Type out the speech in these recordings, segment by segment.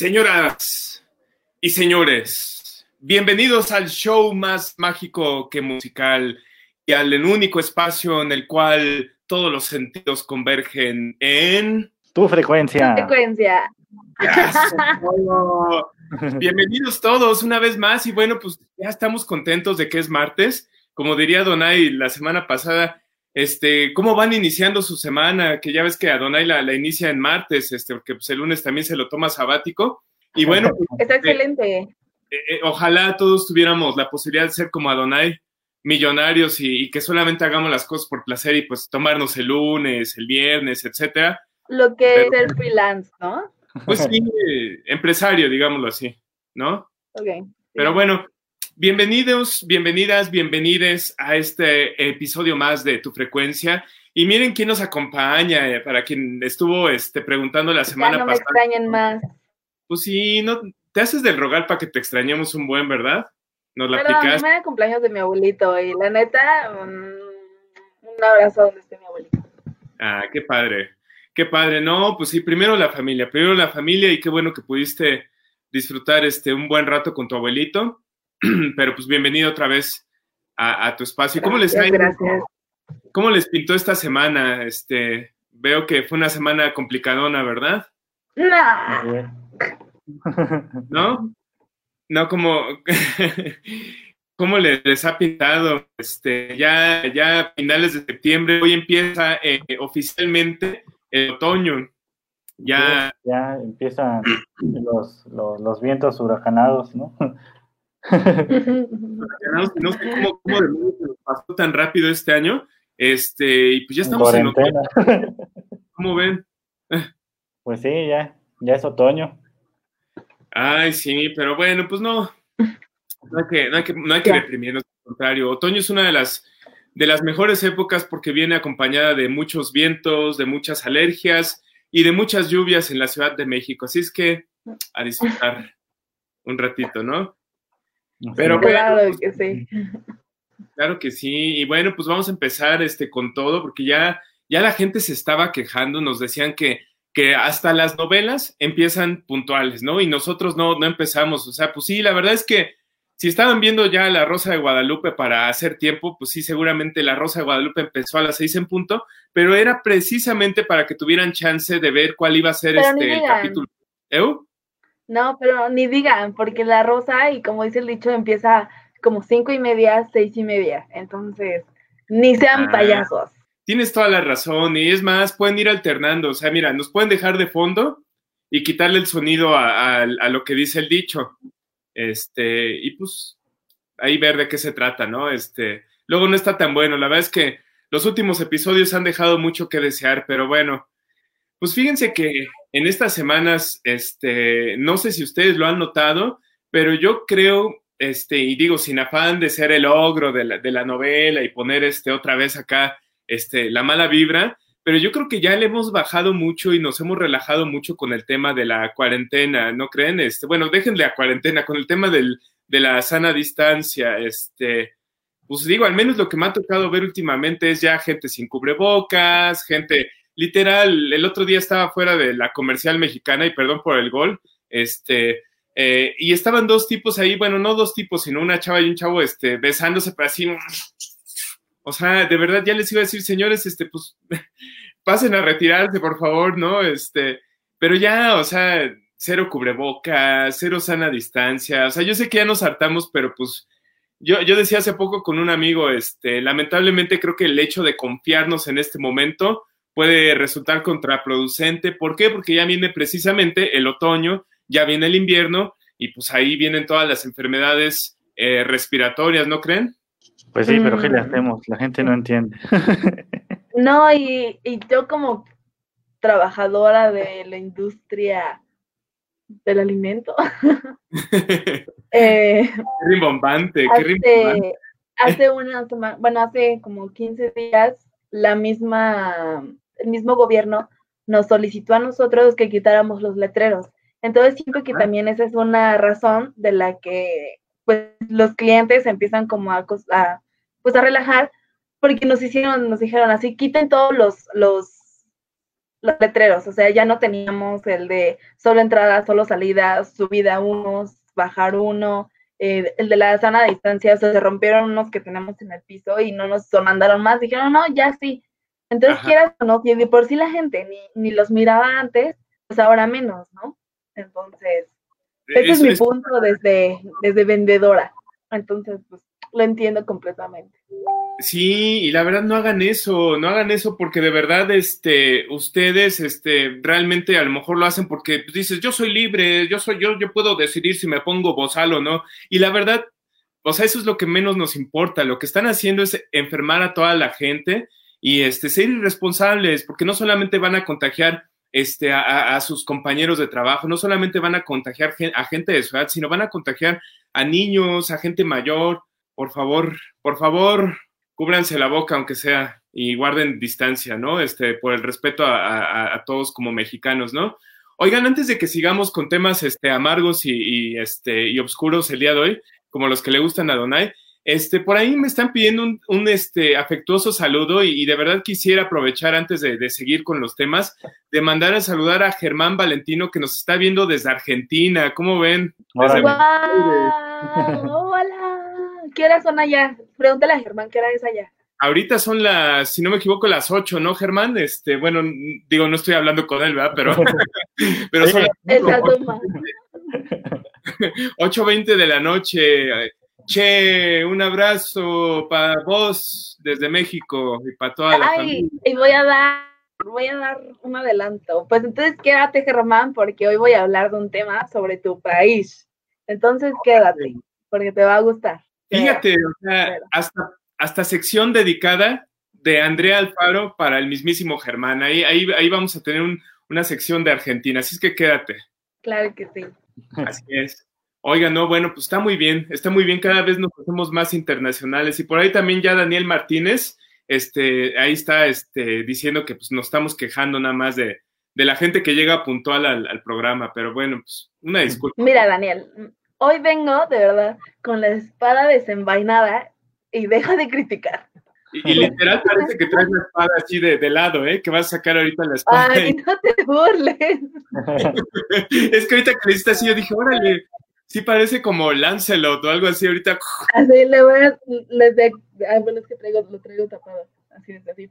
Señoras y señores, bienvenidos al show más mágico que musical y al único espacio en el cual todos los sentidos convergen en tu frecuencia. Tu frecuencia. Bienvenidos todos una vez más y bueno, pues ya estamos contentos de que es martes. Como diría Donay la semana pasada, este, ¿cómo van iniciando su semana? Que ya ves que Adonai la, la inicia en martes, este, porque pues, el lunes también se lo toma sabático. Y bueno, pues, está excelente. Eh, eh, ojalá todos tuviéramos la posibilidad de ser como Adonai, millonarios y, y, que solamente hagamos las cosas por placer y pues tomarnos el lunes, el viernes, etcétera. Lo que es ser freelance, ¿no? Pues sí, empresario, digámoslo así, ¿no? Ok. Pero bueno, Bienvenidos, bienvenidas, bienvenides a este episodio más de Tu Frecuencia. Y miren quién nos acompaña, eh, para quien estuvo este, preguntando la semana ya no pasada. me extrañen más. Pues sí, no, te haces del rogar para que te extrañemos un buen, ¿verdad? Nos la Pero cumpleaños de mi abuelito y la neta, un, un abrazo donde esté mi abuelito. Ah, qué padre, qué padre. No, pues sí, primero la familia, primero la familia y qué bueno que pudiste disfrutar este un buen rato con tu abuelito. Pero pues bienvenido otra vez a, a tu espacio. ¿Cómo les, Gracias, gracias. ¿Cómo les pintó esta semana? Este, veo que fue una semana complicadona, ¿verdad? No. ¿No? No, como, ¿cómo les, les, ha pintado? Este, ya, ya a finales de septiembre, hoy empieza eh, oficialmente el otoño. Ya, ya empiezan los, los, los vientos huracanados, ¿no? no sé cómo, cómo de pasó tan rápido este año. Este, y pues ya estamos en otoño. ¿Cómo ven? Pues sí, ya, ya es otoño. Ay, sí, pero bueno, pues no. No hay que, no hay que, no hay que reprimirnos, al contrario. Otoño es una de las, de las mejores épocas porque viene acompañada de muchos vientos, de muchas alergias y de muchas lluvias en la Ciudad de México. Así es que a disfrutar un ratito, ¿no? Pero claro bueno, que sí. Claro que sí. Y bueno, pues vamos a empezar este con todo, porque ya, ya la gente se estaba quejando, nos decían que, que hasta las novelas empiezan puntuales, ¿no? Y nosotros no, no empezamos. O sea, pues sí, la verdad es que si estaban viendo ya La Rosa de Guadalupe para hacer tiempo, pues sí, seguramente La Rosa de Guadalupe empezó a las seis en punto, pero era precisamente para que tuvieran chance de ver cuál iba a ser Pero este el capítulo. ¿Eu? No, pero ni digan, porque la rosa, y como dice el dicho, empieza como cinco y media, seis y media. Entonces, ni sean Ah. payasos. Tienes toda la razón, y es más, pueden ir alternando. O sea, mira, nos pueden dejar de fondo y quitarle el sonido a, a- a lo que dice el dicho. Este, y pues ahí ver de qué se trata, ¿no? Este, luego no está tan bueno. La verdad es que los últimos episodios han dejado mucho que desear, pero bueno, pues fíjense que en estas semanas, este, no sé si ustedes lo han notado, pero yo creo, este, y digo, sin afán de ser el ogro de la, de la novela y poner este otra vez acá, este, la mala vibra, pero yo creo que ya le hemos bajado mucho y nos hemos relajado mucho con el tema de la cuarentena, ¿no creen? Este, bueno, déjenle a cuarentena, con el tema del, de la sana distancia, este, pues digo, al menos lo que me ha tocado ver últimamente es ya gente sin cubrebocas, gente literal, el otro día estaba fuera de la comercial mexicana y perdón por el gol, este, eh, y estaban dos tipos ahí, bueno, no dos tipos, sino una chava y un chavo, este, besándose, pero así, o sea, de verdad ya les iba a decir, señores, este, pues, pasen a retirarse, por favor, ¿no? Este, pero ya, o sea, cero cubrebocas, cero sana distancia, o sea, yo sé que ya nos hartamos, pero pues, yo, yo decía hace poco con un amigo, este, lamentablemente creo que el hecho de confiarnos en este momento puede resultar contraproducente. ¿Por qué? Porque ya viene precisamente el otoño, ya viene el invierno y pues ahí vienen todas las enfermedades eh, respiratorias, ¿no creen? Pues sí, pero ¿qué le Mm. hacemos? La gente no entiende. No, y, y yo como trabajadora de la industria del alimento. eh, qué rimbombante, qué hace, rimbombante. hace una semana, bueno, hace como 15 días, la misma, el mismo gobierno nos solicitó a nosotros que quitáramos los letreros. Entonces siento que también esa es una razón de la que pues los clientes empiezan como a, a, pues a relajar porque nos hicieron, nos dijeron así, quiten todos los, los, los letreros, o sea, ya no teníamos el de solo entrada, solo salida, subida unos, bajar uno, eh, el de la sana distancia, o sea, se rompieron unos que tenemos en el piso y no nos mandaron más, dijeron, no, ya sí. Entonces, Ajá. quieras o no, de por sí la gente ni, ni los miraba antes, pues ahora menos, ¿no? Entonces, ese es mi punto desde, desde vendedora. Entonces, pues, lo entiendo completamente. Sí, y la verdad no hagan eso, no hagan eso porque de verdad, este, ustedes, este, realmente a lo mejor lo hacen porque pues, dices, yo soy libre, yo soy, yo, yo puedo decidir si me pongo bozal o no. Y la verdad, o sea, eso es lo que menos nos importa. Lo que están haciendo es enfermar a toda la gente y, este, ser irresponsables, porque no solamente van a contagiar, este, a, a- sus compañeros de trabajo, no solamente van a contagiar a gente de su edad, sino van a contagiar a niños, a gente mayor. Por favor, por favor, cúbranse la boca, aunque sea, y guarden distancia, ¿no? Este, por el respeto a, a- a todos como mexicanos, ¿no? Oigan, antes de que sigamos con temas este, amargos y, y, este, y oscuros el día de hoy, como los que le gustan a Donai, este, por ahí me están pidiendo un, un, este, afectuoso saludo y, y de verdad quisiera aprovechar antes de, de seguir con los temas, de mandar a saludar a Germán Valentino que nos está viendo desde Argentina. ¿Cómo ven? Desde-. ¡Hola! ¿Qué horas son allá? Pregúntale a Germán, ¿qué hora es allá? Ahorita son las, si no me equivoco, las 8, ¿no, Germán? Este, bueno, digo, no estoy hablando con él, ¿verdad? Pero, pero son las Esa toma. 8.20 de la noche. Che, un abrazo para vos desde México y para toda la Ay, familia. y voy a dar, voy a dar un adelanto. Pues entonces quédate, Germán, porque hoy voy a hablar de un tema sobre tu país. Entonces quédate, porque te va a gustar. Fíjate, o sea, hasta, hasta sección dedicada de Andrea Alfaro para el mismísimo Germán. Ahí, ahí, ahí vamos a tener un- una sección de Argentina, así es que quédate. Claro que sí. Así es. Oiga, no, bueno, pues está muy bien, está muy bien, cada vez nos hacemos más internacionales y por ahí también ya Daniel Martínez, este, ahí está, este, diciendo que pues nos estamos quejando nada más de, de la gente que llega puntual al, al programa, pero bueno, pues una disculpa. Mira, Daniel, hoy vengo de verdad con la espada desenvainada y deja de criticar. Y, y literal parece que traes la espada así de, de lado, ¿eh? Que vas a sacar ahorita la espada. Ay, no te burles. es que ahorita que le hiciste así, yo dije, órale, sí parece como Lancelot o algo así ahorita. Así le voy a, les de, ay, bueno, es que traigo, lo traigo tapado. Así es, así.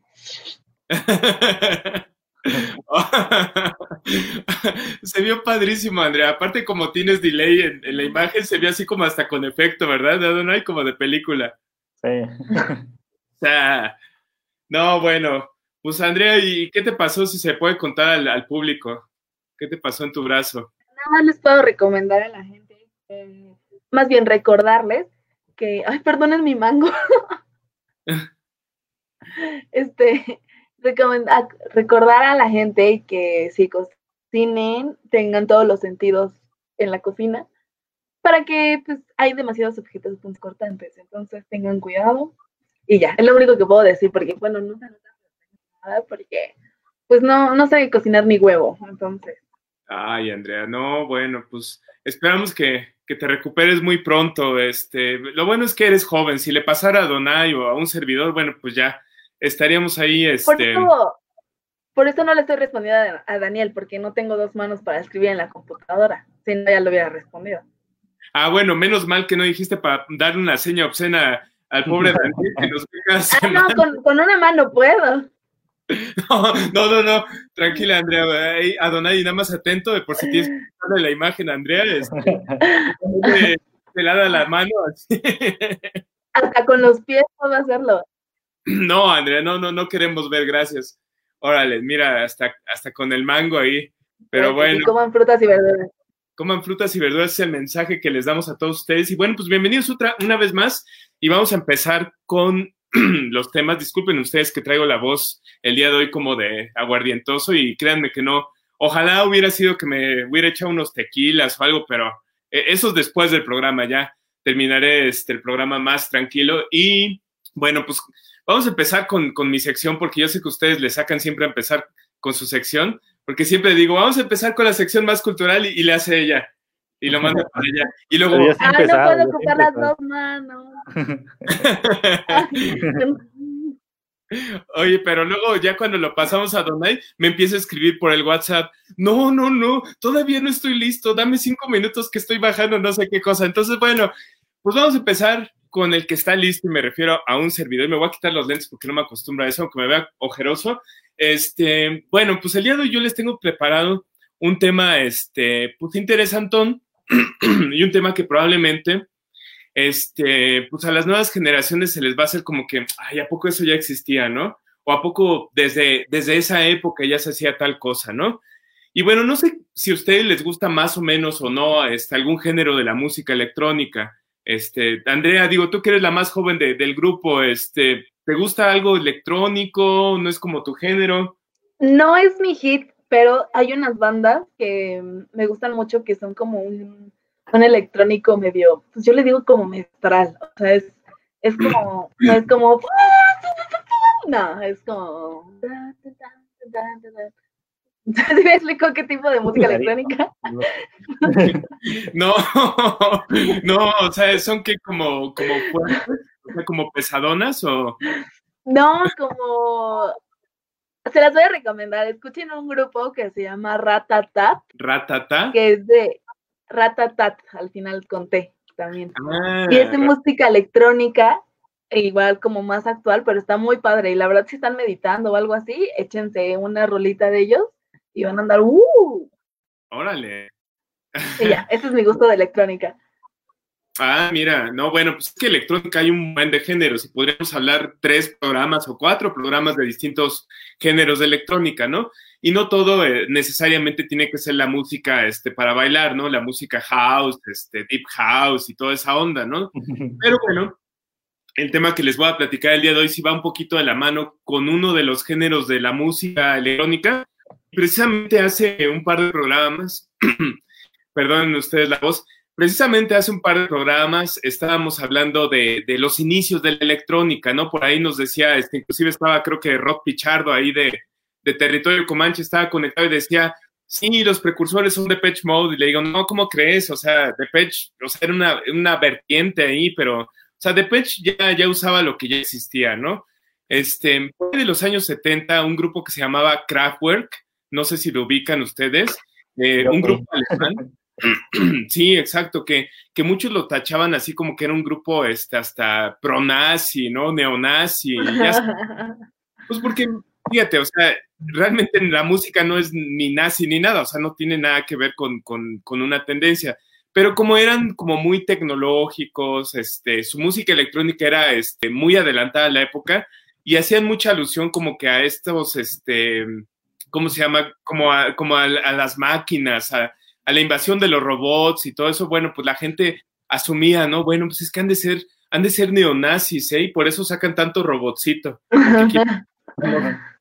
se vio padrísimo, Andrea. Aparte, como tienes delay en, en, la imagen, se vio así como hasta con efecto, ¿verdad? No hay como de película. Sí. O sea, no, bueno. Pues, Andrea, ¿y qué te pasó si se puede contar al, al público? ¿Qué te pasó en tu brazo? Nada más les puedo recomendar a la gente, eh, más bien recordarles que, ay, perdonen mi mango. este, recordar a la gente que si cocinen, tengan todos los sentidos en la cocina, para que pues hay demasiados objetos cortantes, entonces tengan cuidado y ya, es lo único que puedo decir, porque bueno, no se nada, porque pues no, no sé cocinar ni huevo, entonces. Ay, Andrea, no, bueno, pues esperamos que, que, te recuperes muy pronto. Este, lo bueno es que eres joven. Si le pasara a Donay o a un servidor, bueno, pues ya estaríamos ahí. Este... Por, eso, por eso no le estoy respondiendo a, a, Daniel, porque no tengo dos manos para escribir en la computadora. Si no, ya lo hubiera respondido. Ah, bueno, menos mal que no dijiste para darle una seña obscena al pobre Daniel que nos ah, no, con, con una mano puedo. No, no, no, no, tranquila, Andrea. A Donay, nada más atento, de por si tienes que darle la imagen a Andrea, este, pelada la mano. Así. Hasta con los pies puedo hacerlo. No, Andrea, no, no, no queremos ver, gracias. Órale, mira, hasta, hasta con el mango ahí. Pero bueno. Y coman frutas y verduras. Coman frutas y verduras, es el mensaje que les damos a todos ustedes. Y bueno, pues bienvenidos otra, una vez más. Y vamos a empezar con los temas. Disculpen ustedes que traigo la voz el día de hoy como de aguardientoso y créanme que no, Ojalá hubiera sido que me hubiera echado unos tequilas o algo, pero eh, eso es después del programa, ya terminaré este, el programa más tranquilo. Y bueno, pues vamos a empezar con, con mi sección, porque yo sé que ustedes le sacan siempre a empezar con su sección, porque siempre digo, vamos a empezar con la sección más cultural y, y le hace ella. Y lo manda para allá. Y luego. Ah, no puedo ocupar las dos manos. Oye, pero luego ya cuando lo pasamos a Donai, me empieza a escribir por el WhatsApp, no, no, no, todavía no estoy listo, dame cinco minutos que estoy bajando no sé qué cosa. Entonces, bueno, pues vamos a empezar con el que está listo y me refiero a un servidor. Y me voy a quitar los lentes porque no me acostumbro a eso, aunque me vea ojeroso. Este, bueno, pues el día de hoy yo les tengo preparado un tema, este, pues interesantón y un tema que probablemente este, pues a las nuevas generaciones se les va a hacer como que, ay, ¿a poco eso ya existía, no? O ¿a poco desde, desde esa época ya se hacía tal cosa, no? Y bueno, no sé si a ustedes les gusta más o menos o no este, algún género de la música electrónica. Este, Andrea, digo, tú que eres la más joven de- del grupo, este, ¿te gusta algo electrónico? ¿No es como tu género? No es mi hit, pero hay unas bandas que me gustan mucho que son como un, un electrónico medio, pues yo le digo como mestral, o sea, es, es como, no es como, no, es como, ¿Sí me explico qué tipo de música electrónica? No, no, o sea, son que como, como fuertes, o sea, como pesadonas o... No, como, se las voy a recomendar, escuchen un grupo que se llama Ratatat, Ratata. que es de Ratatat, al final con T también. Ah, Y es de música electrónica, e igual como más actual, pero está muy padre. Y la verdad, si están meditando o algo así, échense una rolita de ellos y van a andar, ¡uh! órale. Y ya, ese es mi gusto de electrónica. Ah, mira, no, bueno, pues es que electrónica hay un buen de géneros y podríamos hablar tres programas o cuatro programas de distintos géneros de electrónica, ¿no? Y no todo eh, necesariamente tiene que ser la música este, para bailar, ¿no? La música house, este, deep house y toda esa onda, ¿no? Pero bueno, el tema que les voy a platicar el día de hoy sí va un poquito de la mano con uno de los géneros de la música electrónica. Precisamente hace un par de programas, perdonen ustedes la voz, precisamente hace un par de programas estábamos hablando de, de los inicios de la electrónica, ¿no? Por ahí nos decía, este, inclusive estaba creo que Rod Pichardo ahí de, de Territorio Comanche, estaba conectado y decía, sí, los precursores son Depeche Mode. Y le digo, no, ¿cómo crees? O sea, Depeche, o sea, era una, una vertiente ahí, pero, o sea, Depeche ya, ya usaba lo que ya existía, ¿no? Este, de los años 70, un grupo que se llamaba Kraftwerk, no sé si lo ubican ustedes, eh, un sí. grupo alemán. Sí, exacto, que, que muchos lo tachaban así como que era un grupo este, hasta pro-nazi, ¿no? Neonazi, ya pues porque, fíjate, o sea, realmente la música no es ni nazi ni nada, o sea, no tiene nada que ver con, con, con una tendencia. Pero como eran como muy tecnológicos, este, su música electrónica era este, muy adelantada a la época y hacían mucha alusión como que a estos, este, ¿cómo se llama? Como a, como a, a las máquinas, a, a la invasión de los robots y todo eso. Bueno, pues la gente asumía, ¿no? Bueno, pues es que han de ser, han de ser neonazis, ¿eh? Y por eso sacan tanto robotcito. Porque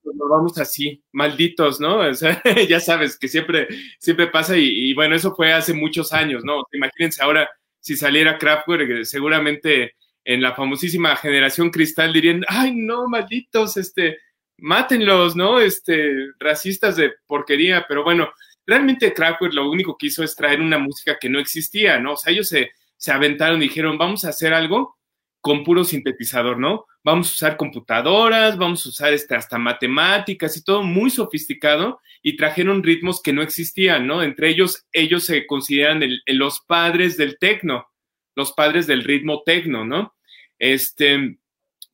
pues nos vamos así, malditos, ¿no? O sea, ya sabes que siempre, siempre pasa y, y, bueno, eso fue hace muchos años, ¿no? Imagínense ahora si saliera Kraftwerk, eh, seguramente en la famosísima generación cristal dirían, ay, no, malditos, este, mátenlos, ¿no? Este, racistas de porquería, pero bueno, realmente Kraftwerk lo único que hizo es traer una música que no existía, ¿no? O sea, ellos se, se aventaron y dijeron, vamos a hacer algo con puro sintetizador, ¿no? Vamos a usar computadoras, vamos a usar este, hasta matemáticas y todo muy sofisticado y trajeron ritmos que no existían, ¿no? Entre ellos, ellos se consideran los padres del tecno, los padres del ritmo tecno, ¿no? Este,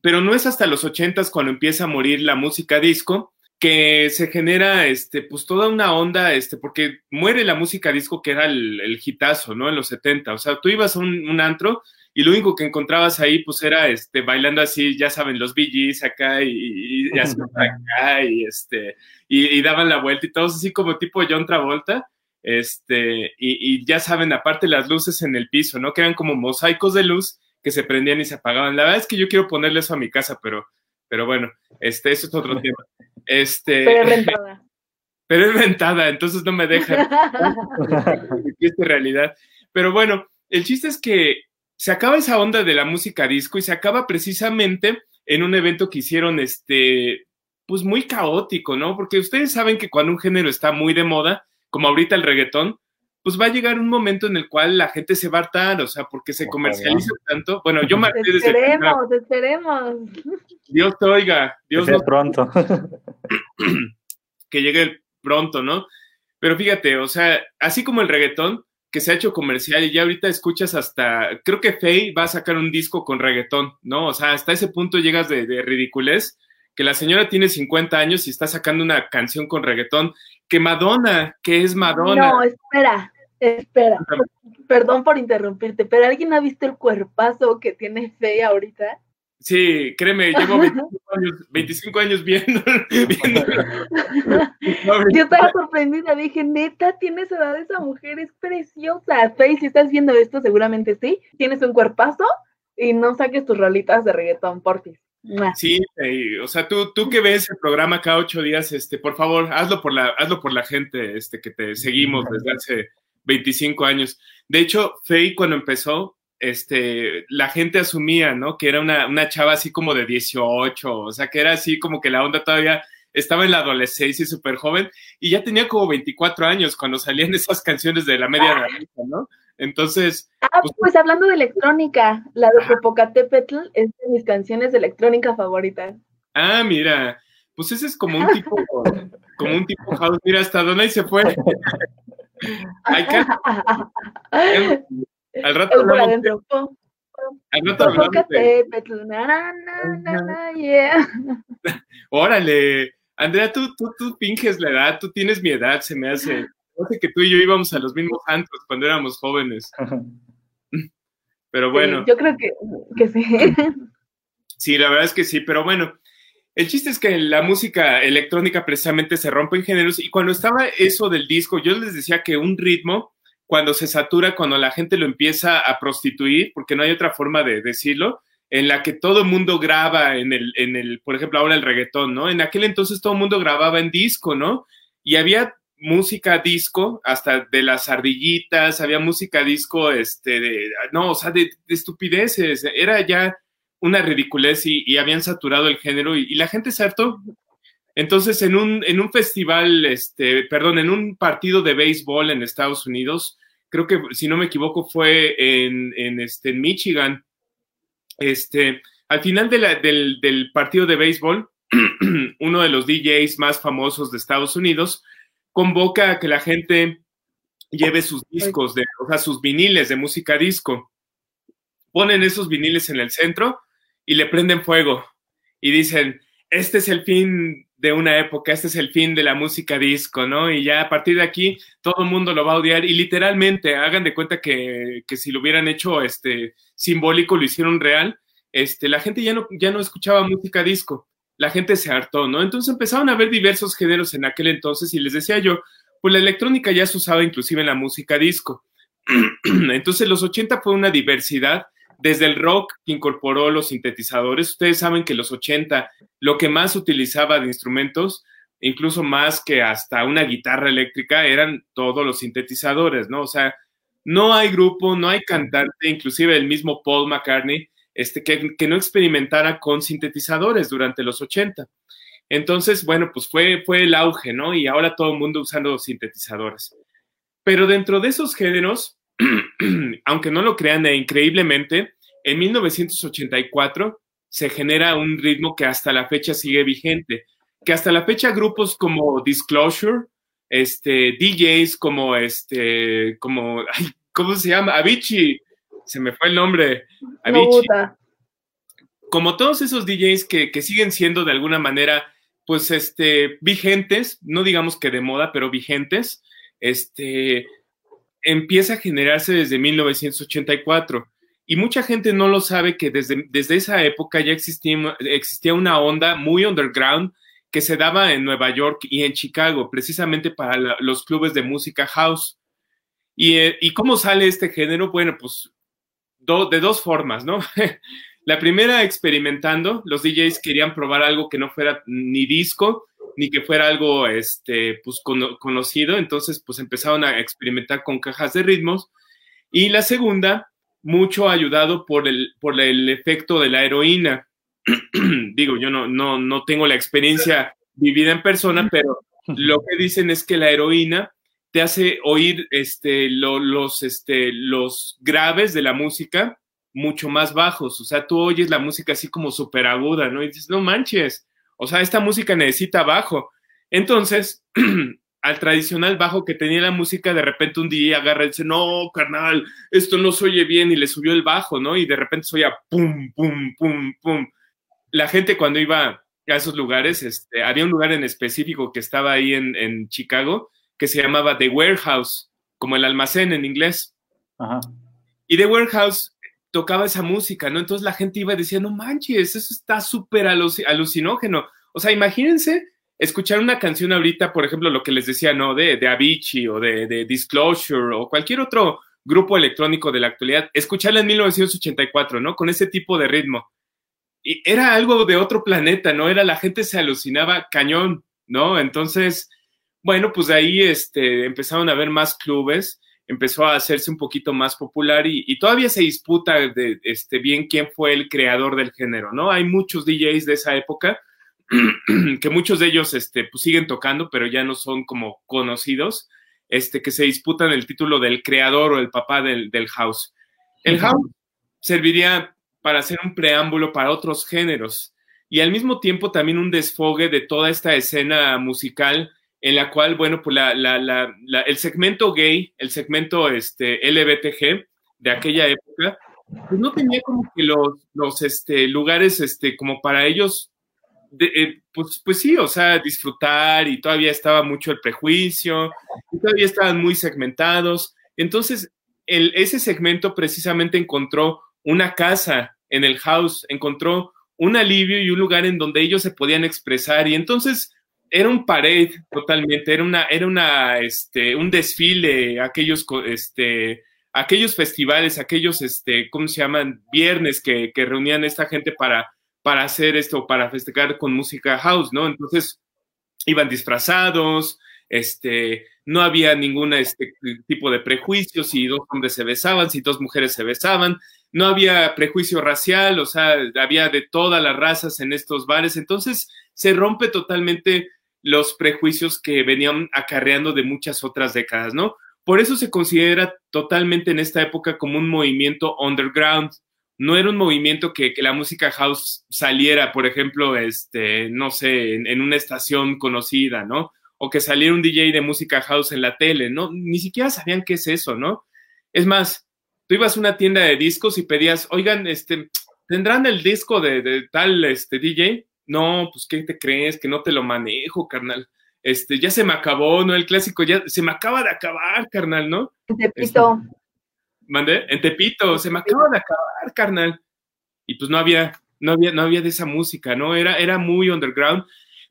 pero no es hasta los ochentas cuando empieza a morir la música disco que se genera, este, pues toda una onda, este, porque muere la música disco que era el, el hitazo, ¿no? En los 70, o sea, tú ibas a un, un antro y lo único que encontrabas ahí pues era este bailando así, ya saben, los BGs acá y, y, y así acá y este y, y, daban la vuelta y todos así como tipo John Travolta, este y, y, ya saben, aparte las luces en el piso, ¿no? Que eran como mosaicos de luz que se prendían y se apagaban. La verdad es que yo quiero ponerle eso a mi casa, pero pero bueno, este eso es otro tema. Este Pero rentada. pero es rentada, entonces no me dejan. es realidad. Pero bueno, el chiste es que se acaba esa onda de la música disco y se acaba precisamente en un evento que hicieron, este, pues muy caótico, ¿no? Porque ustedes saben que cuando un género está muy de moda, como ahorita el reggaetón, pues va a llegar un momento en el cual la gente se va a hartar, o sea, porque se comercializa tanto. Bueno, yo me desde Esperemos, esperemos. Dios te oiga, Dios no... pronto. que llegue pronto, ¿no? Pero fíjate, o sea, así como el reggaetón, que se ha hecho comercial y ya ahorita escuchas hasta, creo que Faye va a sacar un disco con reggaetón, ¿no? O sea, hasta ese punto llegas de, de ridiculez, que la señora tiene 50 años y está sacando una canción con reggaetón, que Madonna, que es Madonna. No, espera, Espera, perdón por interrumpirte, pero ¿alguien ha visto el cuerpazo que tiene Fe ahorita? Sí, créeme, llevo 25 años, viendo. Yo estaba sorprendida, dije, neta, tienes edad esa mujer, es preciosa. Faye, si estás viendo esto, seguramente sí. Tienes un cuerpazo y no saques tus rolitas de reggaetón, porfis. Sí, o sea, tú, tú que ves el programa cada ocho días, este, por favor, hazlo por la, hazlo por la gente, este, que te seguimos desde hace 25 años. De hecho, Faye cuando empezó, este, la gente asumía, ¿no? Que era una, una chava así como de 18, o sea, que era así como que la onda todavía estaba en la adolescencia y súper joven, y ya tenía como 24 años cuando salían esas canciones de la media naranja, ¿no? Entonces... Ah, pues, pues, hablando de electrónica, la de Popocatépetl es de mis canciones de electrónica favoritas. Ah, mira, pues ese es como un tipo, como un tipo house, mira, hasta dónde se fue. Hay que... Al rato hablamos. De... Al rato hablamos Órale, Andrea, tú, tú, tú finges la edad, tú tienes mi edad, se me hace. No sé que tú y yo íbamos a los mismos antros cuando éramos jóvenes. Pero bueno. yo creo que, que sí. Sí, la verdad es que sí, pero bueno, el chiste es que la música electrónica precisamente se rompe en géneros y cuando estaba eso del disco, yo les decía que un ritmo, cuando se satura, cuando la gente lo empieza a prostituir, porque no hay otra forma de decirlo, en la que todo el mundo graba en el, en el, por ejemplo, ahora el reggaetón, ¿no? En aquel entonces todo el mundo grababa en disco, ¿no? Y había música disco, hasta de las ardillitas, había música disco, este, de, no, o sea, de estupideces, era ya una ridiculez y, habían saturado el género y, la gente se hartó. Entonces, en un, en un festival, este, perdón, en un partido de béisbol en Estados Unidos, creo que, si no me equivoco, fue en, en, este, en Michigan, este, al final del, del partido de béisbol, uno de los DJs más famosos de Estados Unidos convoca a que la gente lleve sus discos, de, o sea, sus viniles de música disco. Ponen esos viniles en el centro y le prenden fuego y dicen, este es el fin de una época, este es el fin de la música disco, ¿no? Y ya a partir de aquí todo el mundo lo va a odiar y literalmente hagan de cuenta que, que si lo hubieran hecho este, simbólico, lo hicieron real, este, la gente ya no, ya no escuchaba música disco, la gente se hartó, ¿no? Entonces empezaron a haber diversos géneros en aquel entonces y les decía yo, pues la electrónica ya se usaba inclusive en la música disco. Entonces los 80 fue una diversidad desde el rock que incorporó los sintetizadores. Ustedes saben que los 80 lo que más utilizaba de instrumentos, incluso más que hasta una guitarra eléctrica, eran todos los sintetizadores, ¿no? O sea, no hay grupo, no hay cantante, inclusive el mismo Paul McCartney, este, que, que no experimentara con sintetizadores durante los 80. Entonces, bueno, pues fue, fue el auge, ¿no? Y ahora todo el mundo usando sintetizadores. Pero dentro de esos géneros, aunque no lo crean e increíblemente, en 1984 se genera un ritmo que hasta la fecha sigue vigente, que hasta la fecha grupos como Disclosure, este, DJs como este, como, ¿cómo se llama? Avicii, se me fue el nombre, Avicii. Como todos esos DJs que, que siguen siendo de alguna manera, pues, este, vigentes, no digamos que de moda, pero vigentes, este, empieza a generarse desde 1984. Y mucha gente no lo sabe que desde, desde esa época ya existía, una onda muy underground que se daba en Nueva York y en Chicago, precisamente para los clubes de música house. Y, eh, ¿Y, cómo sale este género? Bueno, pues de dos formas, ¿no? La primera, experimentando, los DJs querían probar algo que no fuera ni disco ni que fuera algo este, pues, conocido, entonces pues empezaron a experimentar con cajas de ritmos. Y la segunda, mucho ayudado por el, por el efecto de la heroína. Digo, yo no, no, no tengo la experiencia vivida en persona, pero lo que dicen es que la heroína te hace oír este, los, este, los graves de la música mucho más bajos. O sea, tú oyes la música así como súper aguda, ¿no? Y dices, no manches, o sea, esta música necesita bajo. Entonces, al tradicional bajo que tenía la música, de repente un día agarra y dice, no, carnal, esto no se oye bien, y le subió el bajo, ¿no? Y de repente se oía pum, pum, pum, pum. La gente cuando iba a esos lugares, este, había un lugar en específico que estaba ahí en, en Chicago, que se llamaba The Warehouse, como el almacén en inglés. Y The Warehouse tocaba esa música, ¿no? Entonces la gente iba y decía, no manches, eso está súper alucinógeno. O sea, imagínense escuchar una canción ahorita, por ejemplo, lo que les decía, ¿no? De, Avicii o de, Disclosure o cualquier otro grupo electrónico de la actualidad, escucharla en 1984, ¿no? Con ese tipo de ritmo. Y era algo de otro planeta, ¿no? Era la gente se alucinaba cañón, ¿no? Entonces, bueno, pues ahí este, empezaron a haber más clubes, empezó a hacerse un poquito más popular y, todavía se disputa de, este, bien quién fue el creador del género, ¿no? Hay muchos DJs de esa época que muchos de ellos este, pues siguen tocando, pero ya no son como conocidos, este, que se disputan el título del creador o el papá del, del house. El house serviría para hacer un preámbulo para otros géneros y al mismo tiempo también un desfogue de toda esta escena musical en la cual, bueno, pues el segmento gay, el segmento este, LBTG de aquella época, pues no tenía como que los, los este, lugares este, como para ellos, eh, pues, pues sí, o sea, disfrutar y todavía estaba mucho el prejuicio, y todavía estaban muy segmentados. Entonces, el, ese segmento precisamente encontró una casa en el house, encontró un alivio y un lugar en donde ellos se podían expresar y entonces era un pared totalmente, era una, era una, este, un desfile, aquellos, este, aquellos festivales, aquellos, este, ¿cómo se llaman? Viernes que, que reunían esta gente para, para hacer esto, para festejar con música house, ¿no? Entonces, iban disfrazados, este, no había ningún este, tipo de prejuicios, si dos hombres se besaban, si dos mujeres se besaban, no había prejuicio racial, o sea, había de todas las razas en estos bares, entonces se rompe totalmente los prejuicios que venían acarreando de muchas otras décadas, ¿no? Por eso se considera totalmente en esta época como un movimiento underground. No era un movimiento que, la música house saliera, por ejemplo, este, no sé, en, una estación conocida, ¿no? O que saliera un DJ de música house en la tele, ¿no? Ni siquiera sabían qué es eso, ¿no? Es más, tú ibas a una tienda de discos y pedías, oigan, este, ¿tendrán el disco de, de tal este, DJ? No, pues, ¿qué te crees? Que no te lo manejo, carnal. Este, ya se me acabó, ¿no? El clásico ya se me acaba de acabar, carnal, ¿no? En Tepito. Este, ¿Mandé? En Tepito, se me acaba de acabar, carnal. Y pues no había, no había, no había de esa música, ¿no? Era, era muy underground.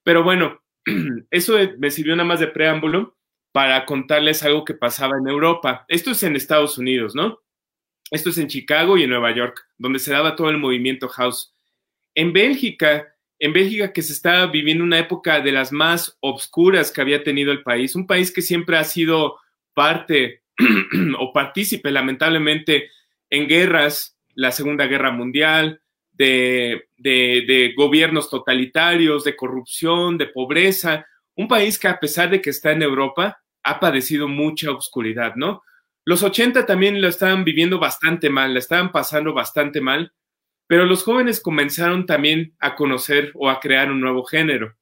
Pero bueno, eso me sirvió nada más de preámbulo para contarles algo que pasaba en Europa. Esto es en Estados Unidos, ¿no? Esto es en Chicago y en Nueva York, donde se daba todo el movimiento house. En Bélgica, en Bélgica que se estaba viviendo una época de las más obscuras que había tenido el país, un país que siempre ha sido parte o partícipe lamentablemente en guerras, la Segunda Guerra Mundial, de, de, gobiernos totalitarios, de corrupción, de pobreza, un país que a pesar de que está en Europa, ha padecido mucha oscuridad, ¿no? Los 80 también lo estaban viviendo bastante mal, la estaban pasando bastante mal, pero los jóvenes comenzaron también a conocer o a crear un nuevo género.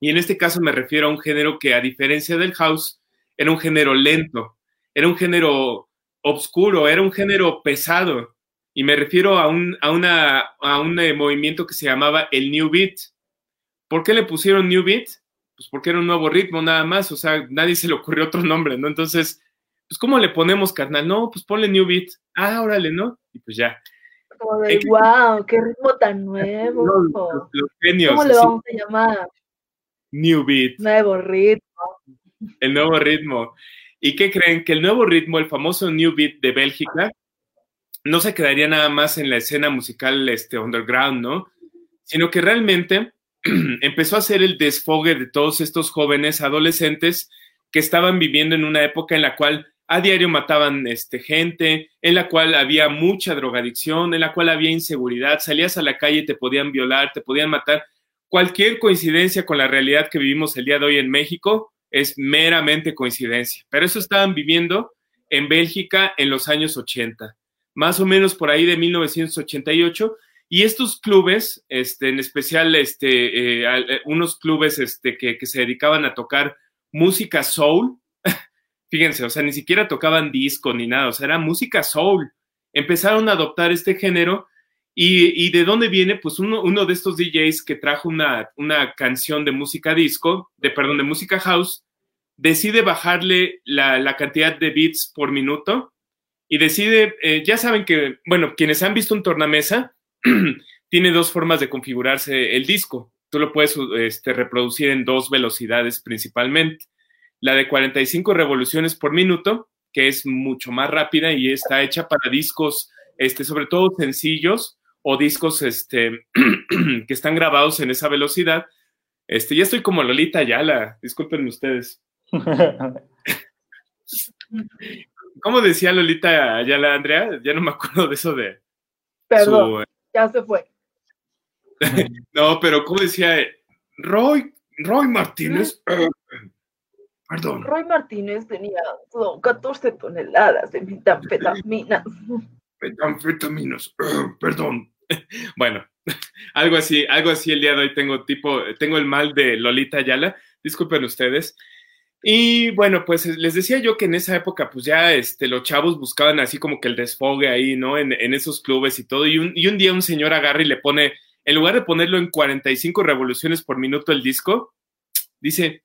Y en este caso me refiero a un género que, a diferencia del house, era un género lento, era un género oscuro, era un género pesado. Y me refiero a un, a una, a un eh, movimiento que se llamaba el New Beat. ¿Por qué le pusieron New Beat? Pues porque era un nuevo ritmo nada más, o sea, nadie se le ocurrió otro nombre, ¿no? Entonces, pues ¿cómo le ponemos, carnal? No, pues ponle New Beat. Ah, órale, ¿no? Y pues ya. Como de, wow, qué ritmo tan nuevo. ¿Cómo le vamos a llamar? New Beat. Nuevo ritmo. El nuevo ritmo. ¿Y qué creen? Que el nuevo ritmo, el famoso New Beat de Bélgica, no se quedaría nada más en la escena musical este, underground, ¿no? Sino que realmente empezó a ser el desfogue de todos estos jóvenes adolescentes que estaban viviendo en una época en la cual a diario mataban este, gente, en la cual había mucha drogadicción, en la cual había inseguridad, salías a la calle te podían violar, te podían matar. Cualquier coincidencia con la realidad que vivimos el día de hoy en México es meramente coincidencia, pero eso estaban viviendo en Bélgica en los años 80, más o menos por ahí de 1988, y estos clubes, este, en especial este, eh, eh, unos clubes este, que, que se dedicaban a tocar música soul, fíjense, o sea, ni siquiera tocaban disco ni nada, o sea, era música soul. Empezaron a adoptar este género y, de dónde viene, pues uno, uno, de estos DJs que trajo una, una canción de música disco, de perdón, de música house, decide bajarle la, la cantidad de beats por minuto y decide, eh, ya saben que, bueno, quienes han visto un tornamesa, tiene dos formas de configurarse el disco. Tú lo puedes este, reproducir en dos velocidades principalmente. La de 45 revoluciones por minuto, que es mucho más rápida y está hecha para discos, este, sobre todo sencillos o discos este, que están grabados en esa velocidad. Este, ya estoy como Lolita Ayala, disculpen ustedes. ¿Cómo decía Lolita Ayala, Andrea? Ya no me acuerdo de eso de... Perdón, ya se fue. no, pero ¿cómo decía? Roy, Roy Martínez. perdón. Roy Martínez tenía 14 toneladas de metanfetaminas. Metanfetaminas, perdón. bueno, algo así, algo así el día de hoy tengo tipo, tengo el mal de Lolita Ayala. Disculpen ustedes. Y bueno, pues les decía yo que en esa época, pues ya este, los chavos buscaban así como que el desfogue ahí, ¿no? En, en esos clubes y todo. Y un, y un, día un señor agarra y le pone, en lugar de ponerlo en 45 revoluciones por minuto el disco, dice,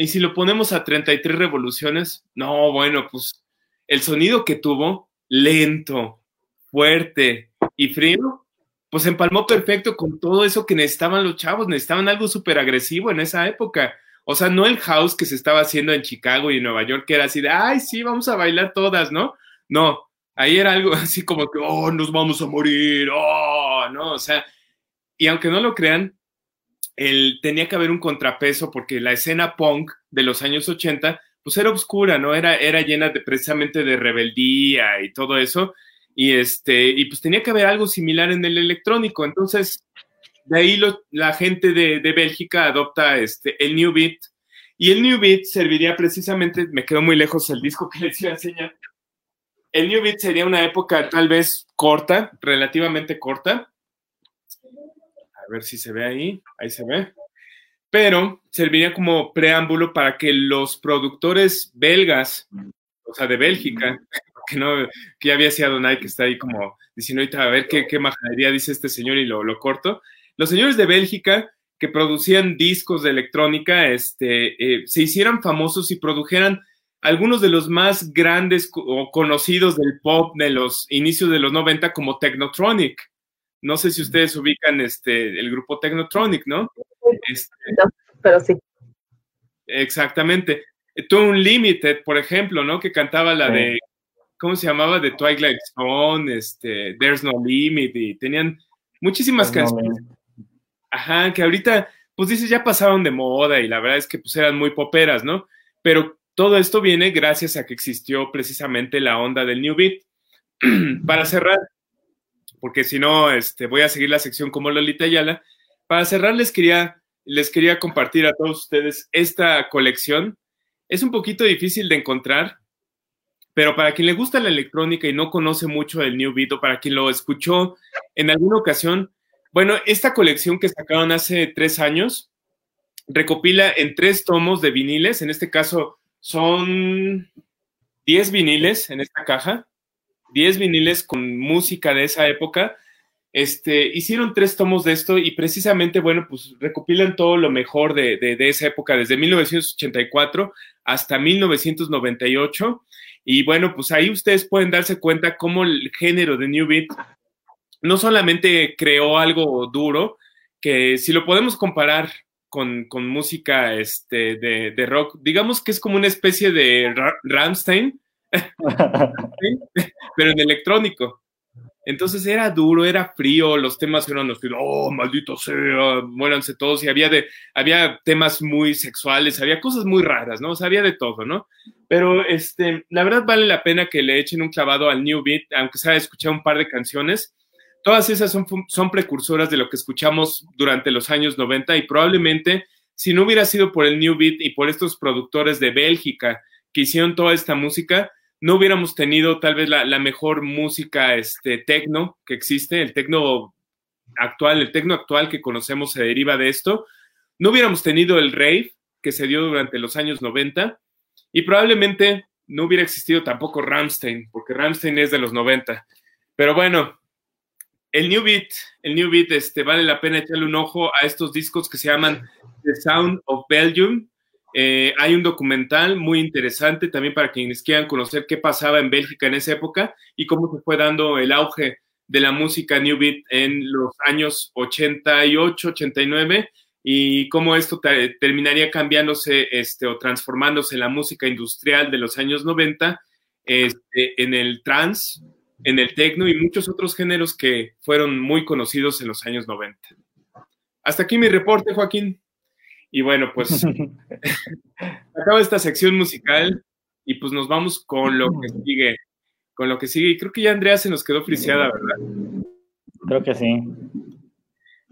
¿y si lo ponemos a 33 revoluciones? No, bueno, pues el sonido que tuvo, lento, fuerte y frío, pues empalmó perfecto con todo eso que necesitaban los chavos, necesitaban algo súper agresivo en esa época. O sea, no el house que se estaba haciendo en Chicago y Nueva York, que era así de, ay, sí, vamos a bailar todas, ¿no? No, ahí era algo así como que, oh, nos vamos a morir, oh, no, o sea, y aunque no lo crean, el, tenía que haber un contrapeso porque la escena punk de los años 80, pues era oscura, ¿no? Era, era llena de, precisamente de rebeldía y todo eso, y este, y pues tenía que haber algo similar en el electrónico, entonces de ahí la gente de, Bélgica adopta este, el New Beat. Y el New Beat serviría precisamente, me quedó muy lejos el disco que les iba a enseñar. El New Beat sería una época tal vez corta, relativamente corta. Ver si se ve ahí, ahí se ve. Pero serviría como preámbulo para que los productores belgas, o sea, de Bélgica, que no, que ya había sido Donai, que está ahí como diciendo ahorita a ver qué, qué majadería dice este señor y lo, lo corto los señores de Bélgica que producían discos de electrónica este, eh, se hicieran famosos y produjeran algunos de los más grandes o conocidos del pop de los inicios de los 90 como Technotronic. No sé si ustedes ubican este, el grupo Technotronic, ¿no? Este, pero sí. Exactamente. Tune Limited, por ejemplo, ¿no? Que cantaba la de, ¿cómo se llamaba? De Twilight Zone, este, There's No Limit, y tenían muchísimas canciones. Ajá, que ahorita, pues dices, ya pasaron de moda y la verdad es que pues eran muy poperas, ¿no? Pero todo esto viene gracias a que existió precisamente la onda del New Beat. para cerrar, porque si no, este, voy a seguir la sección como Lolita Ayala. Para cerrar, les quería, les quería compartir a todos ustedes esta colección. Es un poquito difícil de encontrar, pero para quien le gusta la electrónica y no conoce mucho el New Beat o para quien lo escuchó en alguna ocasión, bueno, esta colección que sacaron hace tres años recopila en tres tomos de viniles, en este caso son diez viniles en esta caja, diez viniles con música de esa época. Este, hicieron tres tomos de esto y precisamente, bueno, pues recopilan todo lo mejor de, de esa época, desde 1984 hasta 1998. Y bueno, pues ahí ustedes pueden darse cuenta cómo el género de New Beat no solamente creó algo duro, que si lo podemos comparar con, música este, de, rock, digamos que es como una especie de Rammstein, pero en electrónico. Entonces era duro, era frío, los temas eran los que, oh, maldito sea, muéranse todos, y había, de, había temas muy sexuales, había cosas muy raras, ¿no? O sea, había de todo, ¿no? Pero este, la verdad vale la pena que le echen un clavado al New Beat, aunque sea escuchar un par de canciones. Todas esas son, son precursoras de lo que escuchamos durante los años 90 y probablemente si no hubiera sido por el New Beat y por estos productores de Bélgica que hicieron toda esta música, no hubiéramos tenido tal vez la, mejor música este, tecno que existe, el tecno actual, el tecno actual que conocemos se deriva de esto. No hubiéramos tenido el rave que se dio durante los años 90 y probablemente no hubiera existido tampoco Ramstein, porque Ramstein es de los 90. Pero bueno, el New Beat, el New Beat, este, vale la pena echarle un ojo a estos discos que se llaman The Sound of Belgium eh, hay un documental muy interesante también para quienes quieran conocer qué pasaba en Bélgica en esa época y cómo se fue dando el auge de la música New Beat en los años 88, 89 y cómo esto terminaría cambiándose este, o transformándose la música industrial de los años 90 este, en el trance, en el techno y muchos otros géneros que fueron muy conocidos en los años 90. Hasta aquí mi reporte, Joaquín. Y bueno, pues acaba esta sección musical y pues nos vamos con lo que sigue. Con lo que sigue. Y creo que ya Andrea se nos quedó friseada, ¿verdad? Creo que sí.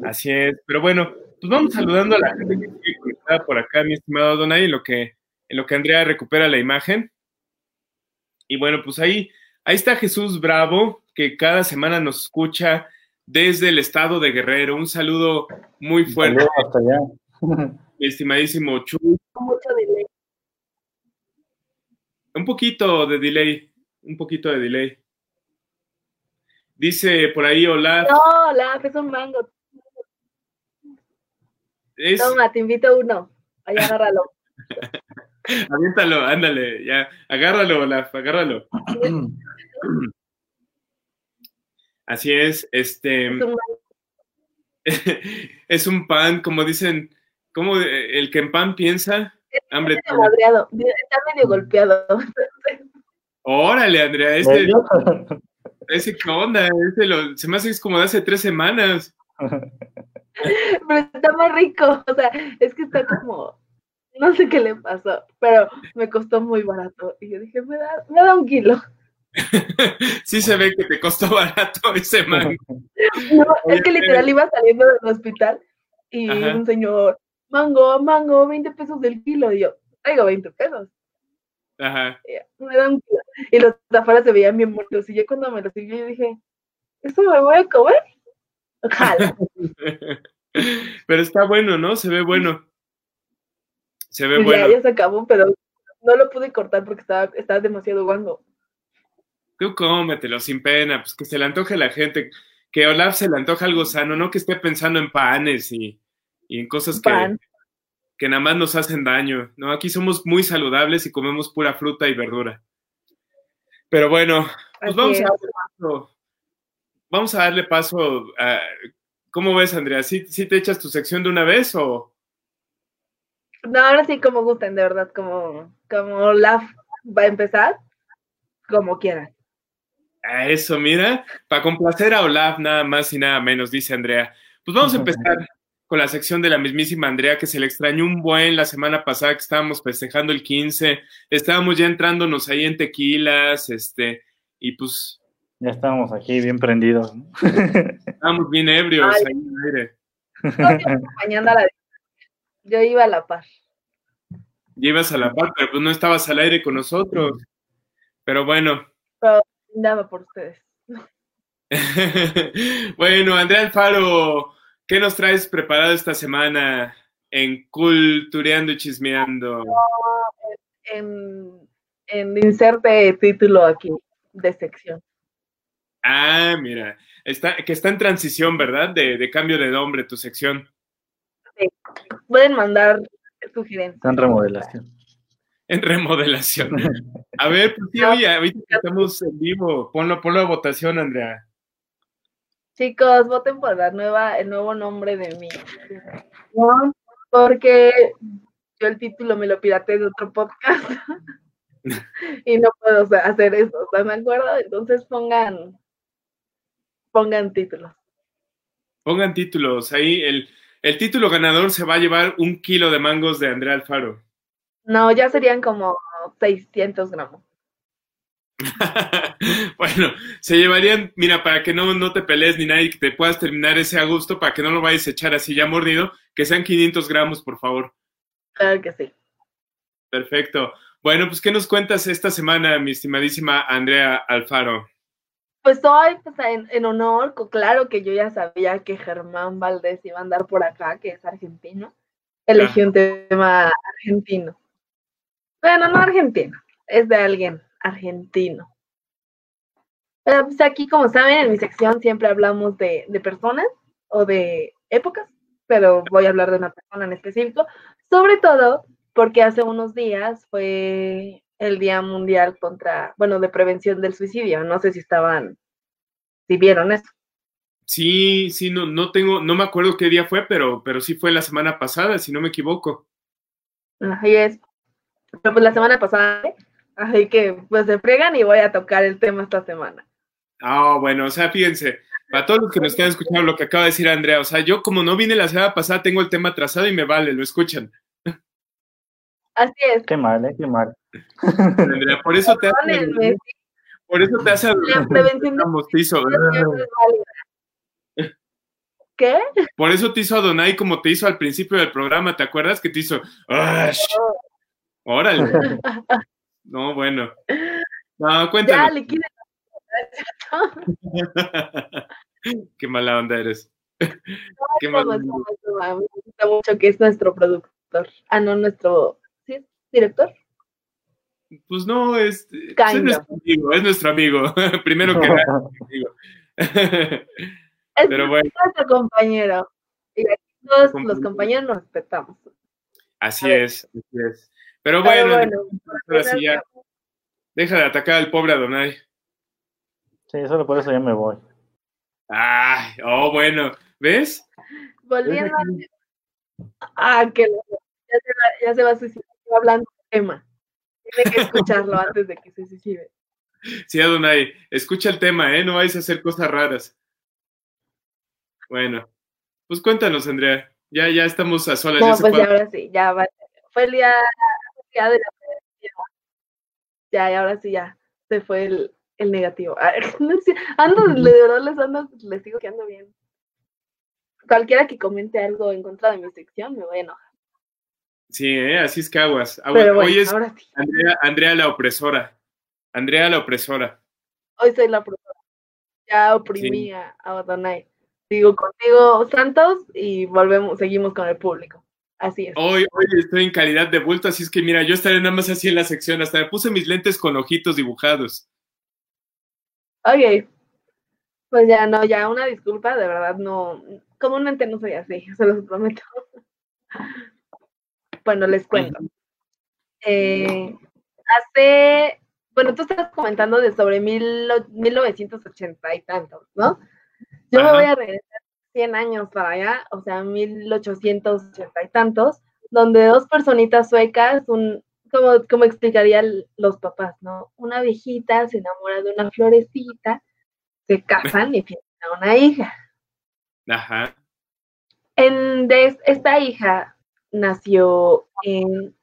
Así es. Pero bueno, pues vamos saludando a la gente que sigue conectada por acá, mi estimado Donay, en lo que, en lo que Andrea recupera la imagen. Y bueno, pues ahí, ahí está Jesús Bravo, que cada semana nos escucha desde el estado de Guerrero. Un saludo muy fuerte. hasta allá. mi estimadísimo Chu. Mucho delay. Un poquito de delay, un poquito de delay. Dice por ahí Olaf. No, Olaf, es un mango. Toma, te invito uno. Ahí agárralo. Aviéntalo, ándale, ya. Agárralo, Olaf, agárralo. Así es, este. Es un, es un pan, como dicen ¿Cómo el que en pan piensa? Hambre está, está medio golpeado. Órale, Andrea, ese, ese qué onda, ese lo, se me hace es como de hace tres semanas. Pero está más rico, o sea, es que está como, no sé qué le pasó, pero me costó muy barato. Y yo dije, me da, me da un kilo. sí se ve que te costó barato ese mango. No, es que literal iba saliendo del hospital y un señor mango, mango, 20 pesos del kilo. Y yo, traigo 20 pesos. Ajá. Y, me dan Y los afuera se veían bien muertos. Y yo cuando me los sirvió, yo dije, ¿esto me voy a comer? Ojalá. pero está bueno, ¿no? Se ve bueno. Se ve pues bueno. Ya, se acabó, pero no lo pude cortar porque estaba, estaba demasiado guango. Tú cómetelo sin pena, pues que se le antoje a la gente, que Olaf se le antoja algo sano, no que esté pensando en panes y, y en cosas que, que nada más nos hacen daño, ¿no? Aquí somos muy saludables y comemos pura fruta y verdura. Pero bueno, pues vamos a darle paso. Vamos a darle paso a, ¿Cómo ves, Andrea? ¿Sí, ¿Sí, te echas tu sección de una vez o...? No, ahora sí como gusten, de verdad, como, como Olaf va a empezar, como quieran. A eso, mira, para complacer a Olaf nada más y nada menos, dice Andrea. Pues vamos a empezar con la sección de la mismísima Andrea, que se le extrañó un buen la semana pasada que estábamos festejando el 15, estábamos ya entrándonos ahí en tequilas, este, y pues... Ya estábamos aquí bien prendidos. ¿no? Estábamos bien ebrios ahí en aire. Mañana la... Yo iba a la par. Ya ibas a la par, pero pues no estabas al aire con nosotros. Pero bueno. Pero nada por ustedes. bueno, Andrea Alfaro ¿Qué nos traes preparado esta semana en Cultureando y Chismeando? En, en inserte título aquí de sección. Ah, mira, está, que está en transición, ¿verdad? De, cambio de nombre tu sección. Sí. Pueden mandar sugerencias. Está en remodelación. En remodelación. A ver, pues sí, oye, ahorita que estamos en vivo, ponlo, ponlo a votación, Andrea. Chicos, voten por la nueva, el nuevo nombre de mi. porque yo el título me lo pirateé de otro podcast y no puedo hacer eso, ¿están de acuerdo? Entonces pongan Pongan títulos. Pongan títulos. Ahí el, el título ganador se va a llevar un kilo de mangos de Andrea Alfaro. No, ya serían como 600 gramos. bueno, se llevarían, mira, para que no, no te pelees ni nadie, que te puedas terminar ese a gusto, para que no lo vayas a echar así ya mordido, que sean 500 gramos, por favor. Claro que sí. Perfecto. Bueno, pues, ¿qué nos cuentas esta semana, mi estimadísima Andrea Alfaro? Pues hoy, pues en, en honor, claro que yo ya sabía que Germán Valdés iba a andar por acá, que es argentino. Elegí un tema argentino. Bueno, no argentino, es de alguien argentino. Pero pues aquí, como saben, en mi sección siempre hablamos de, de personas o de épocas, pero voy a hablar de una persona en específico, sobre todo porque hace unos días fue el Día Mundial contra, bueno, de prevención del suicidio. No sé si estaban, si vieron eso. Sí, sí, no, no tengo, no me acuerdo qué día fue, pero, pero sí fue la semana pasada, si no me equivoco. Así es. Pero pues la semana pasada, ¿eh? Así que pues se fregan y voy a tocar el tema esta semana. Ah, bueno, o sea, fíjense, para todos los que nos están escuchando lo que acaba de decir Andrea, o sea, yo como no vine la semana pasada, tengo el tema trazado y me vale, lo escuchan. Así es. Qué mal, ¿eh? Qué mal. Andrea, por eso te hace, por eso te hace la prevención es válida. ¿Qué? por eso te hizo Adonai como te hizo al principio del programa, ¿te acuerdas que te hizo? "Ash"? Órale. No, bueno. No, Ya, cuéntanos. le quieren. Qué mala onda eres. Qué mala onda. Me gusta mucho que es nuestro productor. Ah, no, nuestro. ¿Sí es director? Pues no, es, pues es nuestro amigo, es nuestro amigo. Primero que nada, es nuestro amigo. Es Pero bueno, nuestro compañero. Y aquí todos los Compañero. compañeros nos respetamos. así es, así es. Pero Pero bueno, ahora sí ya, deja de atacar al pobre Adonai. Sí, solo por eso ya me voy. Ay, oh, bueno, ¿ves? volviendo a. Ah, que lo- ya se va, ya se va a suicidar hablando del tema. Tiene que escucharlo antes de que se suicide. Sí, Adonai, escucha el tema, ¿eh? No vais a hacer cosas raras. Bueno, pues cuéntanos, Andrea. Ya, ya estamos a solas. No, ya pues ya ahora sí, ya va. Fue el día, día de la. Ya, y ahora sí, ya. Se fue el, el negativo. Sé, ando, de verdad les ando, les digo que ando bien. Cualquiera que comente algo en contra de mi sección me voy a enojar. Sí, ¿eh? así es que aguas. aguas. Pero bueno, Hoy es ahora sí. Andrea, Andrea la opresora. Andrea la opresora. Hoy soy la profesora. Ya oprimí a, a Adonai. Sigo contigo, Santos, y volvemos, seguimos con el público. Así es. Hoy, hoy estoy en calidad de bulto, así es que mira, yo estaré nada más así en la sección. Hasta me puse mis lentes con ojitos dibujados. Ok. Pues ya no, ya una disculpa, de verdad no, comúnmente no soy así, se los prometo. Bueno, les cuento. Eh, hace, bueno, tú estabas comentando de sobre mil, o- 1980 y tantos, ¿no? Yo me voy a regresar 100 años para allá, o sea, 1880 y tantos, donde dos personitas suecas, un, como, como explicarían los papás, ¿no? Una viejita se enamora de una florecita, se casan y tienen a una hija. Ajá. En, de esta hija nació en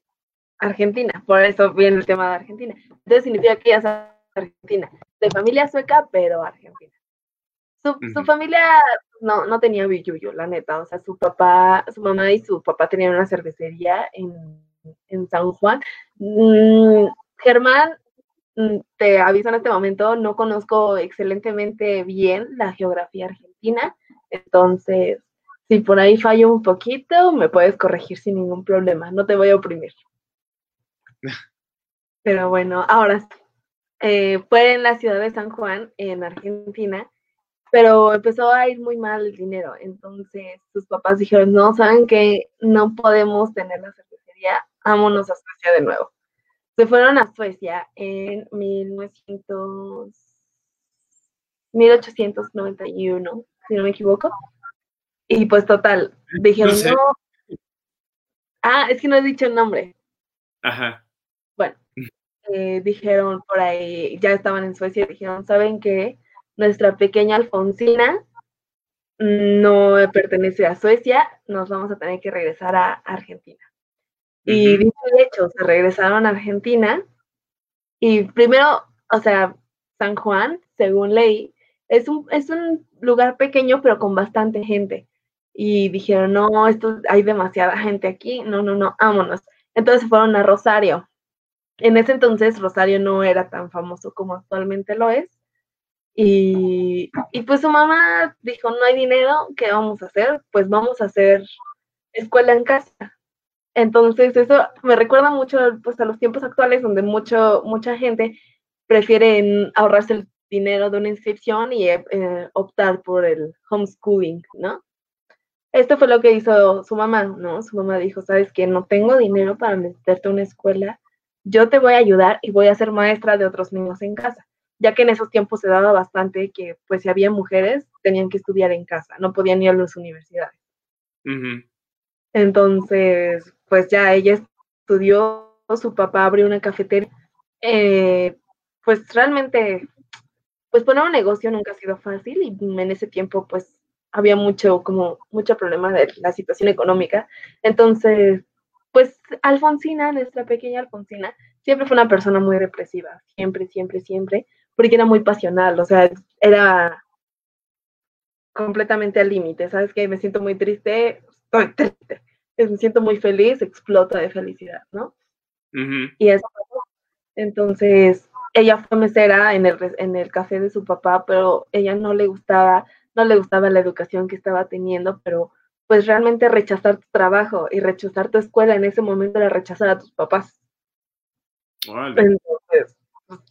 Argentina, por eso viene el tema de Argentina. Entonces significa que ella es argentina, de familia sueca, pero argentina. Su, familia no, no tenía billuyo, la neta. O sea, su papá, su mamá y su papá tenían una cervecería en, en San Juan. Mm, Germán, mm, te aviso en este momento, no conozco excelentemente bien la geografía argentina, entonces si por ahí fallo un poquito, me puedes corregir sin ningún problema, no te voy a oprimir. Pero bueno, ahora sí. Eh, fue en la ciudad de San Juan, en Argentina, pero empezó a ir muy mal el dinero. Entonces sus papás dijeron, no, saben que no podemos tener la cervecería, vámonos a Suecia de nuevo. Se fueron a Suecia en 1900, 1891, si no me equivoco. Y pues total, dijeron, sé. no. Ah, es que no he dicho el nombre. Ajá. Bueno, eh, dijeron por ahí, ya estaban en Suecia dijeron, ¿saben qué? Nuestra pequeña Alfonsina no pertenece a Suecia, nos vamos a tener que regresar a Argentina. Y dicho de hecho, se regresaron a Argentina y primero, o sea, San Juan, según ley, es un, es un lugar pequeño pero con bastante gente. Y dijeron, no, esto hay demasiada gente aquí, no, no, no, vámonos. Entonces fueron a Rosario. En ese entonces Rosario no era tan famoso como actualmente lo es. Y, pues su mamá dijo, no hay dinero, ¿qué vamos a hacer? Pues vamos a hacer escuela en casa. Entonces eso me recuerda mucho pues, a los tiempos actuales donde mucho, mucha gente prefiere ahorrarse el dinero de una inscripción y eh, optar por el homeschooling, ¿no? Esto fue lo que hizo su mamá, ¿no? Su mamá dijo, sabes que no tengo dinero para meterte a una escuela, yo te voy a ayudar y voy a ser maestra de otros niños en casa, ya que en esos tiempos se daba bastante que, pues, si había mujeres, tenían que estudiar en casa, no podían ir a las universidades. Entonces, pues ya ella estudió, su papá abrió una cafetería, eh, pues realmente, pues poner un negocio nunca ha sido fácil y en ese tiempo, pues había mucho, como, mucho problema de la situación económica. Entonces, pues Alfonsina, nuestra pequeña Alfonsina, siempre fue una persona muy depresiva, siempre, siempre, siempre, porque era muy pasional, o sea, era completamente al límite, ¿sabes qué? Me siento muy triste, estoy triste, me siento muy feliz, explota de felicidad, ¿no? Y eso Entonces, ella fue mesera en el, en el café de su papá, pero ella no le gustaba no le gustaba la educación que estaba teniendo, pero pues realmente rechazar tu trabajo y rechazar tu escuela en ese momento era rechazar a tus papás. Entonces,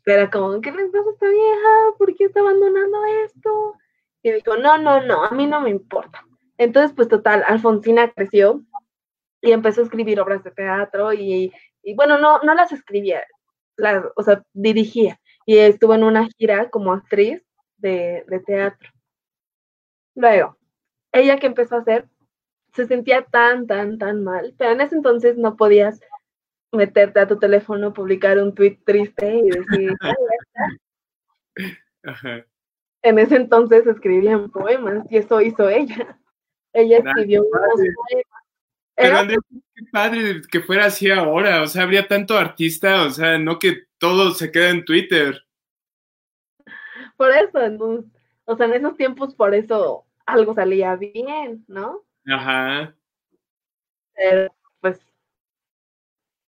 era como, ¿qué le pasa a esta vieja? ¿Por qué está abandonando esto? Y dijo, no, no, no, a mí no me importa. Entonces, pues total, Alfonsina creció y empezó a escribir obras de teatro y, y bueno, no, no las escribía, las, o sea, dirigía. Y estuvo en una gira como actriz de, de teatro. Luego, ella que empezó a hacer, se sentía tan, tan, tan mal, pero en ese entonces no podías meterte a tu teléfono, publicar un tweet triste y decir, En ese entonces escribían poemas y eso hizo ella. Ella escribió unos poemas. Pero Andrés, qué padre que fuera así ahora, o sea, habría tanto artista, o sea, no que todo se quede en Twitter. Por eso, entonces, o sea, en esos tiempos por eso algo salía bien, ¿no? Ajá. Pero,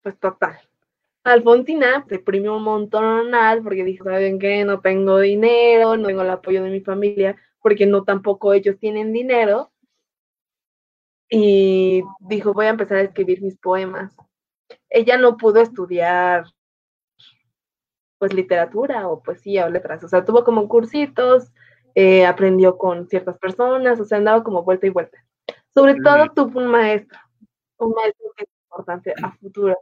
pues, total. Alfonsina se deprimió un montón porque dijo, ¿saben qué? No tengo dinero, no tengo el apoyo de mi familia, porque no tampoco ellos tienen dinero. Y dijo, voy a empezar a escribir mis poemas. Ella no pudo estudiar pues literatura o poesía o letras, o sea, tuvo como cursitos, eh, aprendió con ciertas personas, o sea, andaba como vuelta y vuelta. Sobre todo tuvo un maestro, un maestro que es importante a futuro.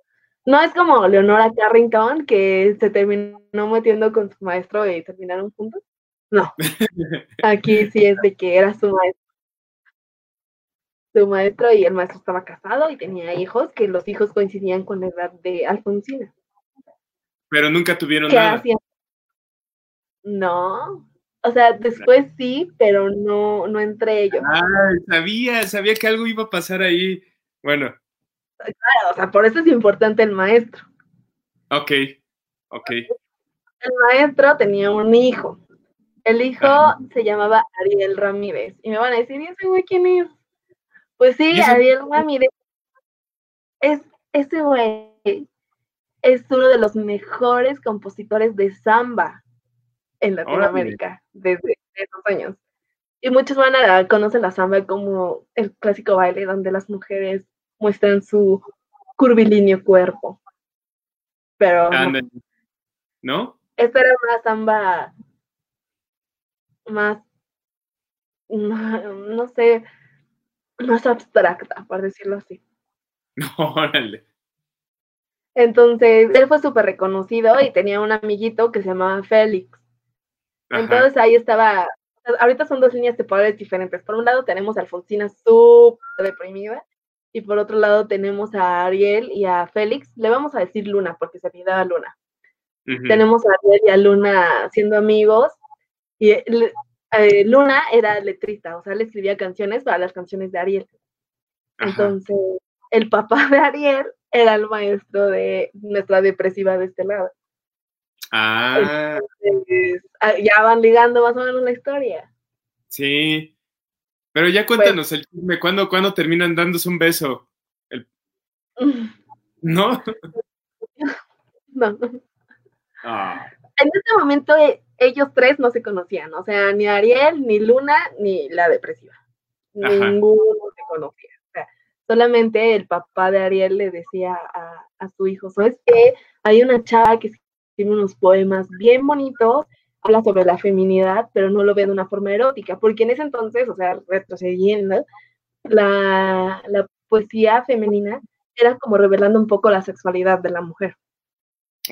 No es como Leonora Carrington, que se terminó metiendo con su maestro y terminaron juntos. No, aquí sí es de que era su maestro. Su maestro y el maestro estaba casado y tenía hijos, que los hijos coincidían con la edad de Alfonsina. Pero nunca tuvieron nada. No, o sea, después sí, pero no, no entre ellos. Ah, sabía, sabía que algo iba a pasar ahí. Bueno. Claro, o sea, por eso es importante el maestro. Ok, ok. El maestro tenía un hijo. El hijo se llamaba Ariel Ramírez. Y me van a decir, ¿y ese güey quién es? Pues sí, Ariel Ramírez. Es, ese güey es uno de los mejores compositores de samba en Latinoamérica desde esos años. Y muchos van a conocer la samba como el clásico baile donde las mujeres muestran su curvilíneo cuerpo. Pero no. Esta era una samba más, no sé, más abstracta, por decirlo así. Órale. Entonces, él fue súper reconocido y tenía un amiguito que se llamaba Félix. Entonces ahí estaba, ahorita son dos líneas temporales diferentes. Por un lado tenemos a Alfonsina súper deprimida y por otro lado tenemos a Ariel y a Félix. Le vamos a decir Luna porque se a Luna. Tenemos a Ariel y a Luna siendo amigos Y eh, Luna era letrista, o sea, le escribía canciones para las canciones de Ariel. Entonces, el papá de Ariel era el maestro de nuestra depresiva de este lado. Ah. ah. ya van ligando más o menos la historia. Sí. Pero ya cuéntanos el chisme, ¿cuándo, ¿cuándo, terminan dándose un beso? ¿No? no. Ah. En este momento eh, ellos tres no se conocían, o sea, ni Ariel, ni Luna, ni la depresiva. Ninguno se conocía. O sea, solamente el papá de Ariel le decía a, a su hijo, ¿sabes qué? Hay una chava que tiene unos poemas bien bonitos, habla sobre la feminidad, pero no lo ve de una forma erótica, porque en ese entonces, o sea, retrocediendo, la, la poesía femenina era como revelando un poco la sexualidad de la mujer.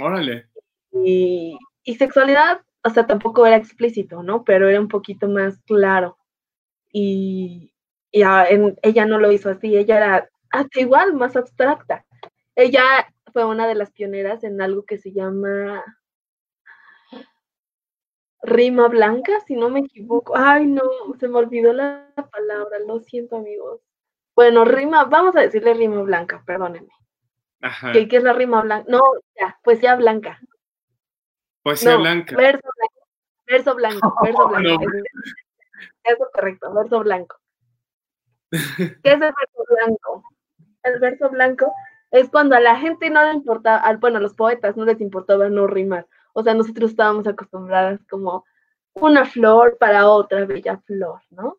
Órale. Y, y sexualidad, o sea, tampoco era explícito, ¿no? Pero era un poquito más claro. Y, y ella no lo hizo así, ella era hasta igual, más abstracta. Ella fue una de las pioneras en algo que se llama rima blanca, si no me equivoco. Ay, no, se me olvidó la palabra, lo siento, amigos. Bueno, rima, vamos a decirle rima blanca, perdónenme. Ajá. ¿Qué, es la rima blanca? No, ya, poesía blanca. Poesía blanca. Verso blanco, verso blanco, verso blanco. Eso es correcto, verso blanco. ¿Qué es el verso blanco? El verso blanco es cuando a la gente no le importaba, bueno, a los poetas no les importaba no rimar. O sea, nosotros estábamos acostumbradas como una flor para otra bella flor, ¿no?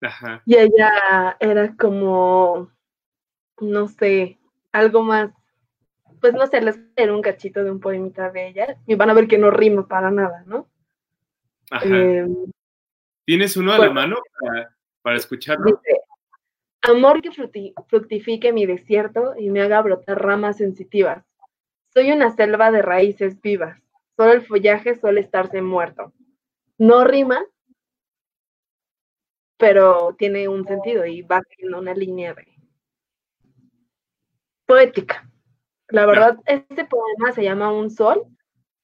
Ajá. Y ella era como, no sé, algo más, pues no sé, les era un cachito de un poemita de ella y van a ver que no rima para nada, ¿no? Ajá. Em, ¿Tienes uno a la mano para, para escucharlo? Dice, Amor que fructifique mi desierto y me haga brotar ramas sensitivas. Soy una selva de raíces vivas. Solo el follaje suele estarse muerto. No rima, pero tiene un sentido y va siguiendo una línea de poética. La verdad, este poema se llama Un Sol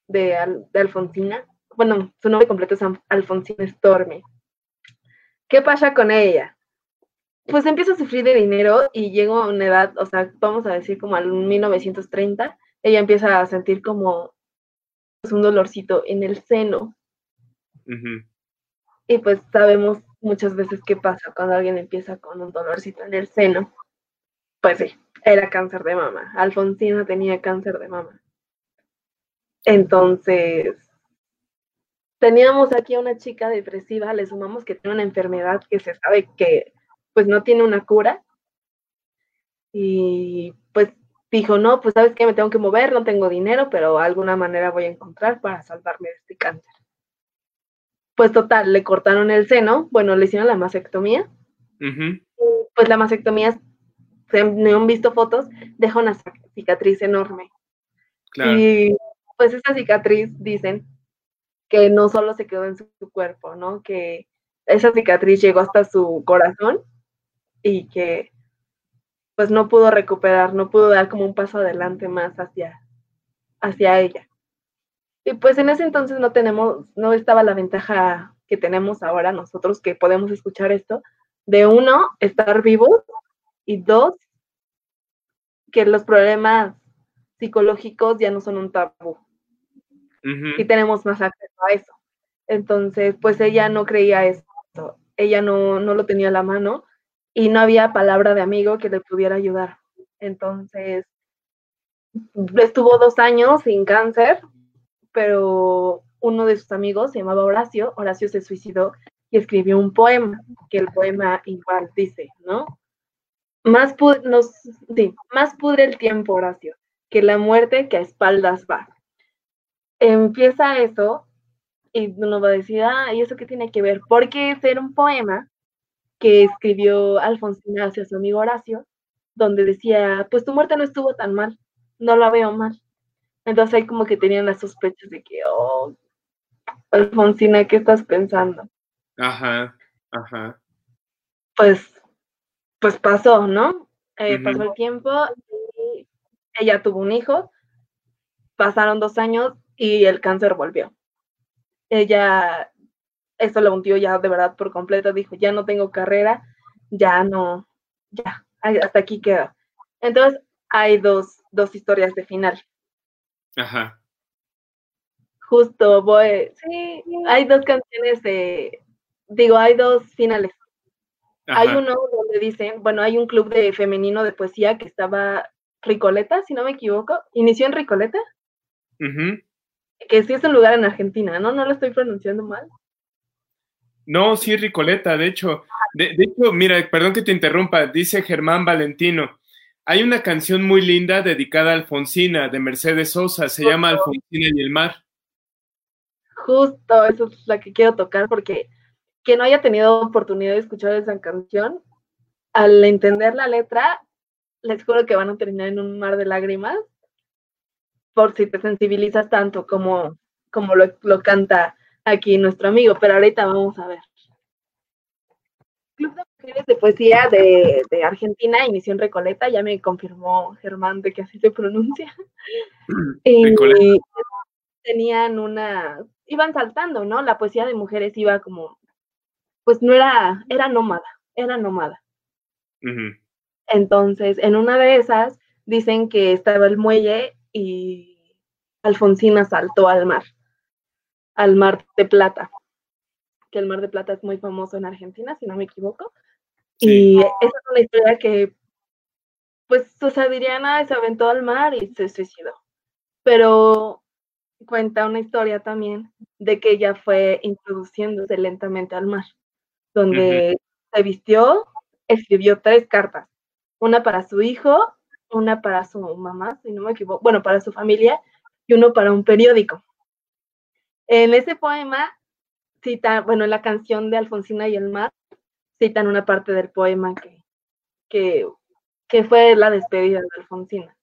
de, Alfonsina. Bueno, su nombre completo es Alfonsina Stormy. ¿Qué pasa con ella? pues empieza a sufrir de dinero y llega a una edad, o sea, vamos a decir como al 1930, ella empieza a sentir como pues, un dolorcito en el seno. Y pues sabemos muchas veces qué pasa cuando alguien empieza con un dolorcito en el seno. Pues sí, era cáncer de mama. Alfonsina tenía cáncer de mama. Entonces, teníamos aquí a una chica depresiva, le sumamos que tiene una enfermedad que se sabe que pues no tiene una cura. Y dijo, no, pues sabes que me tengo que mover, no tengo dinero, pero alguna manera voy a encontrar para salvarme de este cáncer. Pues total, le cortaron el seno, bueno, le hicieron la mastectomía. Pues la mastectomía, se me han visto fotos, deja una cicatriz enorme. Y pues esa cicatriz, dicen, que no solo se quedó en su cuerpo, ¿no? Que esa cicatriz llegó hasta su corazón y que pues no pudo recuperar, no pudo dar como un paso adelante más hacia, hacia ella. Y pues en ese entonces no tenemos, no estaba la ventaja que tenemos ahora nosotros que podemos escuchar esto, de uno, estar vivos y dos, que los problemas psicológicos ya no son un tabú. Y tenemos más acceso a eso. Entonces, pues ella no creía eso, ella no, no lo tenía a la mano y no había palabra de amigo que le pudiera ayudar. Entonces, estuvo dos años sin cáncer, pero uno de sus amigos se llamaba Horacio, Horacio se suicidó y escribió un poema, que el poema igual dice, ¿no? Más, nos, sí, más pudre el tiempo, Horacio, que la muerte que a espaldas va. Empieza eso y uno va a decir, ah, ¿y eso qué tiene que ver? Porque ser un poema que escribió Alfonsina hacia su amigo Horacio, donde decía, pues tu muerte no estuvo tan mal, no la veo mal. Entonces ahí como que tenían las sospechas de que, oh, Alfonsina, ¿qué estás pensando? Ajá, ajá. Pues, pues pasó, ¿no? Eh, pasó el tiempo y ella tuvo un hijo, pasaron dos años y el cáncer volvió. Ella eso lo hundió ya de verdad por completo, dijo, ya no tengo carrera, ya no, ya, hasta aquí queda. Entonces, hay dos, dos historias de final. Ajá. Justo, voy, sí, hay dos canciones de, digo, hay dos finales. Hay uno donde dicen, bueno, hay un club de femenino de poesía que estaba Ricoleta, si no me equivoco, inició en Ricoleta, que sí es un lugar en Argentina, ¿no? No lo estoy pronunciando mal. No, sí, Ricoleta, de hecho. De, hecho, mira, perdón que te interrumpa, dice Germán Valentino. Hay una canción muy linda dedicada a Alfonsina de Mercedes Sosa, se llama Alfonsina y el mar. Justo, eso es la que quiero tocar porque quien no haya tenido oportunidad de escuchar esa canción, al entender la letra, les juro que van a terminar en un mar de lágrimas por si te sensibilizas tanto como, como lo, lo canta aquí nuestro amigo, pero ahorita vamos a ver. Club de Mujeres de Poesía de, de, Argentina inició en Recoleta, ya me confirmó Germán de que así se pronuncia. y tenían una, iban saltando, ¿no? La poesía de mujeres iba como, pues no era, era nómada, era nómada. Entonces, en una de esas, dicen que estaba el muelle y Alfonsina saltó al mar al Mar de Plata, que el Mar de Plata es muy famoso en Argentina, si no me equivoco. Y esa es una historia que, pues, Adriana se aventó al mar y se suicidó. Pero cuenta una historia también de que ella fue introduciéndose lentamente al mar, donde se vistió, escribió tres cartas, una para su hijo, una para su mamá, si no me equivoco, bueno, para su familia, y uno para un periódico. En ese poema cita, bueno, en la canción de Alfonsina y el mar, citan una parte del poema que, que, fue la despedida de Alfonsina.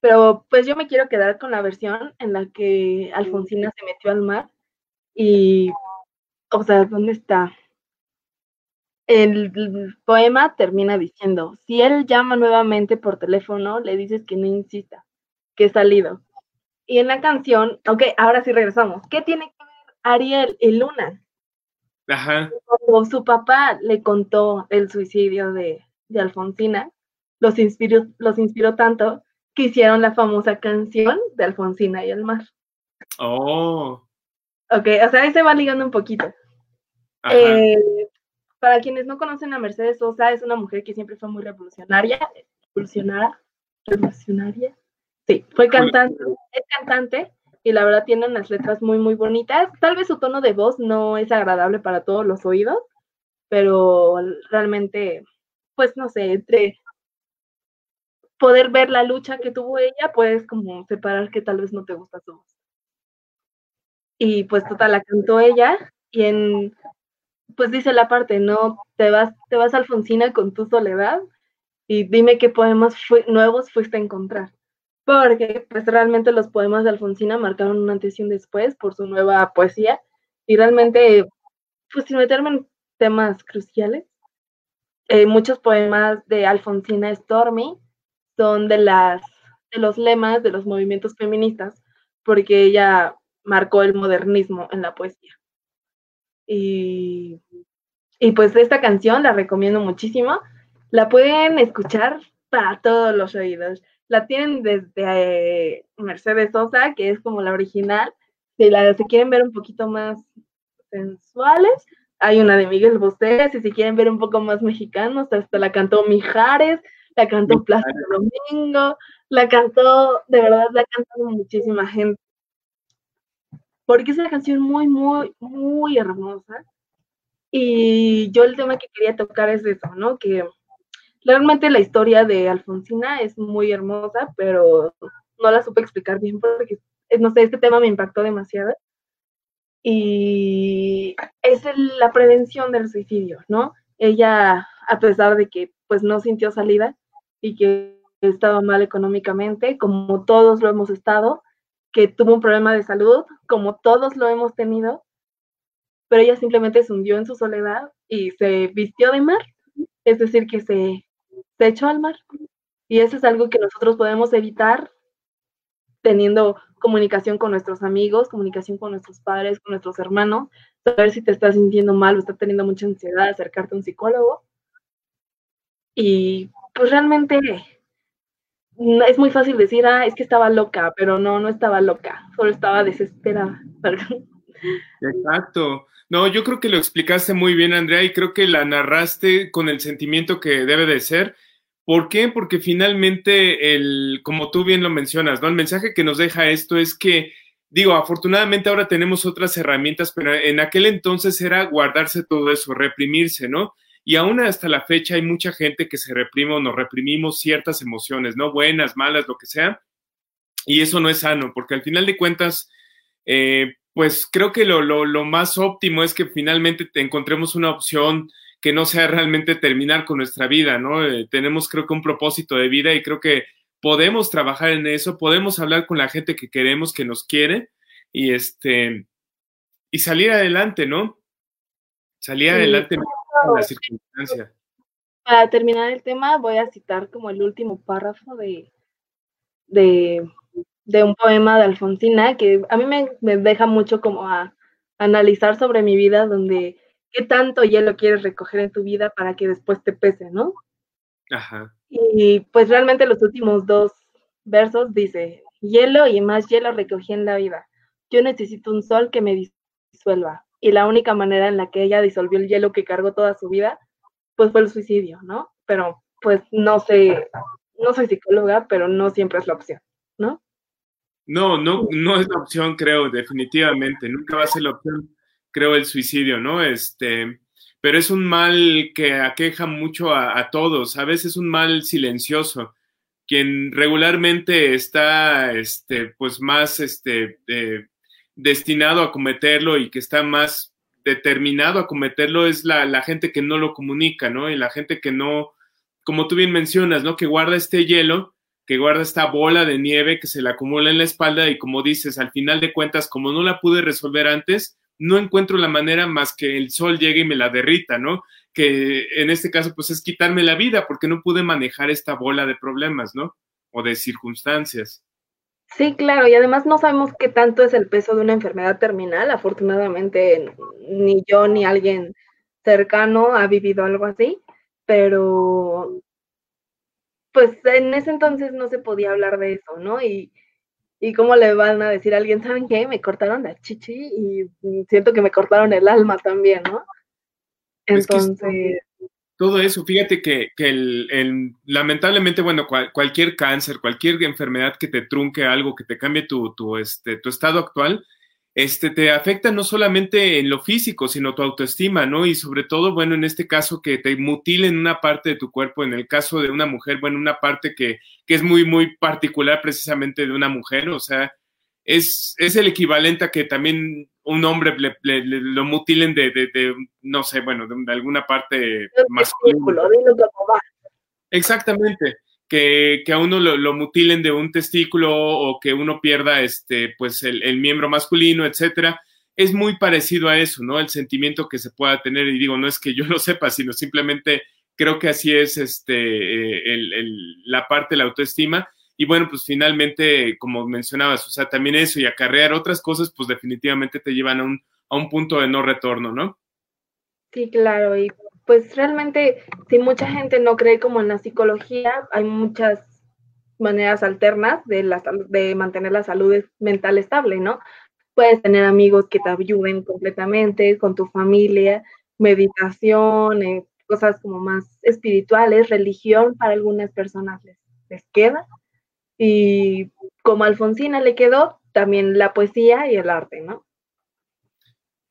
Pero pues yo me quiero quedar con la versión en la que Alfonsina se metió al mar y, o sea, ¿dónde está? El, poema termina diciendo, si él llama nuevamente por teléfono, le dices que no insista, que he salido. Y en la canción, ok, ahora sí regresamos. ¿Qué tiene que ver Ariel y Luna? Ajá. Cuando su papá le contó el suicidio de, Alfonsina, los inspiró, los inspiró tanto que hicieron la famosa canción de Alfonsina y el mar. Oh. Ok, o sea, ahí se va ligando un poquito. Eh, para quienes no conocen a Mercedes Sosa, es una mujer que siempre fue muy revolucionaria, revolucionaria, revolucionaria, Sí, fue cantante, es cantante y la verdad tiene unas letras muy, muy bonitas. Tal vez su tono de voz no es agradable para todos los oídos, pero realmente, pues no sé, entre poder ver la lucha que tuvo ella, puedes como separar que tal vez no te gusta su voz. Y pues total, la cantó ella y en, pues dice la parte, no, te vas, te vas Alfonsina con tu soledad y dime qué poemas nuevos fuiste a encontrar porque pues realmente los poemas de Alfonsina marcaron un antes y un después por su nueva poesía y realmente, pues sin meterme en temas cruciales, eh, muchos poemas de Alfonsina Stormy son de las de los lemas de los movimientos feministas porque ella marcó el modernismo en la poesía. Y, y pues esta canción la recomiendo muchísimo. La pueden escuchar para todos los oídos la tienen desde eh, Mercedes Sosa, que es como la original. Si la se quieren ver un poquito más sensuales, hay una de Miguel Bosé, si se quieren ver un poco más mexicanos, hasta la cantó Mijares, la cantó Plácido Domingo, la cantó, de verdad, la cantó muchísima gente. Porque es una canción muy, muy, muy hermosa. Y yo el tema que quería tocar es eso, ¿no? Que Realmente la historia de Alfonsina es muy hermosa, pero no la supe explicar bien porque, eh, no sé, este tema me impactó demasiado. Y es la prevención del suicidio, ¿no? Ella, a pesar de que pues no sintió salida y que estaba mal económicamente, como todos lo hemos estado, que tuvo un problema de salud, como todos lo hemos tenido, pero ella simplemente se hundió en su soledad y se vistió de mar, es decir, que se echó al mar. Y eso es algo que nosotros podemos evitar teniendo comunicación con nuestros amigos, comunicación con nuestros padres, con nuestros hermanos, saber si te estás sintiendo mal o estás teniendo mucha ansiedad, acercarte a un psicólogo. Y pues realmente es muy fácil decir, ah, es que estaba loca, pero no, no estaba loca, solo estaba desesperada. Exacto. No, yo creo que lo explicaste muy bien, Andrea, y creo que la narraste con el sentimiento que debe de ser. ¿Por qué? Porque finalmente, el, como tú bien lo mencionas, ¿no? El mensaje que nos deja esto es que, digo, afortunadamente ahora tenemos otras herramientas, pero en aquel entonces era guardarse todo eso, reprimirse, ¿no? Y aún hasta la fecha hay mucha gente que se reprime o nos reprimimos ciertas emociones, ¿no? Buenas, malas, lo que sea. Y eso no es sano, porque al final de cuentas, eh, pues creo que lo, lo, lo, más óptimo es que finalmente encontremos una opción que no sea realmente terminar con nuestra vida, ¿no? Eh, tenemos creo que un propósito de vida y creo que podemos trabajar en eso, podemos hablar con la gente que queremos, que nos quiere y este y salir adelante, ¿no? Salir adelante en la circunstancia. Para terminar el tema, voy a citar como el último párrafo de, de de un poema de Alfonsina que a mí me, deja mucho como a analizar sobre mi vida, donde qué tanto hielo quieres recoger en tu vida para que después te pese, ¿no? Ajá. Y pues realmente los últimos dos versos dice, hielo y más hielo recogí en la vida. Yo necesito un sol que me disuelva. Y la única manera en la que ella disolvió el hielo que cargó toda su vida, pues fue el suicidio, ¿no? Pero pues no sé, no soy psicóloga, pero no siempre es la opción, ¿no? No, no, no es la opción, creo, definitivamente. Nunca va a ser la opción, creo, el suicidio, ¿no? Este, pero es un mal que aqueja mucho a, todos. A veces es un mal silencioso. Quien regularmente está, este, pues más, este, destinado a cometerlo y que está más determinado a cometerlo es la, la gente que no lo comunica, ¿no? Y la gente que no, como tú bien mencionas, ¿no? Que guarda este hielo que guarda esta bola de nieve que se le acumula en la espalda y como dices, al final de cuentas, como no la pude resolver antes, no encuentro la manera más que el sol llegue y me la derrita, ¿no? Que en este caso, pues es quitarme la vida porque no pude manejar esta bola de problemas, ¿no? O de circunstancias. Sí, claro, y además no sabemos qué tanto es el peso de una enfermedad terminal. Afortunadamente, ni yo ni alguien cercano ha vivido algo así, pero pues en ese entonces no se podía hablar de eso, ¿no? Y, y cómo le van a decir a alguien, ¿saben qué? Me cortaron la chichi y siento que me cortaron el alma también, ¿no? Entonces... todo eso, fíjate que, que el, lamentablemente, bueno, cualquier cáncer, cualquier enfermedad que te trunque algo, que te cambie tu, tu, este, tu estado actual, este, te afecta no solamente en lo físico, sino tu autoestima, ¿no? Y sobre todo, bueno, en este caso que te mutilen una parte de tu cuerpo, en el caso de una mujer, bueno, una parte que, que es muy, muy particular precisamente de una mujer, o sea, es, es el equivalente a que también un hombre le, lo mutilen de, de, de, no sé, bueno, de, alguna parte más. Exactamente que, a uno lo, mutilen de un testículo o que uno pierda este, pues el, miembro masculino, etcétera. Es muy parecido a eso, ¿no? El sentimiento que se pueda tener, y digo, no es que yo lo sepa, sino simplemente creo que así es este, eh, la parte de la autoestima. Y bueno, pues finalmente, como mencionabas, o sea, también eso y acarrear otras cosas, pues definitivamente te llevan a un, a un punto de no retorno, ¿no? Sí, claro, y pues realmente si mucha gente no cree como en la psicología, hay muchas maneras alternas de, la, de mantener la salud mental estable, ¿no? Puedes tener amigos que te ayuden completamente, con tu familia, meditación, eh, cosas como más espirituales, religión para algunas personas les, les queda. Y como a Alfonsina le quedó, también la poesía y el arte, ¿no?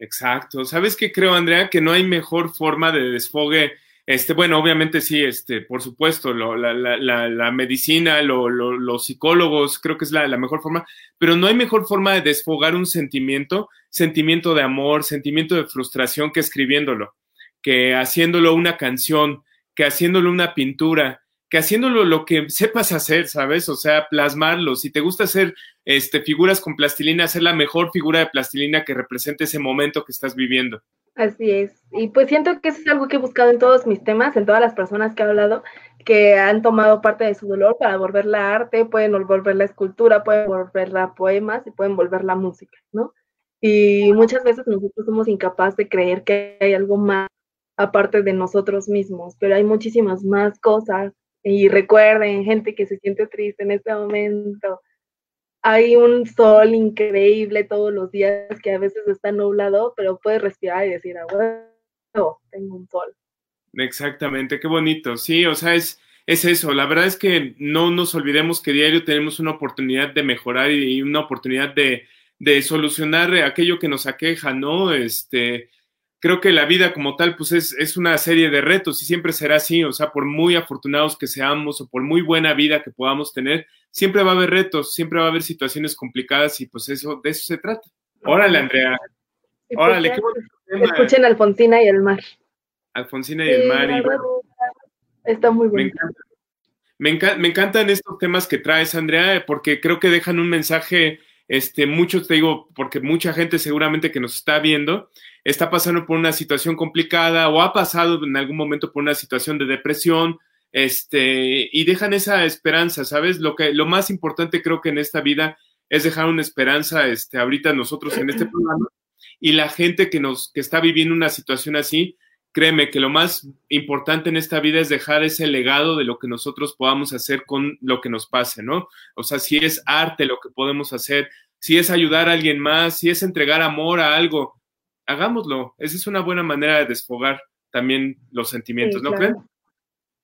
Exacto. ¿Sabes qué creo, Andrea? Que no hay mejor forma de desfogue. Este, bueno, obviamente sí, este, por supuesto, la, medicina, los psicólogos, creo que es la, mejor forma, pero no hay mejor forma de desfogar un sentimiento, sentimiento de amor, sentimiento de frustración que escribiéndolo, que haciéndolo una canción, que haciéndolo una pintura, que haciéndolo lo que sepas hacer, ¿sabes? O sea, plasmarlo. Si te gusta hacer este, figuras con plastilina, hacer la mejor figura de plastilina que represente ese momento que estás viviendo. Así es. Y pues siento que eso es algo que he buscado en todos mis temas, en todas las personas que he hablado, que han tomado parte de su dolor para volverla arte, pueden volverla escultura, pueden volverla poemas y pueden volverla música, ¿no? Y muchas veces nosotros somos incapaces de creer que hay algo más aparte de nosotros mismos, pero hay muchísimas más cosas. Y recuerden, gente que se siente triste en este momento, hay un sol increíble todos los días que a veces está nublado, pero puedes respirar y decir, ah, bueno, tengo un sol. Exactamente, qué bonito. Sí, o sea, es, es eso. La verdad es que no nos olvidemos que diario tenemos una oportunidad de mejorar y una oportunidad de, de solucionar aquello que nos aqueja, ¿no? Este, creo que la vida como tal, pues es, es, una serie de retos y siempre será así, o sea, por muy afortunados que seamos o por muy buena vida que podamos tener, siempre va a haber retos, siempre va a haber situaciones complicadas y pues eso, de eso se trata. Órale, Andrea. Pues Órale, qué bonito Escuchen Alfonsina y el mar. Alfonsina y el mar. Está muy bueno. Me, me, encantan estos temas que traes, Andrea, porque creo que dejan un mensaje, este, mucho, te digo, porque mucha gente seguramente que nos está viendo está pasando por una situación complicada o ha pasado en algún momento por una situación de depresión, este, y dejan esa esperanza, ¿sabes? Lo que, lo más importante creo que en esta vida es dejar una esperanza, este, ahorita nosotros en este programa, y la gente que nos, que está viviendo una situación así, créeme que lo más importante en esta vida es dejar ese legado de lo que nosotros podamos hacer con lo que nos pase, ¿no? O sea, si es arte lo que podemos hacer, si es ayudar a alguien más, si es entregar amor a algo, hagámoslo. Esa es una buena manera de desfogar también los sentimientos, ¿no creen?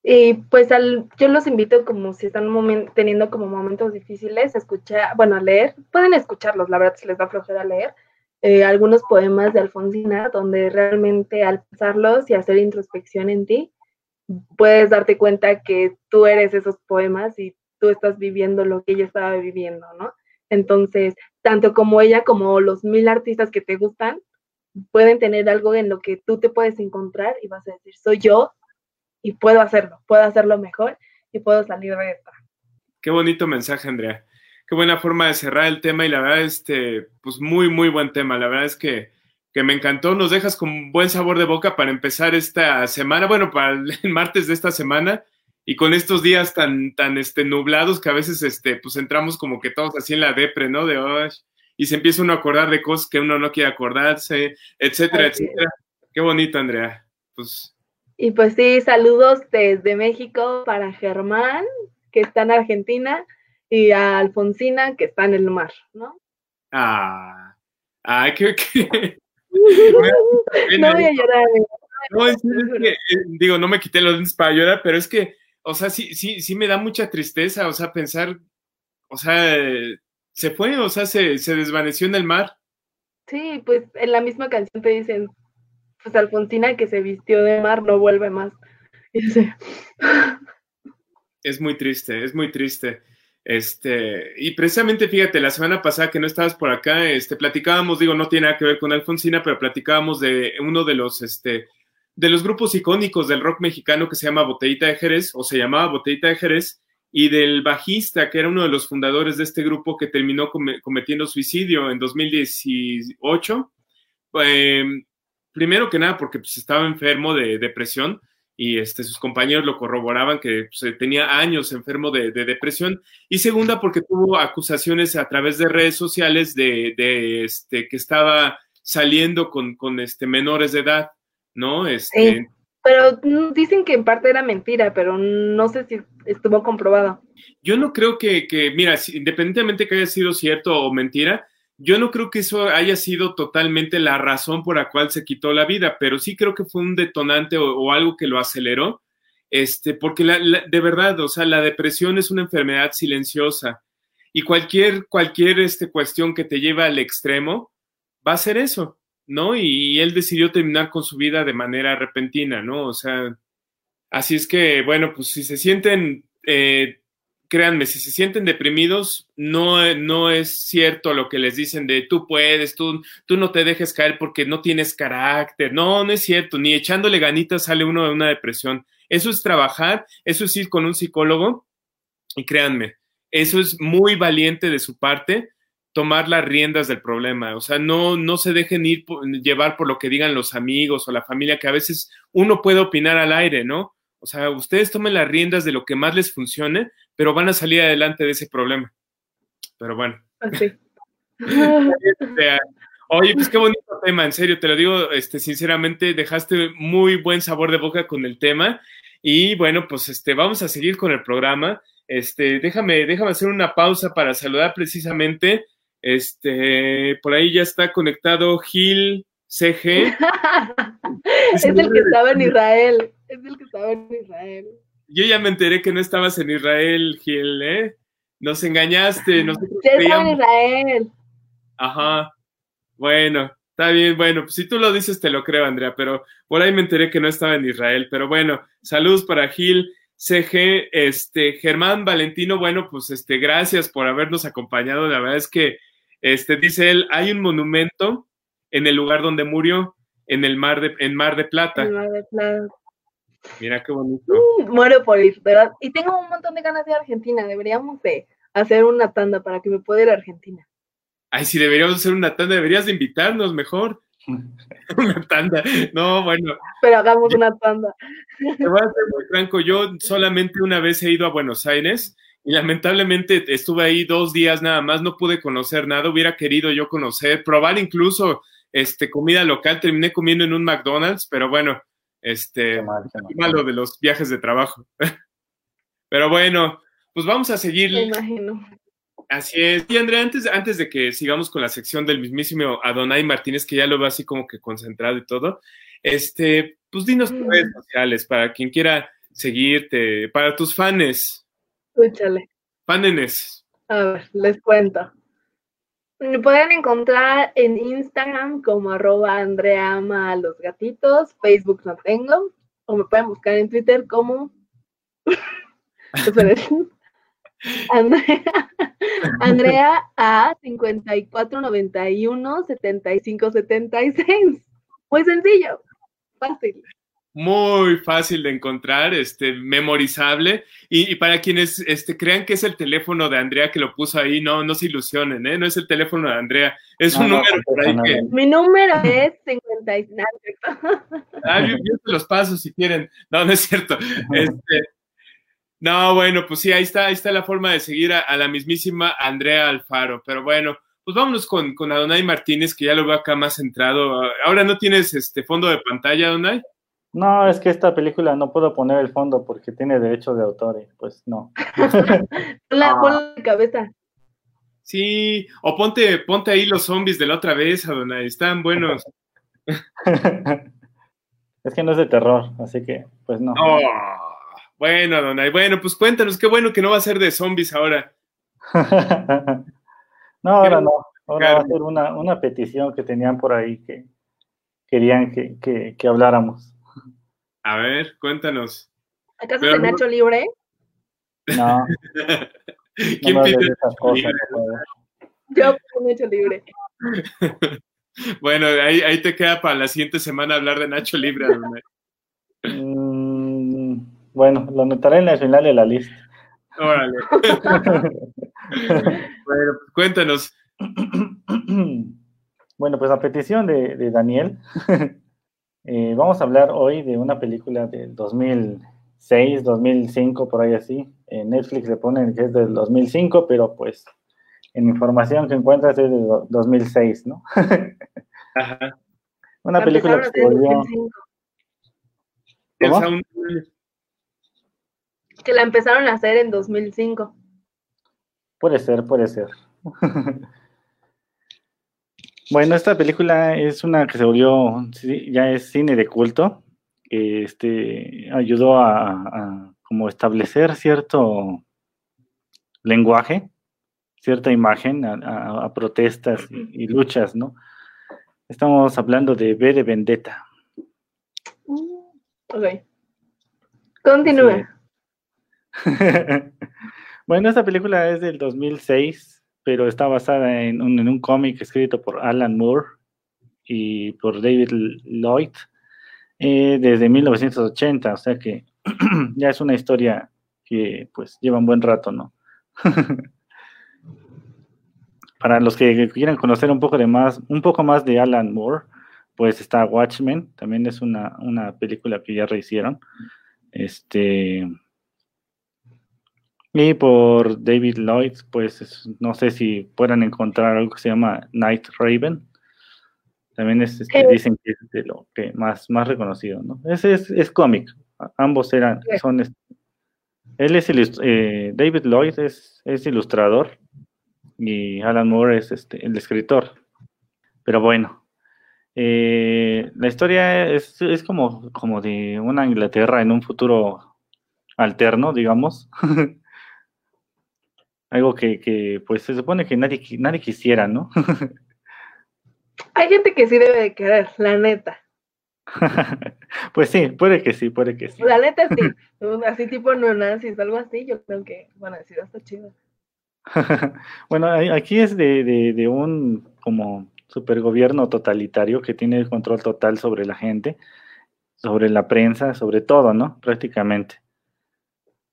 Y pues al, yo los invito como si están teniendo como momentos difíciles, escuchar, bueno, a leer, pueden escucharlos, la verdad se les da flojera leer, eh, algunos poemas de Alfonsina, donde realmente al pensarlos y hacer introspección en ti, puedes darte cuenta que tú eres esos poemas y tú estás viviendo lo que ella estaba viviendo, ¿no? Entonces, tanto como ella como los mil artistas que te gustan, pueden tener algo en lo que tú te puedes encontrar y vas a decir, soy yo y puedo hacerlo, puedo hacerlo mejor y puedo salir de esta. Qué bonito mensaje, Andrea. Qué buena forma de cerrar el tema y la verdad, este, pues muy, muy buen tema. La verdad es que, que me encantó. Nos dejas con buen sabor de boca para empezar esta semana, bueno, para el martes de esta semana y con estos días tan, tan, este, nublados que a veces, este, pues entramos como que todos así en la depre, ¿no? De, hoy y se empieza uno a acordar de cosas que uno no quiere acordarse, etcétera, etcétera. Qué bonito, Andrea. Pues y pues sí, saludos desde México para Germán, que está en Argentina, y a Alfonsina, que está en el mar, ¿no? Ah, ay, qué... no voy a llorar. No, es, que, eh, digo, no me quité los lentes para llorar, pero es que, o sea, sí, sí, sí me da mucha tristeza, o sea, pensar, o sea, se fue, o sea, se, se desvaneció en el mar. Sí, pues en la misma canción te dicen, pues Alfonsina que se vistió de mar no vuelve más. Es muy triste, es muy triste. Este, y precisamente fíjate, la semana pasada que no estabas por acá, este, platicábamos, digo, no tiene nada que ver con Alfonsina, pero platicábamos de uno de los, este, de los grupos icónicos del rock mexicano que se llama Botellita de Jerez, o se llamaba Botellita de Jerez, y del bajista, que era uno de los fundadores de este grupo que terminó cometiendo suicidio en 2018. Eh, primero que nada porque pues, estaba enfermo de depresión y este, sus compañeros lo corroboraban que pues, tenía años enfermo de, depresión. Y segunda, porque tuvo acusaciones a través de redes sociales de, este, que estaba saliendo con, este, menores de edad, ¿no? Este, pero dicen que en parte era mentira, pero no sé si estuvo comprobado. Yo no creo que, que mira, independientemente que haya sido cierto o mentira, yo no creo que eso haya sido totalmente la razón por la cual se quitó la vida, pero sí creo que fue un detonante o, algo que lo aceleró, este, porque de verdad, o sea, la depresión es una enfermedad silenciosa y cualquier, cualquier este, cuestión que te lleve al extremo va a ser eso, ¿no? Y, él decidió terminar con su vida de manera repentina, ¿no? O sea, así es que, bueno, pues si se sienten... Eh, créanme, si se sienten deprimidos, no, no es cierto lo que les dicen de tú puedes, tú, tú no te dejes caer porque no tienes carácter. No, no es cierto, ni echándole ganitas sale uno de una depresión. Eso es trabajar, eso es ir con un psicólogo y créanme, eso es muy valiente de su parte tomar las riendas del problema, o sea, no, no se dejen ir llevar por lo que digan los amigos o la familia, que a veces uno puede opinar al aire, ¿no? O sea, ustedes tomen las riendas de lo que más les funcione, pero van a salir adelante de ese problema. Pero bueno. Así. Oye, pues qué bonito tema, en serio, te lo digo este, sinceramente, dejaste muy buen sabor de boca con el tema. Y bueno, pues este, vamos a seguir con el programa. Este, déjame, déjame hacer una pausa para saludar precisamente. Este, por ahí ya está conectado Gil CG. es el que estaba en Israel. Es el que estaba en Israel. Yo ya me enteré que no estabas en Israel, Gil, ¿eh? Nos engañaste. Nosotros estaba en Israel. Ajá. Bueno, está bien. Bueno, pues si tú lo dices, te lo creo, Andrea, pero por ahí me enteré que no estaba en Israel. Pero bueno, saludos para Gil. CG, este, Germán Valentino, bueno, pues este, gracias por habernos acompañado. La verdad es que, este, dice él, hay un monumento en el lugar donde murió, en el mar de, en Mar de Plata. El Mar de Plata. Mira qué bonito. Mm, muero por ir, ¿verdad? Y tengo un montón de ganas de ir a Argentina. Deberíamos de hacer una tanda para que me pueda ir a Argentina. Ay, si deberíamos hacer una tanda, deberías de invitarnos mejor. una tanda. No, bueno. Pero hagamos una tanda. Te voy a ser muy franco. Yo solamente una vez he ido a Buenos Aires y lamentablemente estuve ahí dos días nada más. No pude conocer nada. Hubiera querido yo conocer, probar incluso este, comida local. Terminé comiendo en un McDonald's, pero bueno, este, malo de los viajes de trabajo. Pero bueno, pues vamos a seguir. Me imagino. Así es. Y Andrea, antes, antes de que sigamos con la sección del mismísimo Adonai Martínez, que ya lo veo así como que concentrado y todo, este, pues dinos tus redes sociales para quien quiera seguirte, para tus fans. Escúchale. Fanenes. A ver, les cuento. Me pueden encontrar en Instagram como arroba Andrea ama a los gatitos, Facebook no tengo, o me pueden buscar en Twitter como Andrea, Andrea A 5491 7576. Muy sencillo, fácil muy fácil de encontrar, este, memorizable. Y, para quienes este, crean que es el teléfono de Andrea que lo puso ahí, no, no se ilusionen, ¿eh? No es el teléfono de Andrea, es un número por ahí que... Mi número es 59. Ah, yo, yo los paso si quieren. No, no es cierto. Este, no, bueno, pues sí, ahí está, ahí está la forma de seguir a, la mismísima Andrea Alfaro. Pero bueno, pues vámonos con, con Adonai Martínez, que ya lo veo acá más centrado. Ahora no tienes este fondo de pantalla, Adonai. No, es que esta película no puedo poner el fondo porque tiene derecho de autor y pues no. la ah. de cabeza. Sí, o ponte, ponte ahí los zombies de la otra vez, Adonai, están buenos. es que no es de terror, así que pues no. Oh, bueno, Adonai, bueno, pues cuéntanos, qué bueno que no va a ser de zombies ahora. no, ahora no. Ahora va a ser una, una petición que tenían por ahí que querían que, que, que habláramos. A ver, cuéntanos. ¿Acaso es de Nacho Libre? No. ¿Quién no pide esas cosas, Yo por Nacho Libre. bueno, ahí, ahí, te queda para la siguiente semana hablar de Nacho Libre. mm, bueno, lo anotaré en la final de la lista. Órale. bueno, pues cuéntanos. Bueno, pues a petición de, de Daniel, eh, vamos a hablar hoy de una película del 2006, 2005, por ahí así. En Netflix le ponen que es del 2005, pero pues en información que encuentras es del 2006, ¿no? Ajá. Una película que se volvió... Que la empezaron a hacer en 2005. Puede ser, puede ser. Bueno, esta película es una que se volvió, ya es cine de culto. Este, ayudó a, como establecer cierto lenguaje, cierta imagen a, protestas y, luchas, ¿no? Estamos hablando de B de Vendetta. Ok. Continúe. Bueno, esta película es del 2006, pero está basada en un, en un cómic escrito por Alan Moore y por David Lloyd eh, desde 1980, o sea que ya es una historia que pues lleva un buen rato, ¿no? Para los que quieran conocer un poco de más, un poco más de Alan Moore, pues está Watchmen, también es una, una película que ya rehicieron. Este y por David Lloyd, pues no sé si puedan encontrar algo que se llama Night Raven. También es, este, dicen que es de lo que más, más reconocido, ¿no? Ese es, es cómic. Ambos eran, son, él es eh, David Lloyd es, es, ilustrador y Alan Moore es este, el escritor. Pero bueno, eh, la historia es, es, como, como de una Inglaterra en un futuro alterno, digamos. Algo que, que, pues se supone que nadie, nadie quisiera, ¿no? Hay gente que sí debe de querer, la neta. pues sí, puede que sí, puede que sí. La neta sí, así tipo neonazis, algo así, yo creo que van a decir, está chido. bueno, aquí es de, de, de un como supergobierno totalitario que tiene el control total sobre la gente, sobre la prensa, sobre todo, ¿no? Prácticamente.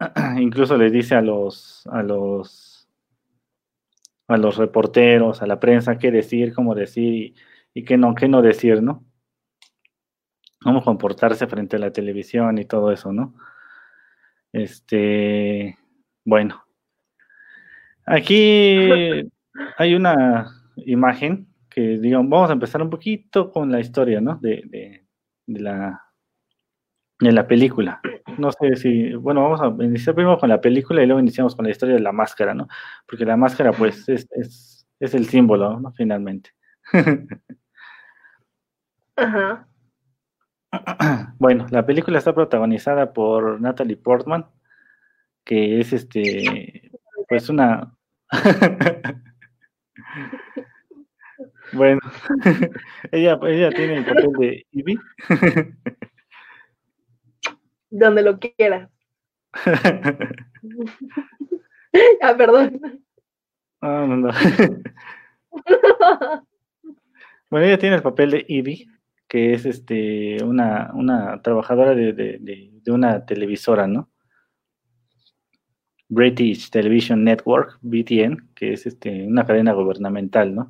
Incluso les dice a los, a los, a los reporteros, a la prensa qué decir, cómo decir y, y qué no, qué no decir, ¿no? cómo comportarse frente a la televisión y todo eso, ¿no? Este, bueno, aquí hay una imagen que, digamos, vamos a empezar un poquito con la historia, ¿no? De, de, la, de la película. No sé si, bueno, vamos a iniciar primero con la película y luego iniciamos con la historia de la máscara, ¿no? Porque la máscara, pues, es, es, es el símbolo, ¿no? Finalmente. Ajá. Bueno, la película está protagonizada por Natalie Portman, que es este, pues una... bueno, ella, ella tiene el papel de Ivy. Donde lo quiera. ah, perdón. Ah, no, no. bueno, ella tiene el papel de Ivy, que es este, una, una trabajadora de, de, de, una televisora, ¿no? British Television Network, BTN, que es este, una cadena gubernamental, ¿no?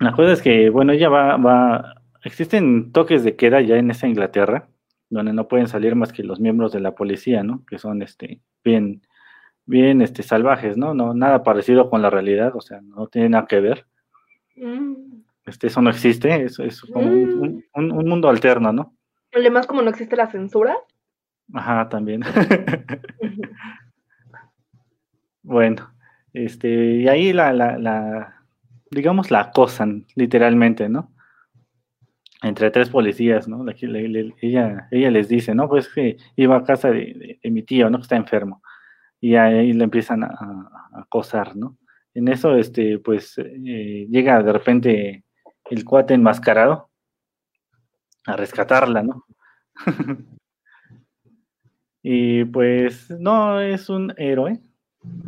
La cosa es que, bueno, ella va, va, existen toques de queda ya en esa Inglaterra, donde no pueden salir más que los miembros de la policía, ¿no? Que son, este, bien, bien, este, salvajes, ¿no? No, nada parecido con la realidad, o sea, no tiene nada que ver. Mm. Este, eso no existe, eso es como un, mm. mundo alterno, ¿no? Además, como no existe la censura. Ajá, también. bueno, este, y ahí la, la, la, digamos, la acosan, literalmente, ¿no? Entre tres policías, ¿no? ella, ella les dice, ¿no? Pues que iba a casa de, mi tío, ¿no? Que está enfermo. Y ahí le empiezan a, a acosar, ¿no? En eso, este, pues, eh, llega de repente el cuate enmascarado a rescatarla, ¿no? y pues no es un héroe,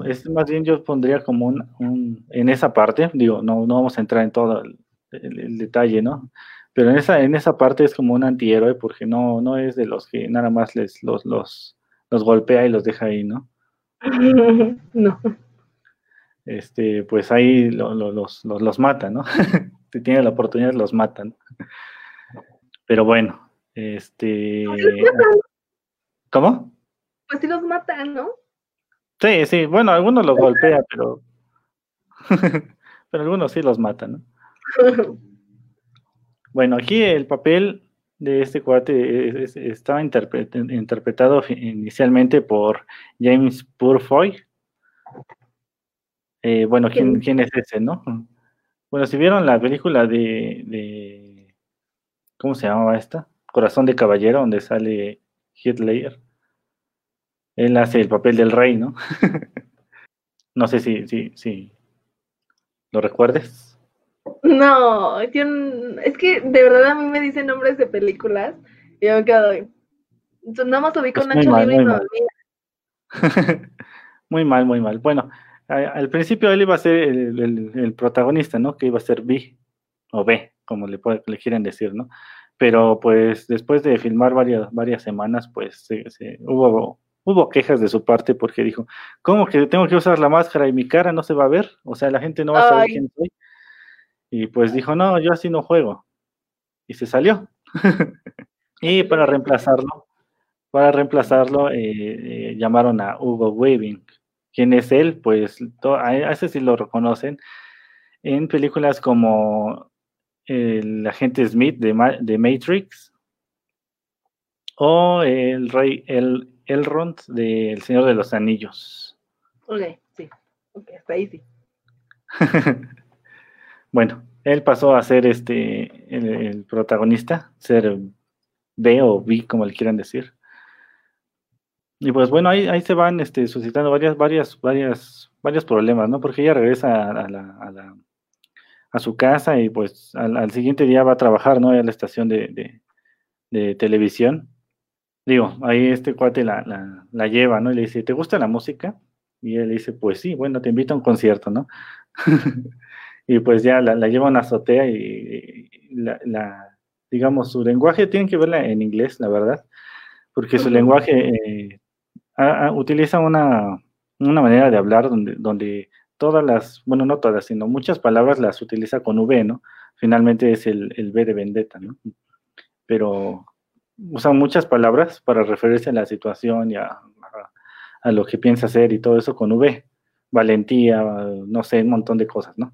es más bien yo pondría como un, en esa parte, digo, no, no vamos a entrar en todo el, detalle, ¿no? Pero en esa, en esa parte es como un antihéroe porque no, no es de los que nada más les los, los, los golpea y los deja ahí, ¿no? no. Este, pues ahí los, los, los mata, ¿no? si tienen la oportunidad los matan. Pero bueno, este... ¿Cómo? Pues sí los matan, ¿no? Sí, sí, bueno, algunos los golpea, pero... pero algunos sí los matan, ¿no? Bueno, aquí el papel de este cuate estaba interpretado inicialmente por James Purfoy. Eh, bueno, ¿quién, ¿quién es ese, no? Bueno, si vieron la película de, de ¿cómo se llamaba esta? Corazón de Caballero, donde sale Hitler. Él hace el papel del rey, ¿no? no sé si, si, si lo recuerdes. No, es que de verdad a mí me dicen nombres de películas y yo me quedo. Nada más ubico pues Nacho Libre y Muy mal, muy mal. Bueno, al principio él iba a ser el, protagonista, ¿no? Que iba a ser B o B, como le, le quieren decir, ¿no? Pero pues después de filmar varias, varias semanas, pues se, hubo, hubo quejas de su parte porque dijo, ¿cómo que tengo que usar la máscara y mi cara no se va a ver? O sea, la gente no va a saber quién soy. Y pues dijo, no, yo así no juego. Y se salió. y para reemplazarlo, para reemplazarlo, eh, eh, llamaron a Hugo Weaving. ¿Quién es él? Pues a ese sí lo reconocen en películas como El agente Smith de, de Matrix o el rey el, Elrond de El Señor de los Anillos. Ok, sí. Ok, hasta ahí sí. bueno, él pasó a ser este el, protagonista, ser B o B, como le quieran decir. Y pues bueno, ahí, ahí se van este, suscitando varias, varias, varias, varios problemas, ¿no? Porque ella regresa a, la, a, su casa y pues al, siguiente día va a trabajar, ¿no? A la estación de, de, televisión. Digo, ahí este cuate la, la, la, lleva, ¿no? Y le dice, ¿te gusta la música? Y él le dice, pues sí, bueno, te invito a un concierto, ¿no? y pues ya la, lleva a una azotea y, la, digamos, su lenguaje tiene que verla en inglés, la verdad, porque su lenguaje eh, utiliza una, manera de hablar donde, donde todas las, bueno, no todas, sino muchas palabras las utiliza con V, ¿no? Finalmente es el, el V de vendetta, ¿no? Pero usa muchas palabras para referirse a la situación y a, a lo que piensa hacer y todo eso con V. Valentía, no sé, un montón de cosas, ¿no?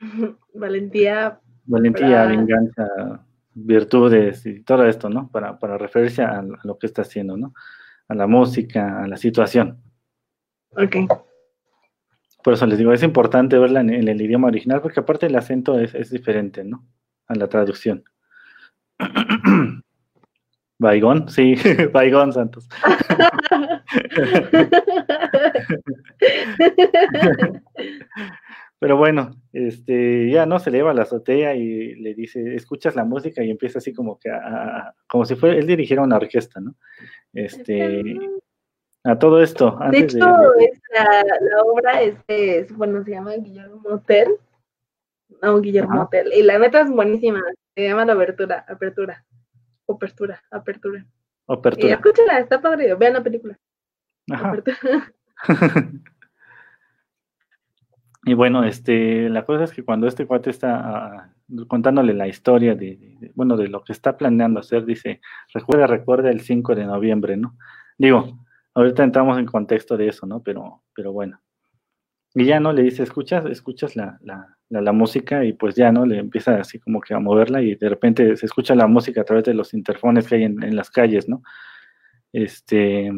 Valentía. Valentía, venganza, virtudes y todo esto, ¿no? Para, para referirse a, lo que está haciendo, ¿no? A la música, a la situación. Ok. Por eso les digo, es importante verla en, el idioma original, porque aparte el acento es, es diferente, ¿no? A la traducción. Baigón, sí, Baigón Santos. Pero bueno, este, ya no se eleva a la azotea y le dice, escuchas la música y empieza así como que a, como si fuera, él dirigiera una orquesta, ¿no? Este, a todo esto. de hecho, la, obra es, bueno, se llama Guillermo Tell. No, Guillermo Tell. Y la neta es buenísima. Se llama la apertura, apertura, apertura, apertura. Apertura. Escúchala, está padre. Vean la película. Ajá. Y bueno, este, la cosa es que cuando este cuate está ah, contándole la historia de, bueno, de lo que está planeando hacer, dice, recuerda, recuerda el 5 de noviembre, ¿no? Digo, ahorita entramos en contexto de eso, ¿no? Pero, pero bueno. Y ya, ¿no? Le dice, escuchas, escuchas la, la, la, música y pues ya, ¿no? Le empieza así como que a moverla y de repente se escucha la música a través de los interfones que hay en, en las calles, ¿no? Este,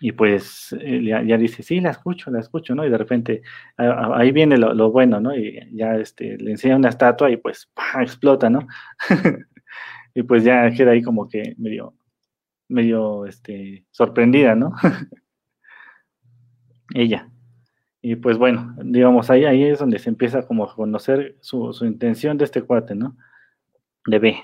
y pues eh, ya, dice, sí, la escucho, la escucho, ¿no? Y de repente ahí viene lo, bueno, ¿no? Y ya este, le enseña una estatua y pues explota, ¿no? y pues ya queda ahí como que medio, medio este, sorprendida, ¿no? Ella. Y pues bueno, digamos, ahí, ahí es donde se empieza como a conocer su, su intención de este cuate, ¿no? De B.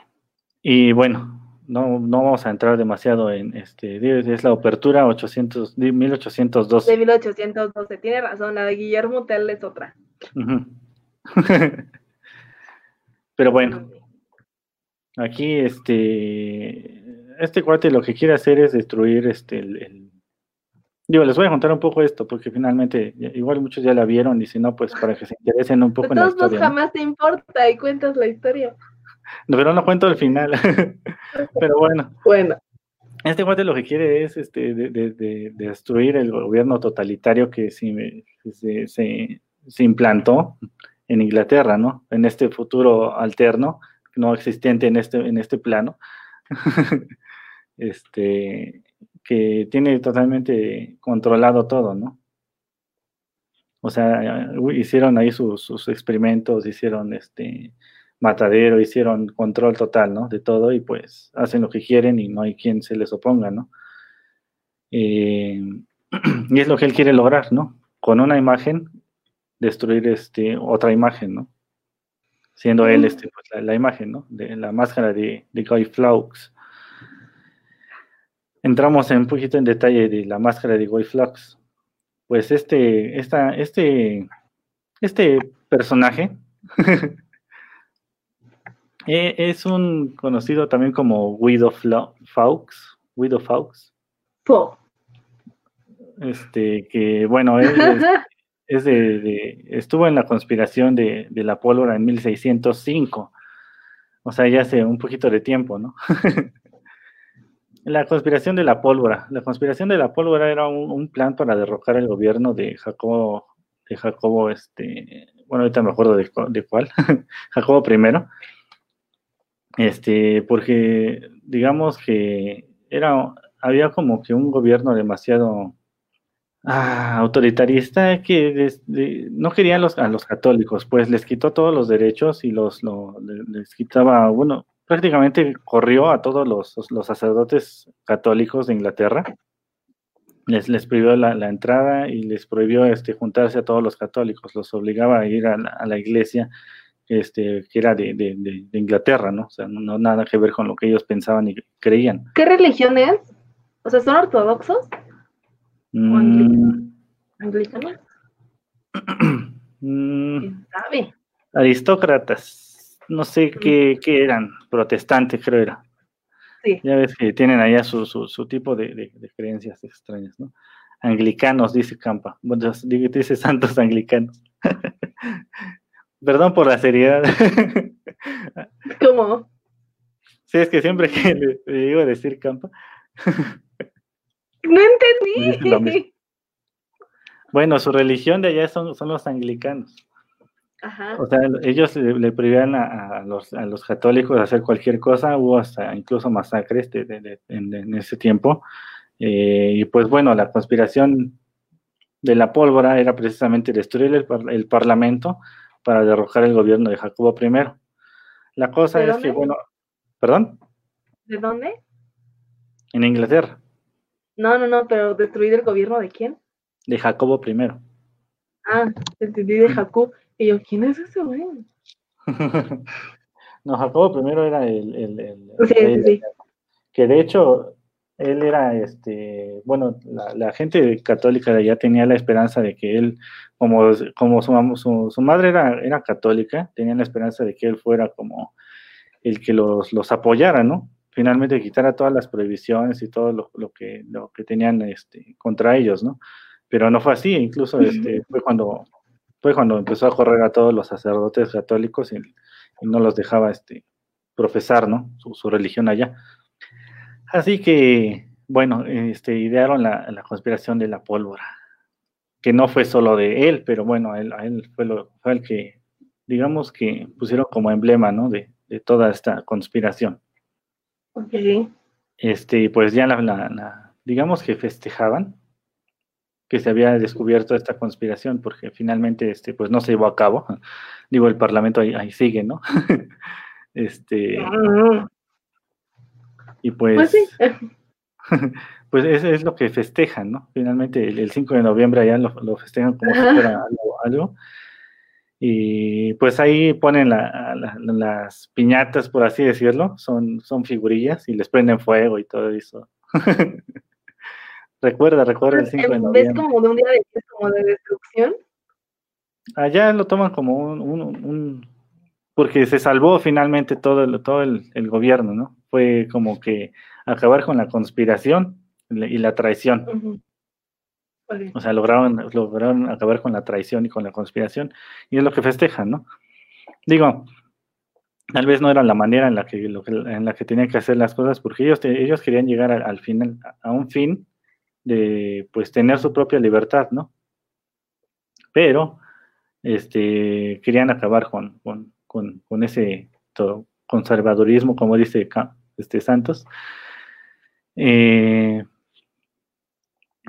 Y bueno, no, no vamos a entrar demasiado en este, es la apertura 800, 1812. De 1812, tiene razón, la de Guillermo Tell es otra. Pero bueno, aquí este, este cuate lo que quiere hacer es destruir este, el, Digo, les voy a contar un poco esto, porque finalmente, igual muchos ya la vieron, y si no, pues para que se interesen un poco en la historia. jamás te importa y cuentas la historia. Pero no cuento el final. Pero bueno. Bueno. Este guate lo que quiere es este, de, destruir el gobierno totalitario que se, se, implantó en Inglaterra, ¿no? En este futuro alterno, no existente en este, en este plano. este, que tiene totalmente controlado todo, ¿no? O sea, hicieron ahí sus, sus experimentos, hicieron este, matadero, hicieron control total, ¿no? De todo y pues hacen lo que quieren y no hay quien se les oponga, ¿no? Eh, y es lo que él quiere lograr, ¿no? Con una imagen, destruir este, otra imagen, ¿no? Siendo él este, pues, la, imagen, ¿no? De la máscara de, de Guy Fawkes. Entramos en un poquito en detalle de la máscara de Guy Fawkes. pues este, esta, este, este personaje e, es un conocido también como Guido Fawkes, Guido Fawkes. Este, que bueno, él es, de, estuvo en la conspiración de, de la pólvora en 1605 o sea, ya hace un poquito de tiempo, ¿no? la conspiración de la pólvora. La conspiración de la pólvora era un, plan para derrocar el gobierno de Jacobo, de Jacobo, este, bueno, ahorita me acuerdo de, de cuál, Jacobo I. Este, porque digamos que era, había como que un gobierno demasiado ah, autoritarista que no quería a los, a los católicos, pues les quitó todos los derechos y los les quitaba, bueno, prácticamente corrió a todos los, los sacerdotes católicos de Inglaterra. Les, les prohibió la, entrada y les prohibió este, juntarse a todos los católicos, los obligaba a ir a la, iglesia este, que era de, de, de, Inglaterra, ¿no? O sea, no, no, nada que ver con lo que ellos pensaban y creían. ¿Qué religión es? O sea, ¿son ortodoxos? Mm. Mm. Aristócratas. No sé mm. qué, eran. Protestantes, creo era. Ya ves que tienen allá su, su, tipo de, creencias extrañas, ¿no? Anglicanos, dice Campa. Bueno, dice santos anglicanos. Perdón por la seriedad. ¿Cómo? Sí, es que siempre que le, le digo decir Campa. No entendí. Bueno, su religión de allá son, son los anglicanos. Ajá. O sea, ellos le, prohibían a, los, a, los, católicos hacer cualquier cosa, hubo hasta incluso masacres en, ese tiempo. Eh, y pues bueno, la conspiración de la pólvora era precisamente destruir el, el parlamento para derrocar el gobierno de Jacobo I. La cosa es que, bueno, ¿perdón? ¿De dónde? En Inglaterra. No, no, no, pero destruir el gobierno de quién? De Jacobo I. Ah, entendí de Jacob. Y yo, ¿quién es ese güey? no, Jacobo I era el, el, sí, sí, sí. que de hecho él era este, bueno, la, gente católica de allá tenía la esperanza de que él, como, como su, su, madre era, era católica, tenían la esperanza de que él fuera como el que los, los apoyara, ¿no? finalmente quitara todas las prohibiciones y todo lo, que, lo que tenían este, contra ellos, ¿no? Pero no fue así, incluso este, fue, cuando, fue cuando empezó a correr a todos los sacerdotes católicos y, no los dejaba este, profesar, ¿no? Su, religión allá. Así que, bueno, este, idearon la, la, conspiración de la pólvora, que no fue solo de él, pero bueno, él, a él fue, lo, fue el que, digamos que pusieron como emblema, ¿no? De, de toda esta conspiración. Ok. Este, pues ya la, digamos que festejaban que se había descubierto esta conspiración, porque finalmente, este, pues no se llevó a cabo. Digo, el Parlamento ahí, sigue, ¿no? este. Y pues. Pues, sí. pues eso es lo que festejan, ¿no? Finalmente, el, 5 de noviembre allá lo, festejan como si fuera algo y pues ahí ponen las piñatas, por así decirlo, son, son figurillas y les prenden fuego y todo eso. recuerda, recuerda el 5 de noviembre. ¿Ves como de un día de, como de destrucción? Allá lo toman como un, porque se salvó finalmente todo el, todo el, gobierno, ¿no? Fue como que acabar con la conspiración y la traición. O sea, lograron, lograron acabar con la traición y con la conspiración, y es lo que festejan, ¿no? Digo, tal vez no era la manera en la que, en la que tenían que hacer las cosas, porque ellos, ellos querían llegar al final, a un fin de, pues, tener su propia libertad, ¿no? Pero, este, querían acabar con, con, ese conservadurismo, como dice este Santos. Eh,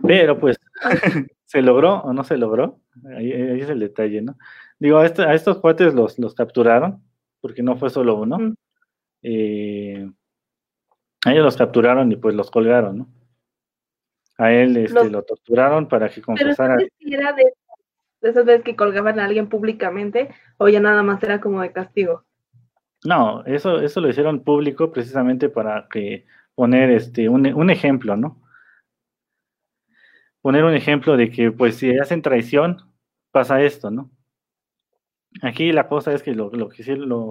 pero pues, ¿se logró o no se logró? Ahí, es el detalle, ¿no? Digo, a, a estos cuates los, los, capturaron, porque no fue solo uno. Eh, a ellos los capturaron y pues los colgaron, ¿no? A él este, lo torturaron para que confesara. Pero era de, de esas veces que colgaban a alguien públicamente o ya nada más era como de castigo. No, eso, eso lo hicieron público precisamente para que poner este un, un ejemplo, ¿no? poner un ejemplo de que, pues, si hacen traición, pasa esto, ¿no? Aquí la cosa es que lo, lo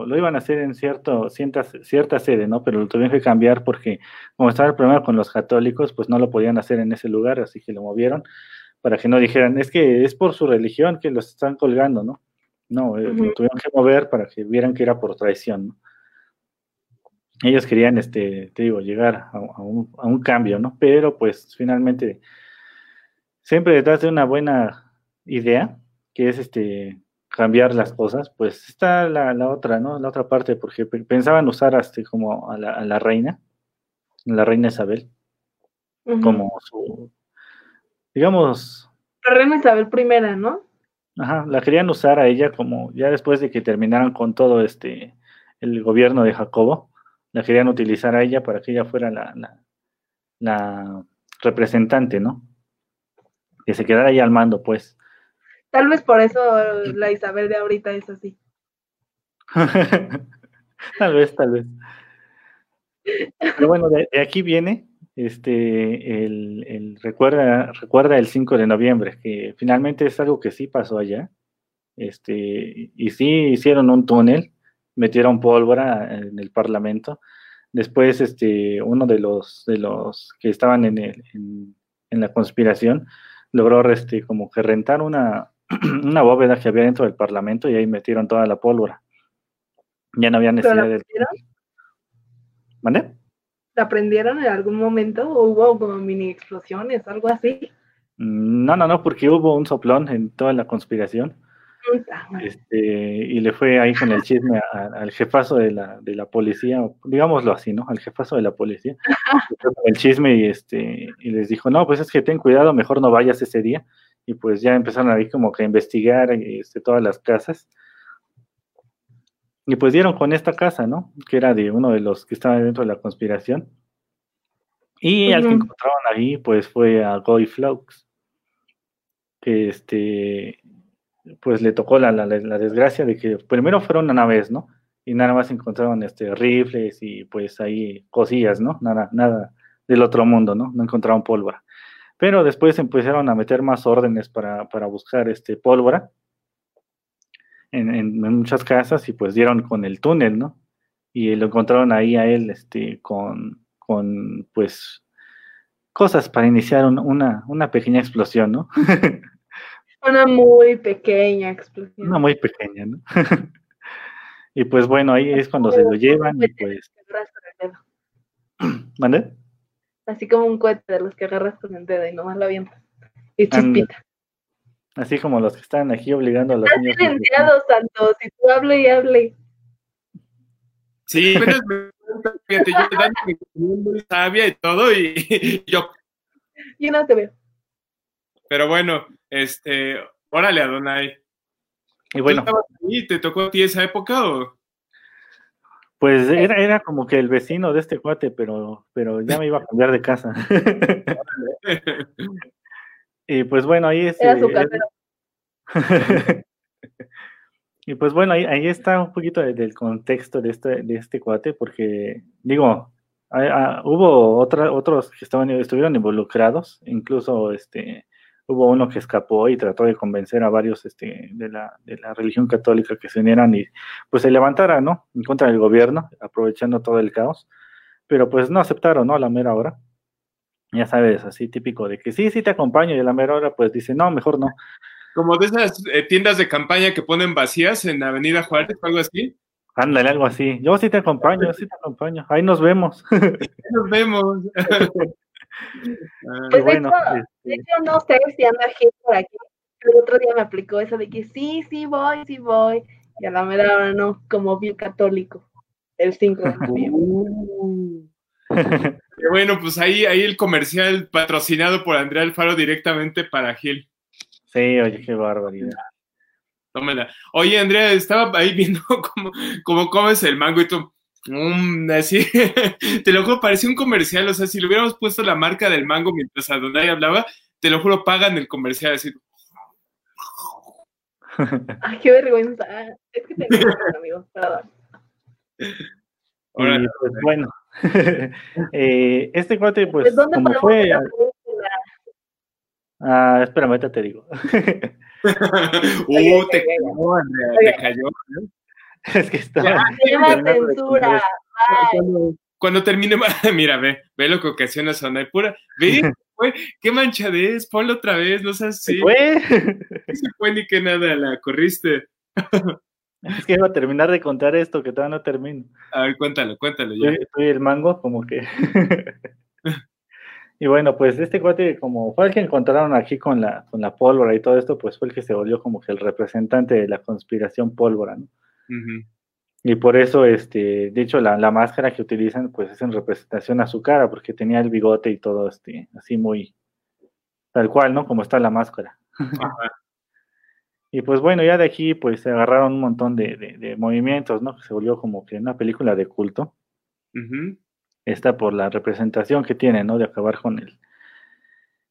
lo, iban a hacer en cierto, cierta, cierta sede, ¿no? Pero lo tuvieron que cambiar porque, como estaba el problema con los católicos, pues no lo podían hacer en ese lugar, así que lo movieron para que no dijeran, es que es por su religión que los están colgando, ¿no? No, eh, lo tuvieron que mover para que vieran que era por traición, ¿no? Ellos querían, este, te digo, llegar a, a, un, a un cambio, ¿no? Pero pues finalmente, siempre detrás de una buena idea, que es este cambiar las cosas, pues está la, la, otra, ¿no? La otra parte, porque pensaban usar hasta como a la, a la reina, la reina Isabel, uh -huh. como su, digamos... La reina Isabel I, ¿no? Ajá, la querían usar a ella como, ya después de que terminaran con todo este, el gobierno de Jacobo, la querían utilizar a ella para que ella fuera la, la, la representante, ¿no? Que se quedara ahí al mando, pues. Tal vez por eso la Isabel de ahorita es así. tal vez, tal vez. Pero bueno, de, de aquí viene este el, el, recuerda, recuerda el 5 de noviembre, que finalmente es algo que sí pasó allá. Este, y sí hicieron un túnel, metieron pólvora en el Parlamento. Después, este, uno de los, de los que estaban en, el, en, en la conspiración logró este, como que rentar una, una bóveda que había dentro del Parlamento y ahí metieron toda la pólvora. Ya no había necesidad de. ¿Vale? ¿La prendieron en algún momento o hubo como mini explosiones, algo así? No, no, no, porque hubo un soplón en toda la conspiración. Este, y le fue ahí con el chisme a, al jefazo de la, de la policía, digámoslo así, ¿no? Al jefazo de la policía. el chisme y, este, y les dijo, no, pues es que ten cuidado, mejor no vayas ese día y pues ya empezaron ahí como que a investigar este, todas las casas. Y pues dieron con esta casa, ¿no? Que era de uno de los que estaban dentro de la conspiración. Y uh -huh. al que encontraron ahí, pues fue a Goy Flaux, que este, pues le tocó la, la, la, desgracia de que primero fueron una vez, ¿no? Y nada más encontraron este, rifles y pues ahí cosillas, ¿no? Nada, nada del otro mundo, ¿no? No encontraron pólvora pero después empezaron a meter más órdenes para, para buscar este pólvora en, en, muchas casas y pues dieron con el túnel, ¿no? Y lo encontraron ahí a él este, con, con pues cosas para iniciar un, una, una pequeña explosión, ¿no? una muy pequeña explosión. Una muy pequeña, ¿no? y pues bueno, ahí es cuando se lo llevan y pues... ¿Mande? así como un cohete de los que agarras con el dedo y nomás lo avientas. Y chispita. Así como los que están aquí obligando a los Estás niños. silenciado, Santos, y tú hable y hable. Sí, fíjate, yo muy sabia y todo, y yo. Yo no te veo. Pero bueno, este, órale, Adonai. Y bueno. ¿Y te tocó a ti esa época o? Pues era, era como que el vecino de este cuate, pero, pero ya me iba a cambiar de casa. y pues bueno, ahí es. Era su y pues bueno, ahí, ahí está un poquito de, del contexto de este, de este cuate, porque digo, a, a, hubo otra, otros que estaban, estuvieron involucrados, incluso este, hubo uno que escapó y trató de convencer a varios este, de, la, de la religión católica que se unieran y pues se levantara, ¿no? En contra del gobierno, aprovechando todo el caos, pero pues no aceptaron, ¿no? A la mera hora. Ya sabes, así típico de que sí, sí te acompaño y a la mera hora pues dice, no, mejor no. Como de esas eh, tiendas de campaña que ponen vacías en Avenida Juárez o algo así. Ándale, algo así. Yo sí te acompaño, yo sí te acompaño. Ahí nos vemos. nos vemos. Pues bueno, de, hecho, de, hecho, no sé si anda gente por aquí. El otro día me aplicó eso de que sí, sí voy, sí voy. Y a la mera hora no, como bien católico. El 5 de noviembre. Bueno, pues ahí, ahí el comercial patrocinado por Andrea Alfaro directamente para Gil. Sí, oye, qué barbaridad. Tómela. Oye, Andrea, estaba ahí viendo cómo, cómo comes el mango y tú. Mm, así, te lo juro, parecía un comercial, o sea, si le hubiéramos puesto la marca del mango mientras Adonai hablaba, te lo juro, pagan el comercial, así. Ay, qué vergüenza. Es que tengo amigos, perdón. Y, pues bueno, eh, este cuate, pues, como fue... Ah, espérame, ahorita te digo. uh, te cayó, Andrea, te cayó. ¿no? es que estaba. Ya, censura. Cuando, cuando termine, mira, ve, ve lo que ocasiona Sonai pura. Ve, güey, qué manchadez, ponlo otra vez, no seas ¿Se así. fue? No se fue ni que nada, la corriste. Es que iba a terminar de contar esto, que todavía no termino. A ver, cuéntalo, cuéntalo ya. Soy, soy el mango, como que. y bueno, pues este cuate, como fue el que encontraron aquí con la, con la pólvora y todo esto, pues fue el que se volvió como que el representante de la conspiración pólvora, ¿no? Y por eso, este, de hecho, la, la máscara que utilizan, pues es en representación a su cara, porque tenía el bigote y todo, este, así muy tal cual, ¿no? Como está la máscara. Ajá. Y pues bueno, ya de aquí, pues se agarraron un montón de, de- de movimientos, ¿no? Se volvió como que una película de culto. Ujú. Esta por la representación que tiene, ¿no? De acabar con el,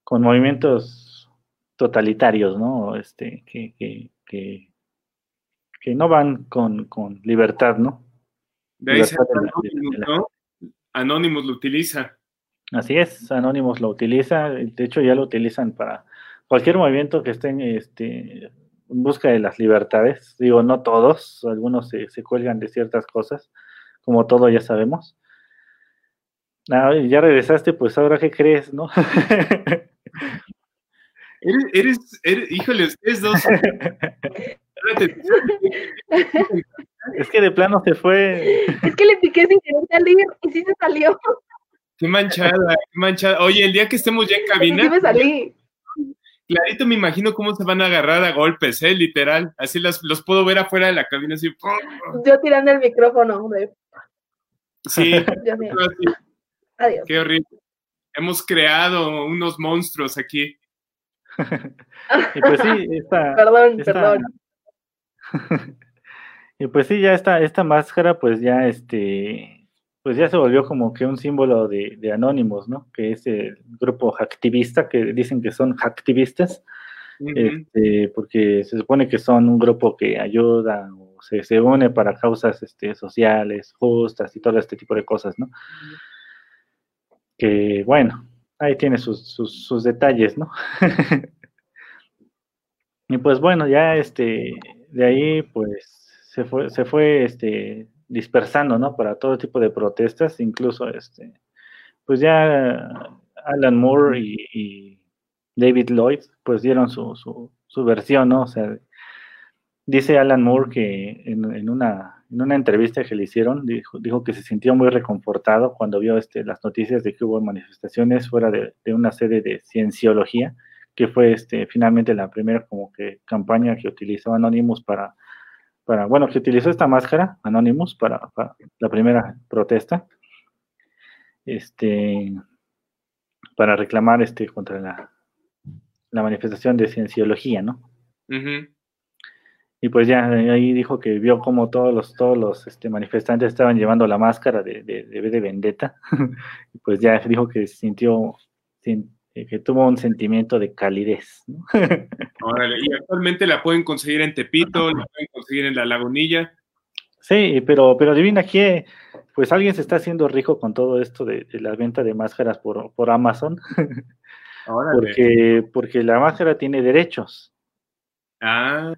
con movimientos totalitarios, ¿no? Este, que, que, que, que no van con, con libertad, ¿no? De ahí se Libertad de Anonymous, la- ¿no? Anonymous lo utiliza. Así es, Anonymous lo utiliza, de hecho ya lo utilizan para cualquier movimiento que esté en, este, en busca de las libertades. Digo, no todos, algunos se, se cuelgan de ciertas cosas, como todo ya sabemos. Ah, ya regresaste, pues ahora qué crees, ¿no? Eres, eres, eres- híjole, ustedes dos. Es que de plano se fue. Es que le piqué sin querer salir y sí se salió. Qué manchada, qué manchada. Oye, el día que estemos ya en Sí cabina, me salí. Clarito me imagino cómo se van a agarrar a golpes, ¿eh? Literal. Así los, los puedo ver afuera de la cabina, así. ¡pum! Yo tirando el micrófono. Sí, Dios mío. así, Adiós. qué horrible. Hemos creado unos monstruos aquí. Y pues sí, esta, Perdón, esta- perdón. y pues sí, ya esta, esta máscara, pues ya este, pues ya se volvió como que un símbolo de, de Anonymous, ¿no? Que es el grupo hacktivista, que dicen que son hacktivistas, este, porque se supone que son un grupo que ayuda o se, se une para causas este, sociales, justas y todo este tipo de cosas, ¿no? Que bueno, ahí tiene sus, sus, sus detalles, ¿no? y pues bueno, ya este, de ahí pues se fue, se fue este, dispersando, ¿no? Para todo tipo de protestas, incluso este, pues ya Alan Moore y, y David Lloyd pues dieron su, su, su versión, ¿no? O sea, dice Alan Moore que en, en una, en una entrevista que le hicieron, dijo, dijo que se sintió muy reconfortado cuando vio este, las noticias de que hubo manifestaciones fuera de, de una sede de cienciología, que fue este, finalmente la primera como que campaña que utilizó Anonymous para, para bueno, que utilizó esta máscara, Anonymous, para, para la primera protesta, este, para reclamar este, contra la, la manifestación de cienciología, ¿no? Y pues ya ahí dijo que vio como todos los, todos los este, manifestantes estaban llevando la máscara de, de, de, de vendetta. y pues ya dijo que sintió, sin- eh, que tuvo un sentimiento de calidez. ¿no? Órale, Y actualmente la pueden conseguir en Tepito, la pueden conseguir en La Lagunilla. sí, pero, pero adivina qué, pues alguien se está haciendo rico con todo esto de, de la venta de máscaras por, por Amazon, Órale. porque, porque la máscara tiene derechos. Ah,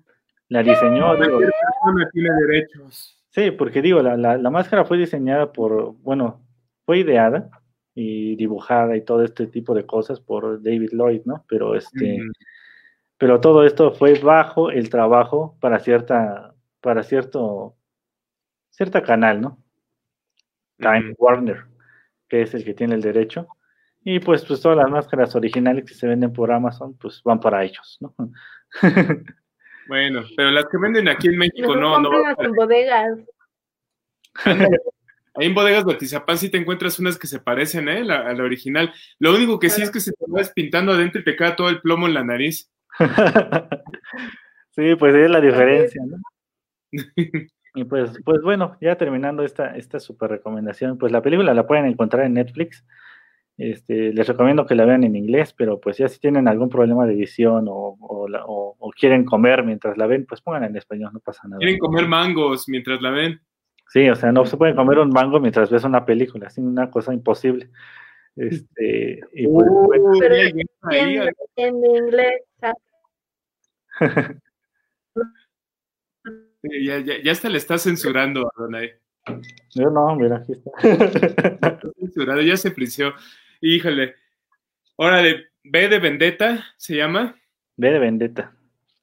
La diseñó, digo, cualquier persona tiene derechos. Sí, porque digo, la, la, la máscara fue diseñada por, bueno, fue ideada y dibujada y todo este tipo de cosas por David Lloyd, ¿no? Pero este, pero todo esto fue bajo el trabajo para cierta, para cierto, cierta canal, ¿no? Time. Warner, que es el que tiene el derecho. Y pues, pues todas las máscaras originales que se venden por Amazon, pues van para ellos, ¿no? Bueno, pero las que venden aquí en México no, no. bodegas. Ahí en bodegas de Atizapán sí te encuentras unas que se parecen ¿eh? la- a la original. Lo único que sí es que se te vas pintando adentro y te queda todo el plomo en la nariz. sí, pues es la diferencia, ¿no? Y pues, pues bueno, ya terminando esta, esta super recomendación, pues la película la pueden encontrar en Netflix. Este, les recomiendo que la vean en inglés, pero pues ya si tienen algún problema de edición o, o- o quieren comer mientras la ven, pues pongan en español, no pasa nada. Quieren comer mangos mientras la ven. Sí, o sea, no se pueden comer un mango mientras ves una película, es una cosa imposible. Este, y pues, bueno, Pero ahí, en, en inglés. ¿sabes? ya, ya, ya hasta le está censurando a Donay. yo no, mira, aquí está. Censurado, ya se frició. Híjole. Órale, B de Vendetta se llama. B de Vendetta,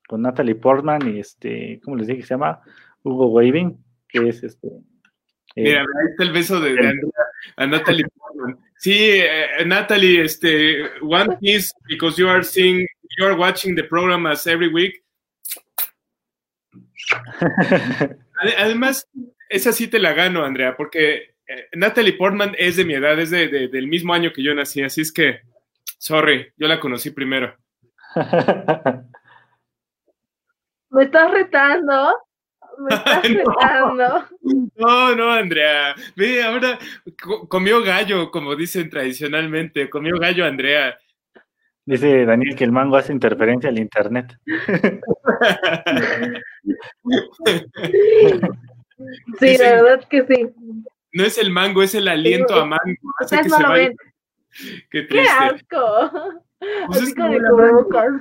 con Natalie Portman y este, ¿cómo les dije que se llama? Hugo Weaving, que es este. eh, Mira, ahí está el beso de, de Andrea a Natalie Portman. Sí, eh, Natalie, este, one piece because you are seeing, you are watching the program as every week. Ade- Además, esa sí te la gano, Andrea, porque eh, Natalie Portman es de mi edad, es de- de- del mismo año que yo nací, así es que, sorry, yo la conocí primero. ¿Me estás retando? ¿Me estás No. retando? No, no, Andrea. Ve, ahora co- comió gallo, como dicen tradicionalmente. Comió gallo, Andrea. Dice Daniel que el mango hace interferencia al internet. Sí, Dicen- la verdad que sí. No es el mango, es el aliento a mango. Hace que no se vaya. Qué ¡Qué asco! Pues Así es con como la.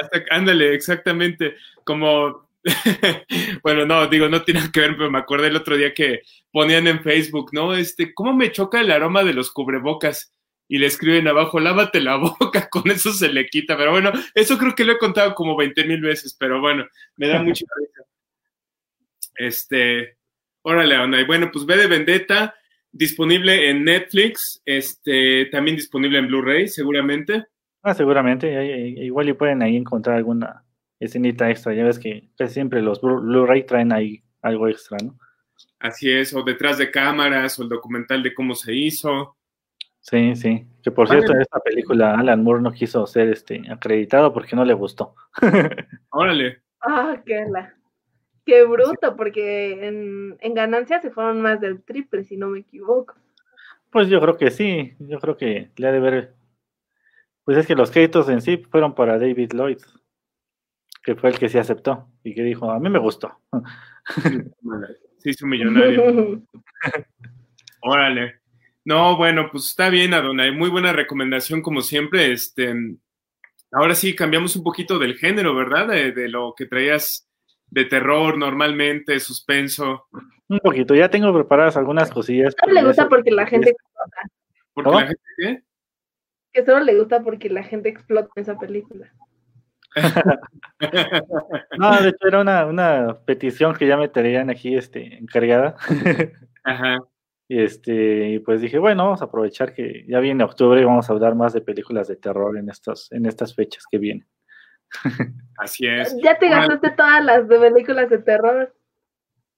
Hasta, ándale, exactamente. Como, bueno, no, digo, no tiene que ver, pero me acordé el otro día que ponían en Facebook, ¿no? Este, ¿cómo me choca el aroma de los cubrebocas? Y le escriben abajo, lávate la boca, con eso se le quita. Pero bueno, eso creo que lo he contado como 20 mil veces, pero bueno, me da mucha risa. Este, órale, onda. Y bueno, pues ve de Vendetta, disponible en Netflix, este, también disponible en Blu-ray, seguramente. Ah, seguramente, igual y pueden ahí encontrar alguna escenita extra. Ya ves que casi siempre los Blu- Blu-ray traen ahí algo extra, ¿no? Así es, o detrás de cámaras, o el documental de cómo se hizo. Sí, sí. Que por Vale. cierto, en esta película Alan Moore no quiso ser este acreditado porque no le gustó. Órale. Ah, qué la. Qué bruto, porque en, en ganancias se fueron más del triple, si no me equivoco. Pues yo creo que sí, yo creo que le ha de ver. Pues es que los créditos en sí fueron para David Lloyd, que fue el que sí aceptó y que dijo, a mí me gustó. Se hizo millonario. Órale. No, bueno, pues está bien, Adonai. Muy buena recomendación, como siempre. Este, ahora sí cambiamos un poquito del género, ¿verdad? De, de lo que traías de terror normalmente, suspenso. Un poquito, ya tengo preparadas algunas cosillas. Solo le gusta porque la gente Porque ¿Cómo? la gente, ¿qué? que solo le gusta porque la gente explota en esa película. No, de hecho era una, una petición que ya me tenían aquí este, encargada. Ajá. Y este, y pues dije, bueno, vamos a aprovechar que ya viene octubre y vamos a hablar más de películas de terror en estas, en estas fechas que vienen. Así es. Ya te gastaste todas las de películas de terror.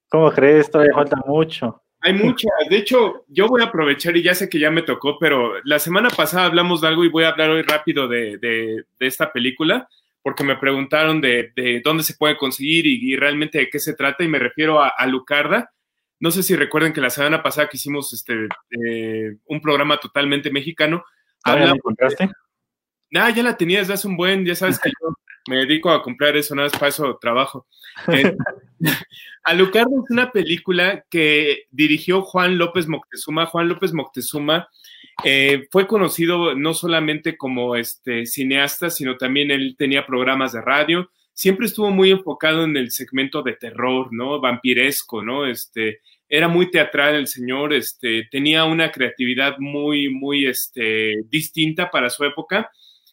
¿Cómo crees? Todavía falta mucho. Hay muchas. De hecho, yo voy a aprovechar y ya sé que ya me tocó, pero la semana pasada hablamos de algo y voy a hablar hoy rápido de, de- de esta película, porque me preguntaron de, de dónde se puede conseguir y, y realmente de qué se trata, y me refiero a, a Lucarda. No sé si recuerden que la semana pasada que hicimos este, eh, un programa totalmente mexicano, ¿Todavía la encontraste? Ah, ya la tenía desde hace un buen, ya sabes que yo me dedico a comprar eso, nada más para eso trabajo. Eh, Alucarda es una película que dirigió Juan López Moctezuma. Juan López Moctezuma eh, fue conocido no solamente como este cineasta, sino también él tenía programas de radio. Siempre estuvo muy enfocado en el segmento de terror, ¿no? Vampiresco, ¿no? Este, era muy teatral el señor, este, tenía una creatividad muy, muy, este, distinta para su época.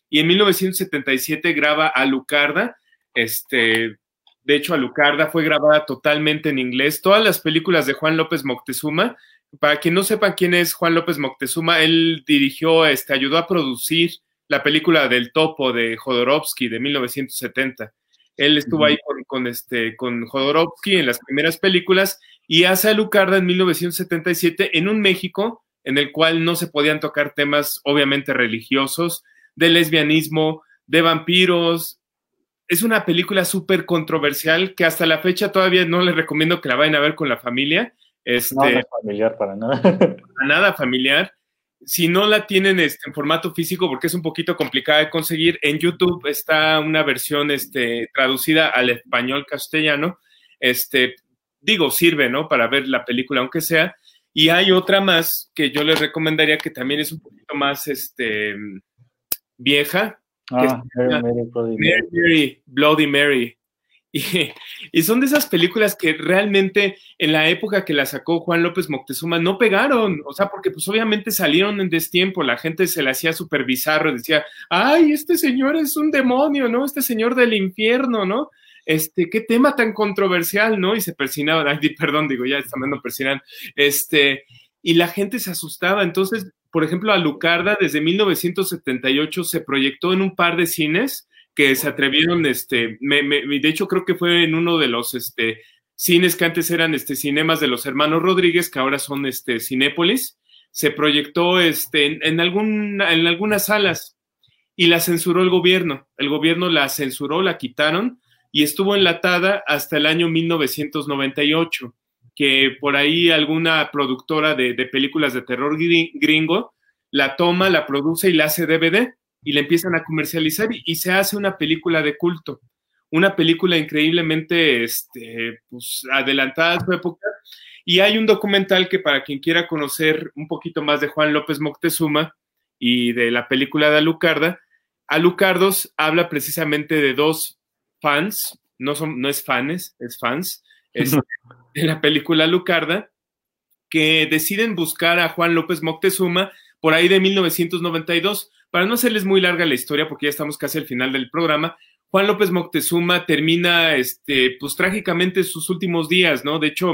Y en 1977 graba Alucarda, este, de hecho, Alucarda fue grabada totalmente en inglés. Todas las películas de Juan López Moctezuma, para quien no sepa quién es Juan López Moctezuma, él dirigió, este, ayudó a producir la película del Topo de Jodorowsky de 1970. Él estuvo ahí con, con, este, con Jodorowsky en las primeras películas y hace Alucarda en 1977 en un México en el cual no se podían tocar temas obviamente religiosos, de lesbianismo, de vampiros. Es una película súper controversial que hasta la fecha todavía no les recomiendo que la vayan a ver con la familia. Este, No, no es familiar para nada. para nada familiar. Si no la tienen este, en formato físico, porque es un poquito complicada de conseguir, en YouTube está una versión este, traducida al español castellano. Este, digo, sirve, ¿no? Para ver la película, aunque sea. Y hay otra más que yo les recomendaría que también es un poquito más este, vieja. Ah, Mary, Mary, Bloody Mary. Y, son de esas películas que realmente en la época que la sacó Juan López Moctezuma no pegaron, o sea, porque pues obviamente salieron en destiempo, la gente se le hacía súper bizarro, decía, ay, este señor es un demonio, ¿no? Este señor del infierno, ¿no? Este, qué tema tan controversial, ¿no? Y se persinaban, ay, perdón, digo, ya está mandando persinan, este, y la gente se asustaba, entonces, por ejemplo, a Lucarda desde 1978 se proyectó en un par de cines, que se atrevieron, este, de hecho creo que fue en uno de los este, cines que antes eran este, cinemas de los hermanos Rodríguez, que ahora son este, Cinépolis, se proyectó este, en, en, algún, en algunas salas y la censuró el gobierno. El gobierno la censuró, la quitaron y estuvo enlatada hasta el año 1998, que por ahí alguna productora de, de películas de terror gringo la toma, la produce y la hace DVD y la empiezan a comercializar y, se hace una película de culto, una película increíblemente este, pues, adelantada a su época. Y hay un documental que para quien quiera conocer un poquito más de Juan López Moctezuma y de la película de Alucarda, Alucardos habla precisamente de dos fans, no, son, no es fans, es fans, de la película Alucarda, que deciden buscar a Juan López Moctezuma por ahí de 1992 para no hacerles muy larga la historia, porque ya estamos casi al final del programa, Juan López Moctezuma termina, este, pues trágicamente sus últimos días, ¿no? De hecho,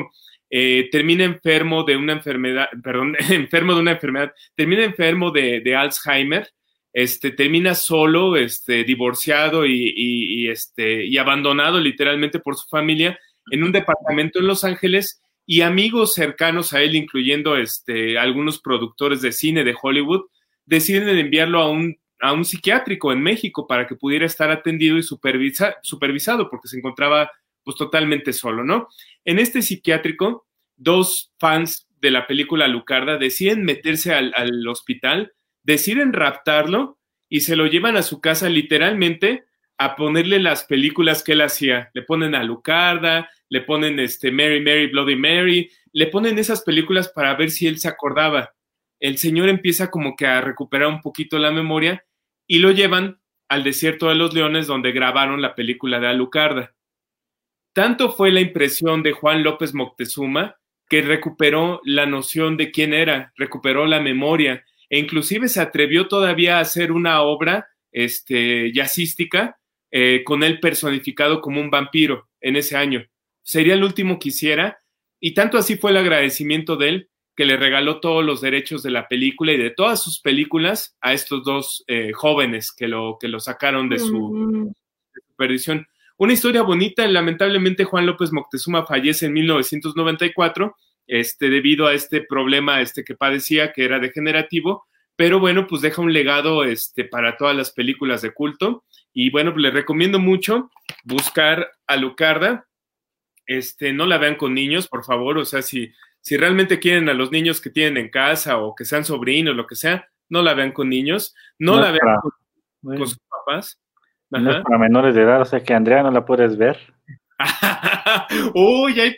eh, termina enfermo de una enfermedad, perdón, enfermo de una enfermedad, termina enfermo de, de Alzheimer, este, termina solo, este, divorciado y, y, este, y abandonado literalmente por su familia en un departamento en Los Ángeles y amigos cercanos a él, incluyendo este, algunos productores de cine de Hollywood, deciden enviarlo a un, a un psiquiátrico en México para que pudiera estar atendido y supervisado porque se encontraba pues totalmente solo, ¿no? En este psiquiátrico, dos fans de la película Lucarda deciden meterse al, al hospital, deciden raptarlo y se lo llevan a su casa literalmente a ponerle las películas que él hacía. Le ponen a Lucarda, le ponen este Mary, Mary, Bloody Mary, le ponen esas películas para ver si él se acordaba el señor empieza como que a recuperar un poquito la memoria y lo llevan al desierto de los leones donde grabaron la película de Alucarda. Tanto fue la impresión de Juan López Moctezuma que recuperó la noción de quién era, recuperó la memoria e inclusive se atrevió todavía a hacer una obra este, eh, con él personificado como un vampiro en ese año. Sería el último que hiciera y tanto así fue el agradecimiento de él que le regaló todos los derechos de la película y de todas sus películas a estos dos eh, jóvenes que lo, que lo sacaron de su, perdición. Una historia bonita, lamentablemente Juan López Moctezuma fallece en 1994 este, debido a este problema este, que padecía, que era degenerativo, pero bueno, pues deja un legado este, para todas las películas de culto. Y bueno, pues les recomiendo mucho buscar a Lucarda. Este, no la vean con niños, por favor, o sea, si, si realmente quieren a los niños que tienen en casa o que sean sobrinos, lo que sea, no la vean con niños, no, la vean con, sus papás. No es para menores de edad, o sea que Andrea no la puedes ver. Uy, hay,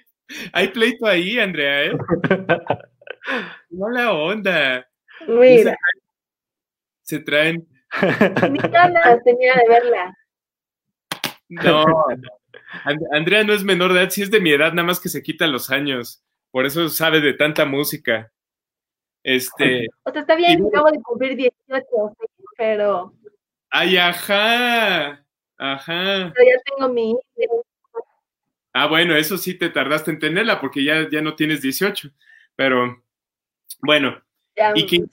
hay, pleito ahí, Andrea, ¿eh? no la onda. Mira. Se traen. Ni ganas tenía de verla. No, Andrea no es menor de edad, sí es de mi edad, nada más que se quita los años por eso sabe de tanta música. Este. O sea, está bien, acabo de cumplir 18, pero. ¡Ay, ajá! Ajá. Pero ya tengo mi. Ah, bueno, eso sí te tardaste en tenerla porque ya, ya no tienes 18. Pero, bueno. y, quien,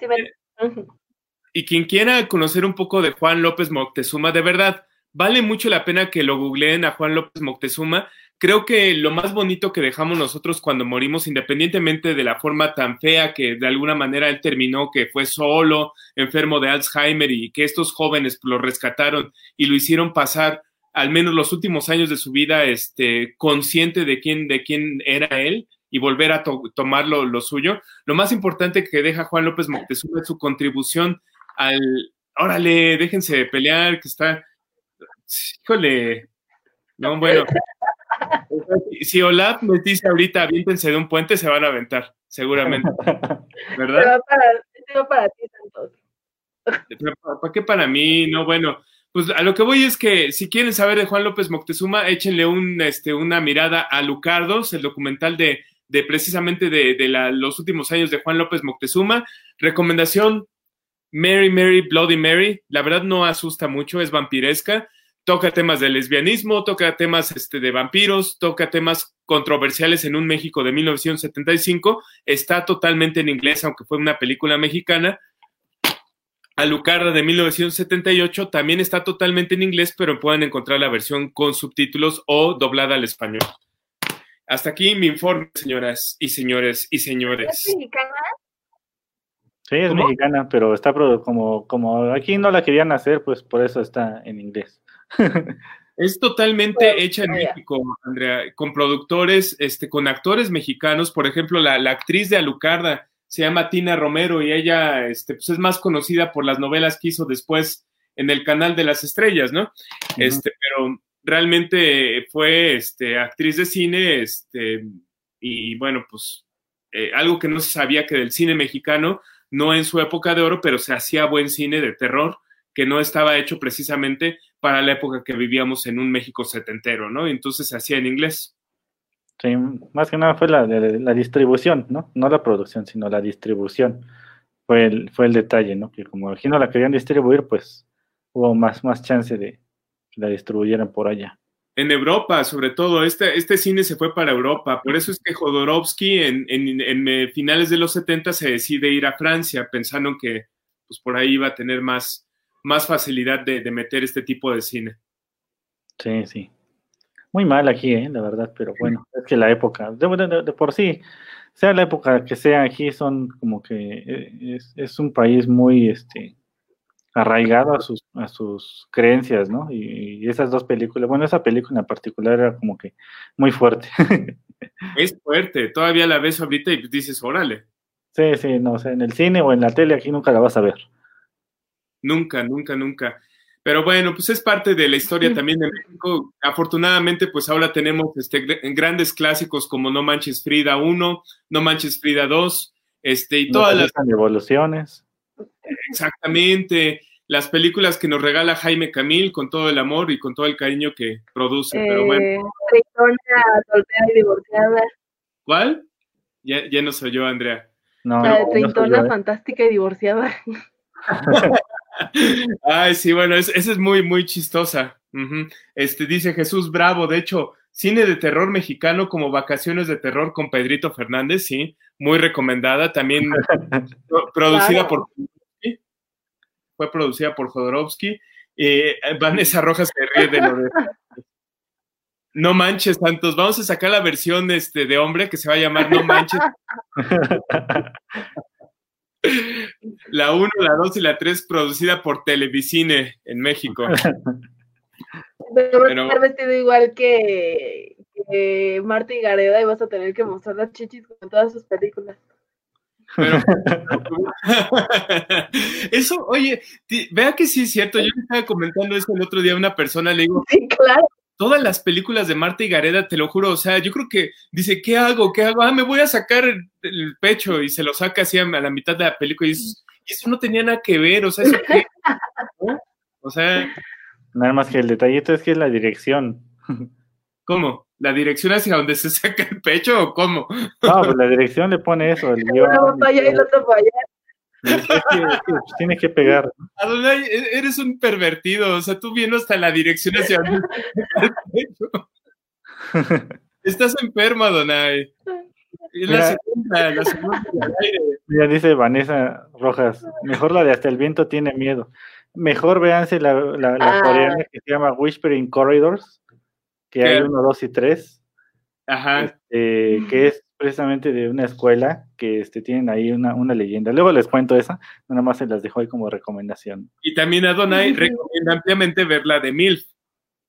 y quien quiera conocer un poco de Juan López Moctezuma, de verdad, vale mucho la pena que lo googleen a Juan López Moctezuma creo que lo más bonito que dejamos nosotros cuando morimos, independientemente de la forma tan fea que de alguna manera él terminó, que fue solo, enfermo de Alzheimer y que estos jóvenes lo rescataron y lo hicieron pasar al menos los últimos años de su vida este, consciente de quién, de quién era él y volver a tomar lo, suyo. Lo más importante que deja Juan López Moctezuma es su contribución al, órale, déjense de pelear, que está, híjole, no, bueno, si Olaf les dice ahorita aviéntense de un puente, se van a aventar, seguramente. ¿Verdad? Va para, para ti, Santos. ¿Para qué para mí? No, bueno, pues a lo que voy es que si quieren saber de Juan López Moctezuma, échenle un, este, una mirada a Lucardos, el documental de, de precisamente de, de la- los últimos años de Juan López Moctezuma. Recomendación, Mary, Mary, Bloody Mary. La verdad no asusta mucho, es vampiresca. Toca temas de lesbianismo, toca temas este, de vampiros, toca temas controversiales en un México de 1975. Está totalmente en inglés, aunque fue una película mexicana. Alucarda de 1978 también está totalmente en inglés, pero pueden encontrar la versión con subtítulos o doblada al español. Hasta aquí mi informe, señoras y señores y ¿Es señores. mexicana? Sí, es ¿Cómo? mexicana, pero está como, como aquí no la querían hacer, pues por eso está en inglés. Es totalmente hecha en. México, Andrea, con productores, este, con actores mexicanos. Por ejemplo, la, la actriz de Alucarda se llama Tina Romero y ella este, pues es más conocida por las novelas que hizo después en el canal de las estrellas, ¿no? Este, pero realmente fue este, actriz de cine, este, y bueno, pues eh, algo que no se sabía que del cine mexicano, no en su época de oro, pero se hacía buen cine de terror, que no estaba hecho precisamente para la época que vivíamos en un México setentero, ¿no? Entonces se hacía en inglés. Sí, más que nada fue la, distribución, ¿no? No la producción, sino la distribución. Fue el, fue el detalle, ¿no? Que como aquí no la querían distribuir, pues hubo más, más chance de que la distribuyeran por allá. En Europa, sobre todo, este, este cine se fue para Europa. Por eso es que Jodorowsky en, en, en, eh, finales de los 70 se decide ir a Francia, pensando que pues, por ahí iba a tener más, más facilidad de, de meter este tipo de cine. Sí, sí. Muy mal aquí, ¿eh? la verdad, pero bueno, es que la época, de, de- de por sí, sea la época que sea aquí, son como que eh, es, es un país muy este, arraigado a sus, a sus creencias, ¿no? Y, y esas dos películas, bueno, esa película en particular era como que muy fuerte. Es fuerte, todavía la ves ahorita y dices, órale, sí, sí, no, o sea, en el cine o en la tele aquí nunca la vas a ver. nunca, nunca, nunca. Pero bueno, pues es parte de la historia también de México. Afortunadamente, pues ahora tenemos este, gr- grandes clásicos como No Manches Frida 1, No Manches Frida 2, este, y todas las evoluciones. Exactamente. Las películas que nos regala Jaime Camil con todo el amor y con todo el cariño que produce. Pero bueno, Eh, Treintona, soltera y divorciada. ¿cuál? Ya, ya nos oyó Andrea. No, La de no soy yo, ¿eh? fantástica y divorciada. Ay, sí, bueno, es- esa es muy, muy chistosa. Este dice Jesús Bravo, de hecho, cine de terror mexicano como Vacaciones de Terror con Pedrito Fernández, sí, muy recomendada. También pro- producida Claro. por fue producida por Jodorowsky. Eh, Vanessa Rojas se ríe de lo de No manches, Santos. Vamos a sacar la versión este, de hombre que se va a llamar No manches. La 1, la 2 y la 3 producida por Televicine en México. Pero estar vestido igual que, que Marta y Gareda y vas a tener que mostrar las chichis como en todas sus películas. Pero, eso, oye, vea que sí es cierto. Yo le estaba comentando eso el otro día a una persona, le digo, Sí, claro. todas las películas de Marta y Gareda, te lo juro, o sea, yo creo que dice, ¿qué hago? ¿Qué hago? Ah, me voy a sacar el, el pecho y se lo saca así a, a la mitad de la película y eso, no tenía nada que ver, o sea, ¿eso qué? ¿No? O sea, Nada más que el detallito es que es la dirección. ¿Cómo? ¿La dirección hacia donde se saca el pecho o cómo? No, pues la dirección le pone eso, el guion. Uno va para allá y el otro para allá. Es que- es que, tiene que pegar. Adonai, e- eres un pervertido, o sea, tú viendo hasta la dirección hacia donde se saca el pecho. Estás enfermo, Adonai. Es la Mira. segunda, la segunda del aire. Ya dice Vanessa Rojas, mejor la de Hasta el viento tiene miedo. Mejor véanse la, la, la Ah. coreana que se llama Whispering Corridors, que hay uno, dos y tres, Ajá. este, que es precisamente de una escuela que este, tienen ahí una, una leyenda. Luego les cuento esa, nada más se las dejo ahí como recomendación. Y también Adonai recomienda ampliamente ver la de MILF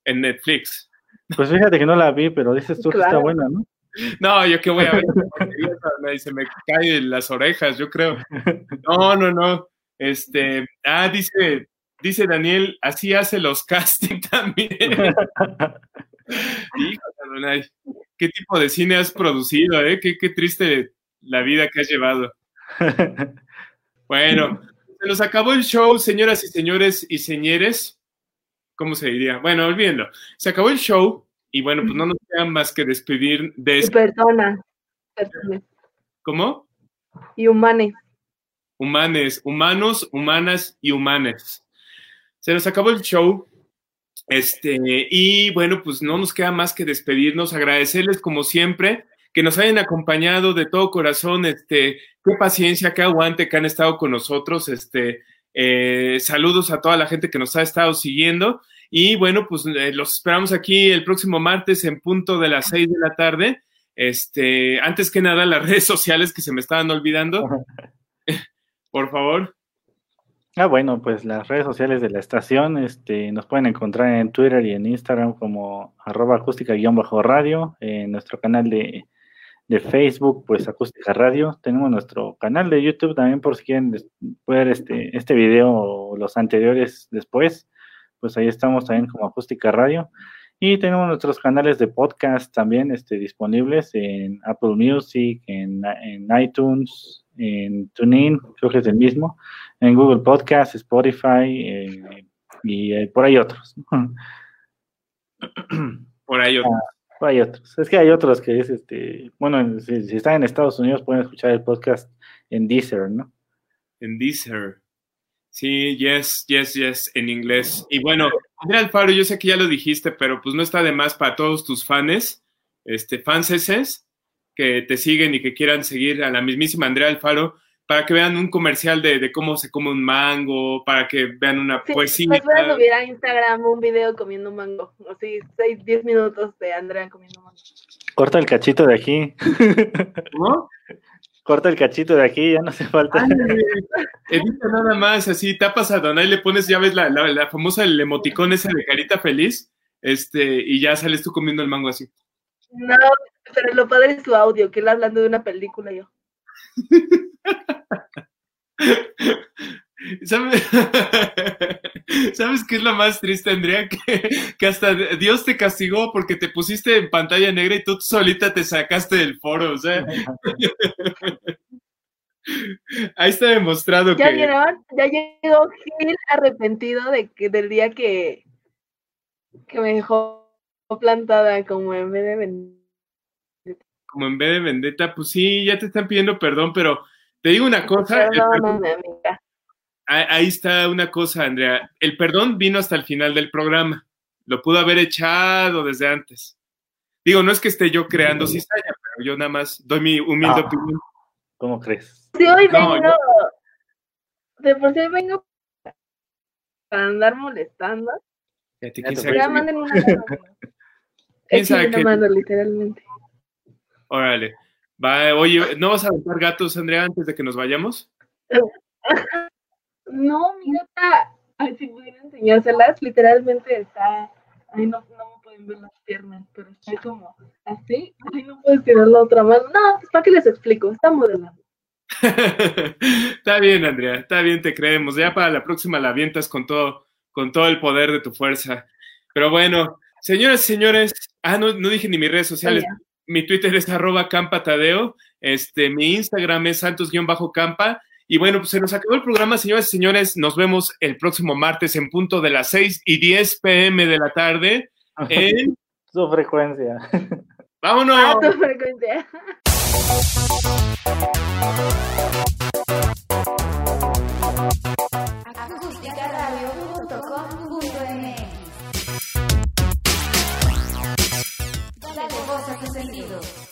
en Netflix. Pues fíjate que no la vi, pero dices tú que está buena, ¿no? No, yo qué voy a ver. Se me caen las orejas, yo creo. No, no, no. Este, ah, dice, dice Daniel, así hace los casting también. ¿qué tipo de cine has producido, eh? Qué, qué triste la vida que has llevado. Bueno, se nos acabó el show, señoras y señores y señores. ¿Cómo se diría? Bueno, olvídenlo. Se acabó el show y bueno, pues no nos queda más que despedir de... Y persona. Personas. ¿Cómo? Y humanes. Humanes, humanos, humanas y humanes. Se nos acabó el show. Este, y bueno, pues no nos queda más que despedirnos, agradecerles como siempre que nos hayan acompañado de todo corazón, este, qué paciencia, qué aguante que han estado con nosotros, este, eh, saludos a toda la gente que nos ha estado siguiendo y bueno, pues eh, los esperamos aquí el próximo martes en punto de las seis de la tarde. Este, antes que nada, las redes sociales que se me estaban olvidando. Por favor. Ah, bueno, pues las redes sociales de la estación este, nos pueden encontrar en Twitter y en Instagram como arroba acústica-radio, en nuestro canal de, de, Facebook, pues acústica radio. Tenemos nuestro canal de YouTube también por si quieren ver este, este video o los anteriores después, pues ahí estamos también como acústica radio. Y tenemos nuestros canales de podcast también este, disponibles en Apple Music, en, en iTunes, en TuneIn, creo que es el mismo, en Google Podcast, Spotify eh, y eh, por ahí otros. Por ahí otros. Ah, por ahí otros. Es que hay otros que es, este, bueno, si, si, están en Estados Unidos pueden escuchar el podcast en Deezer, ¿no? En Deezer. Sí, yes, yes, yes, en inglés. Y bueno, Andrea Alfaro, yo sé que ya lo dijiste, pero pues no está de más para todos tus fans, este, fanses que te siguen y que quieran seguir a la mismísima Andrea Alfaro para que vean un comercial de, de cómo se come un mango, para que vean una Sí, poesía. pues voy a subir a Instagram un video comiendo un mango. Así, 6, 10 minutos de Andrea comiendo mango. Corta el cachito de aquí. ¿No? Corta el cachito de aquí, ya no hace falta. Edita nada más, así tapas a Donai, le pones, ya ves la, la, la famosa el emoticón ese de carita feliz, este, y ya sales tú comiendo el mango así. No, pero lo padre es su audio, que él hablando de una película yo. ¿Sabes? ¿Sabes qué es lo más triste, Andrea? Que, que, hasta Dios te castigó porque te pusiste en pantalla negra y tú solita te sacaste del foro, o sea. Ahí está demostrado ¿Ya que. vieron? Ya llegó Gil arrepentido de que, del día que, que me dejó plantada como en vez de vendetta. Como en vez de vendetta, pues sí, ya te están pidiendo perdón, pero te digo una cosa. Perdóname, amiga. Ahí está una cosa, Andrea. El perdón vino hasta el final del programa. Lo pudo haber echado desde antes. Digo, no es que esté yo creando cizaña, pero yo nada más doy mi humilde Ah. opinión. ¿Cómo crees? Sí, hoy No, vengo. De por sí vengo para andar molestando. Ya quién te sabe Ya qué- manden una mano. ¿Quién sabe Échenle qué- una mano, literalmente. Órale. Va, oye, ¿no vas a aventar gatos, Andrea, antes de que nos vayamos? No, mi gata. Ay, si pudiera enseñárselas, literalmente está. Ay, no, no me pueden ver las piernas, pero está como así. Ay, no puedes tirar la otra mano. No, pues para qué les explico, está modelando. está bien, Andrea, está bien, te creemos. Ya para la próxima la avientas con todo, con todo el poder de tu fuerza. Pero bueno, señoras y señores, ah, no, no dije ni mis redes sociales. Oye. Mi Twitter es arroba campatadeo, este, mi Instagram es santos-campa. Y bueno, pues se nos acabó el programa, señoras y señores. Nos vemos el próximo martes en punto de las 6 y 10 pm de la tarde. En... Su frecuencia. ¡Vámonos! Ah, tu frecuencia. Dale voz a tus sentidos.